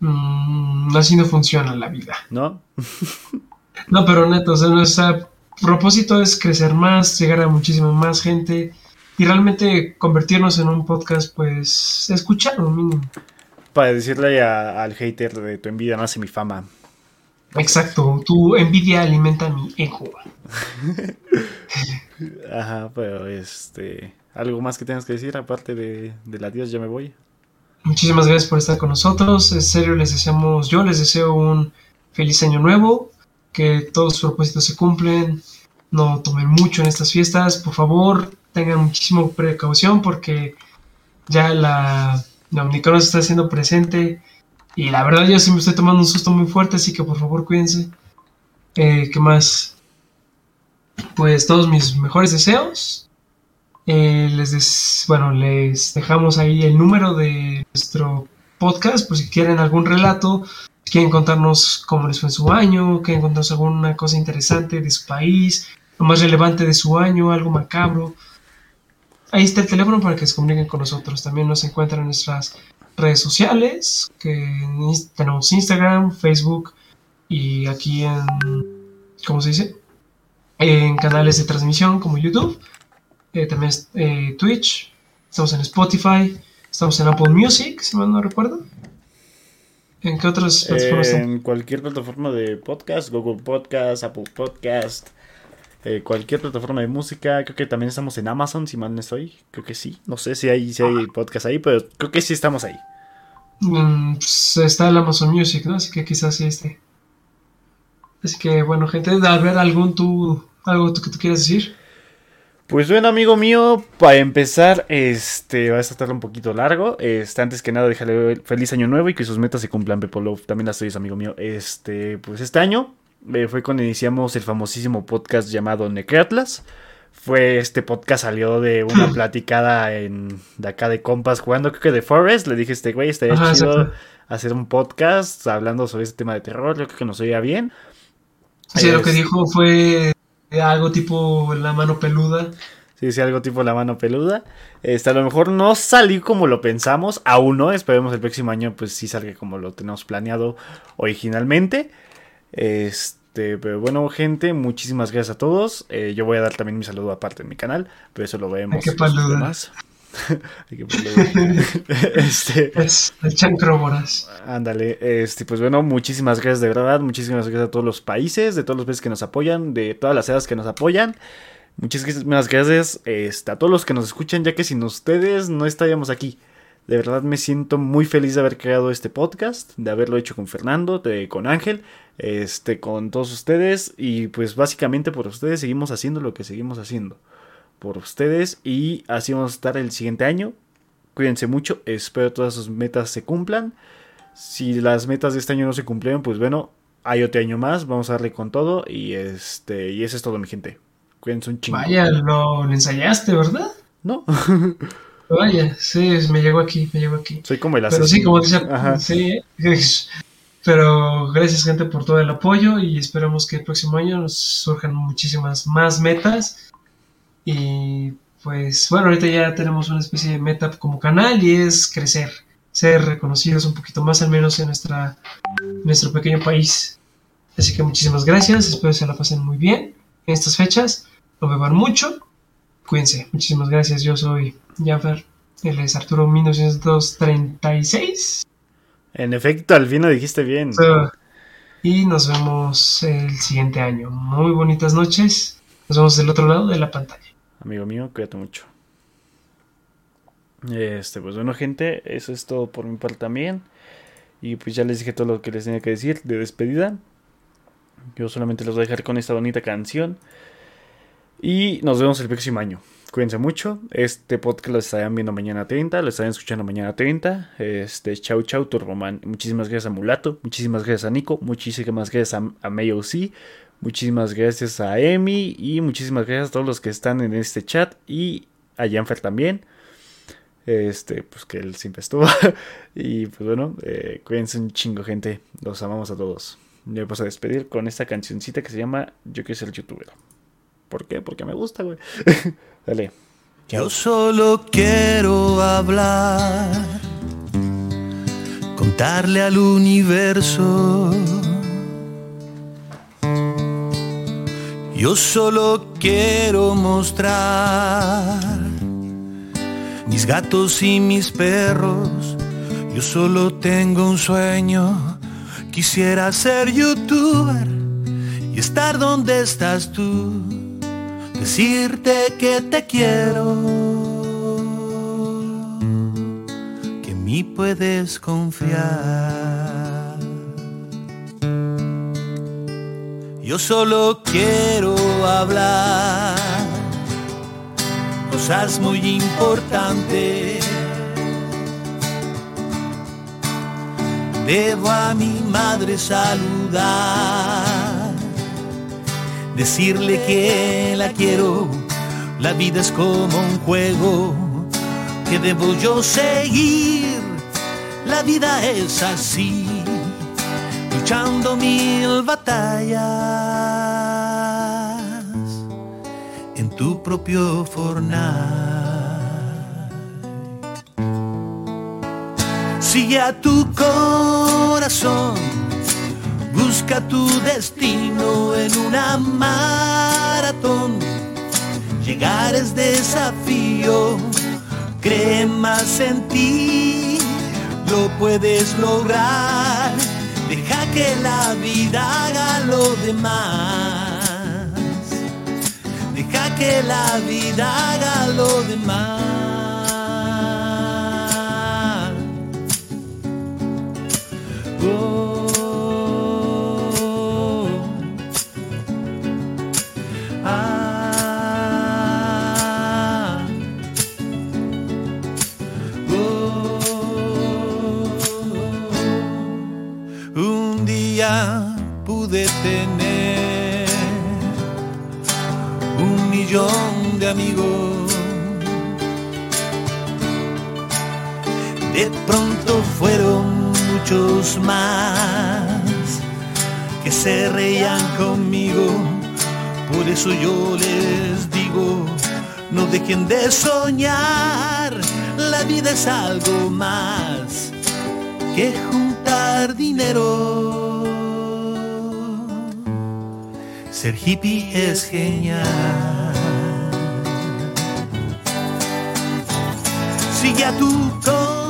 mm, así no funciona la vida. ¿No? [LAUGHS] No, pero neto, o sea, nuestro propósito es crecer más, llegar a muchísima más gente y realmente convertirnos en un podcast, pues, escuchado mínimo. Para decirle a- al hater de tu envidia nace mi fama. Exacto, tu envidia alimenta mi ego. [LAUGHS] Ajá, pero este. ¿Algo más que tengas que decir aparte de, del adiós ya me voy? Muchísimas gracias por estar con nosotros. En serio, les deseamos, yo les deseo un feliz año nuevo, que todos sus propósitos se cumplen. No tomen mucho en estas fiestas, por favor, tengan muchísima precaución porque ya la, la Omicron se está haciendo presente y la verdad yo sí me estoy tomando un susto muy fuerte, así que por favor cuídense. Eh, ¿Qué más? Pues todos mis mejores deseos. Eh, les des- bueno, les dejamos ahí el número de nuestro podcast por si quieren algún relato, si quieren contarnos cómo les fue en su año, quieren contarnos alguna cosa interesante de su país, lo más relevante de su año, algo macabro. Ahí está el teléfono para que se comuniquen con nosotros. También nos encuentran en nuestras redes sociales, que tenemos Instagram, Facebook y aquí en, ¿cómo se dice? En canales de transmisión como YouTube. Eh, también eh, Twitch, estamos en Spotify, estamos en Apple Music, si mal no recuerdo. ¿En qué otras plataformas? En cualquier plataforma de podcast, Google Podcast, Apple Podcast, eh, cualquier plataforma de música. Creo que también estamos en Amazon, si mal no estoy. Creo que sí. No sé si hay, si hay podcast ahí, pero creo que sí estamos ahí. Mm, pues, está el Amazon Music, ¿no? Así que quizás sí esté. Así que bueno, gente, a ver algún tú, algo tú que tú quieras decir. Pues bueno, amigo mío, para empezar, este va a estar un poquito largo. Este, antes que nada, déjale feliz año nuevo y que sus metas se cumplan, Pepo Love. También las tuyas, amigo mío. Este, pues este año eh, fue cuando iniciamos el famosísimo podcast llamado Necreatlas. Fue este podcast salió de una [LAUGHS] platicada en de acá de compas jugando, creo que de Forest. Le dije a este güey, estaría Ajá, chido exacto. hacer un podcast hablando sobre este tema de terror. Yo creo que nos oía bien. Sí, lo que dijo fue algo tipo la mano peluda. Sí, sí, algo tipo la mano peluda. Este, a lo mejor no salió como lo pensamos, aún no. Esperemos el próximo año, pues sí salga como lo tenemos planeado originalmente. Este, pero bueno, gente, muchísimas gracias a todos. Eh, yo voy a dar también mi saludo aparte en mi canal, pero eso lo vemos. En los demás. [LAUGHS] [LAUGHS] Este, Es el chancróboras. Ándale, este, pues bueno, muchísimas gracias de verdad, muchísimas gracias a todos los países, de todos los países que nos apoyan, de todas las edades que nos apoyan. Muchísimas gracias este, a todos los que nos escuchan, ya que sin ustedes no estaríamos aquí. De verdad me siento muy feliz de haber creado este podcast, de haberlo hecho con Fernando, de- con Ángel, este, con todos ustedes y pues básicamente por ustedes seguimos haciendo lo que seguimos haciendo. Por ustedes y así vamos a estar el siguiente año. Cuídense mucho, espero todas sus metas se cumplan. Si las metas de este año no se cumplieron, pues bueno, hay otro año más, vamos a darle con todo y este y eso es todo mi gente. Cuídense un chingo. Vaya, lo, lo ensayaste, ¿verdad? No, [LAUGHS] Vaya, sí, me llegó aquí, me llegó aquí. soy como el Pero sí, asesino. como dice, Ajá. sí. [LAUGHS] Pero gracias, gente, por todo el apoyo y esperamos que el próximo año nos surjan muchísimas más metas. Y pues, bueno, ahorita ya tenemos una especie de meta como canal y es crecer, ser reconocidos un poquito más, al menos en nuestra, nuestro pequeño país. Así que muchísimas gracias, espero que se la pasen muy bien en estas fechas, lo beban mucho, cuídense, muchísimas gracias, yo soy Jaffer, él es Arturo 1936. En efecto, al fin lo dijiste bien. So, y nos vemos el siguiente año. Muy bonitas noches. Nos vemos del otro lado de la pantalla. Amigo mío, cuídate mucho. Este, pues bueno, gente, eso es todo por mi parte también. Y pues ya les dije todo lo que les tenía que decir de despedida. Yo solamente los voy a dejar con esta bonita canción. Y nos vemos el próximo año. Cuídense mucho. Este podcast lo estarán viendo mañana 30. Lo estarán escuchando mañana 30. Este, chau, chau, Turboman. Muchísimas gracias a Mulato. Muchísimas gracias a Nico. Muchísimas gracias a, a Mayo C. Muchísimas gracias a Emi. Y muchísimas gracias a todos los que están en este chat. Y a Janfer también. Este, pues que él siempre estuvo. [LAUGHS] y pues bueno, eh, cuídense un chingo, gente. Los amamos a todos. Me vamos a despedir con esta cancioncita que se llama Yo quiero ser youtuber. ¿Por qué? Porque me gusta, güey. [LAUGHS] Dale. Yo solo quiero hablar con contarle al universo. Yo solo quiero mostrar mis gatos y mis perros. Yo solo tengo un sueño. Quisiera ser youtuber y estar donde estás tú. Decirte que te quiero. Que en mí puedes confiar. Yo solo quiero hablar cosas muy importantes. Debo a mi madre saludar, decirle que la quiero. La vida es como un juego que debo yo seguir. La vida es así, luchando mil batallas en tu propio fornal. Sigue a tu corazón, busca tu destino en una maratón. Llegar es desafío, cree más en ti, lo puedes lograr. Deja que la vida haga lo demás. Deja que la vida haga lo demás. Oh. Pude tener un millón de amigos. De pronto fueron muchos más que se reían conmigo. Por eso yo les digo, no dejen de soñar. La vida es algo más que juntar dinero. Ser hippie es genial. Sigue a tu corazón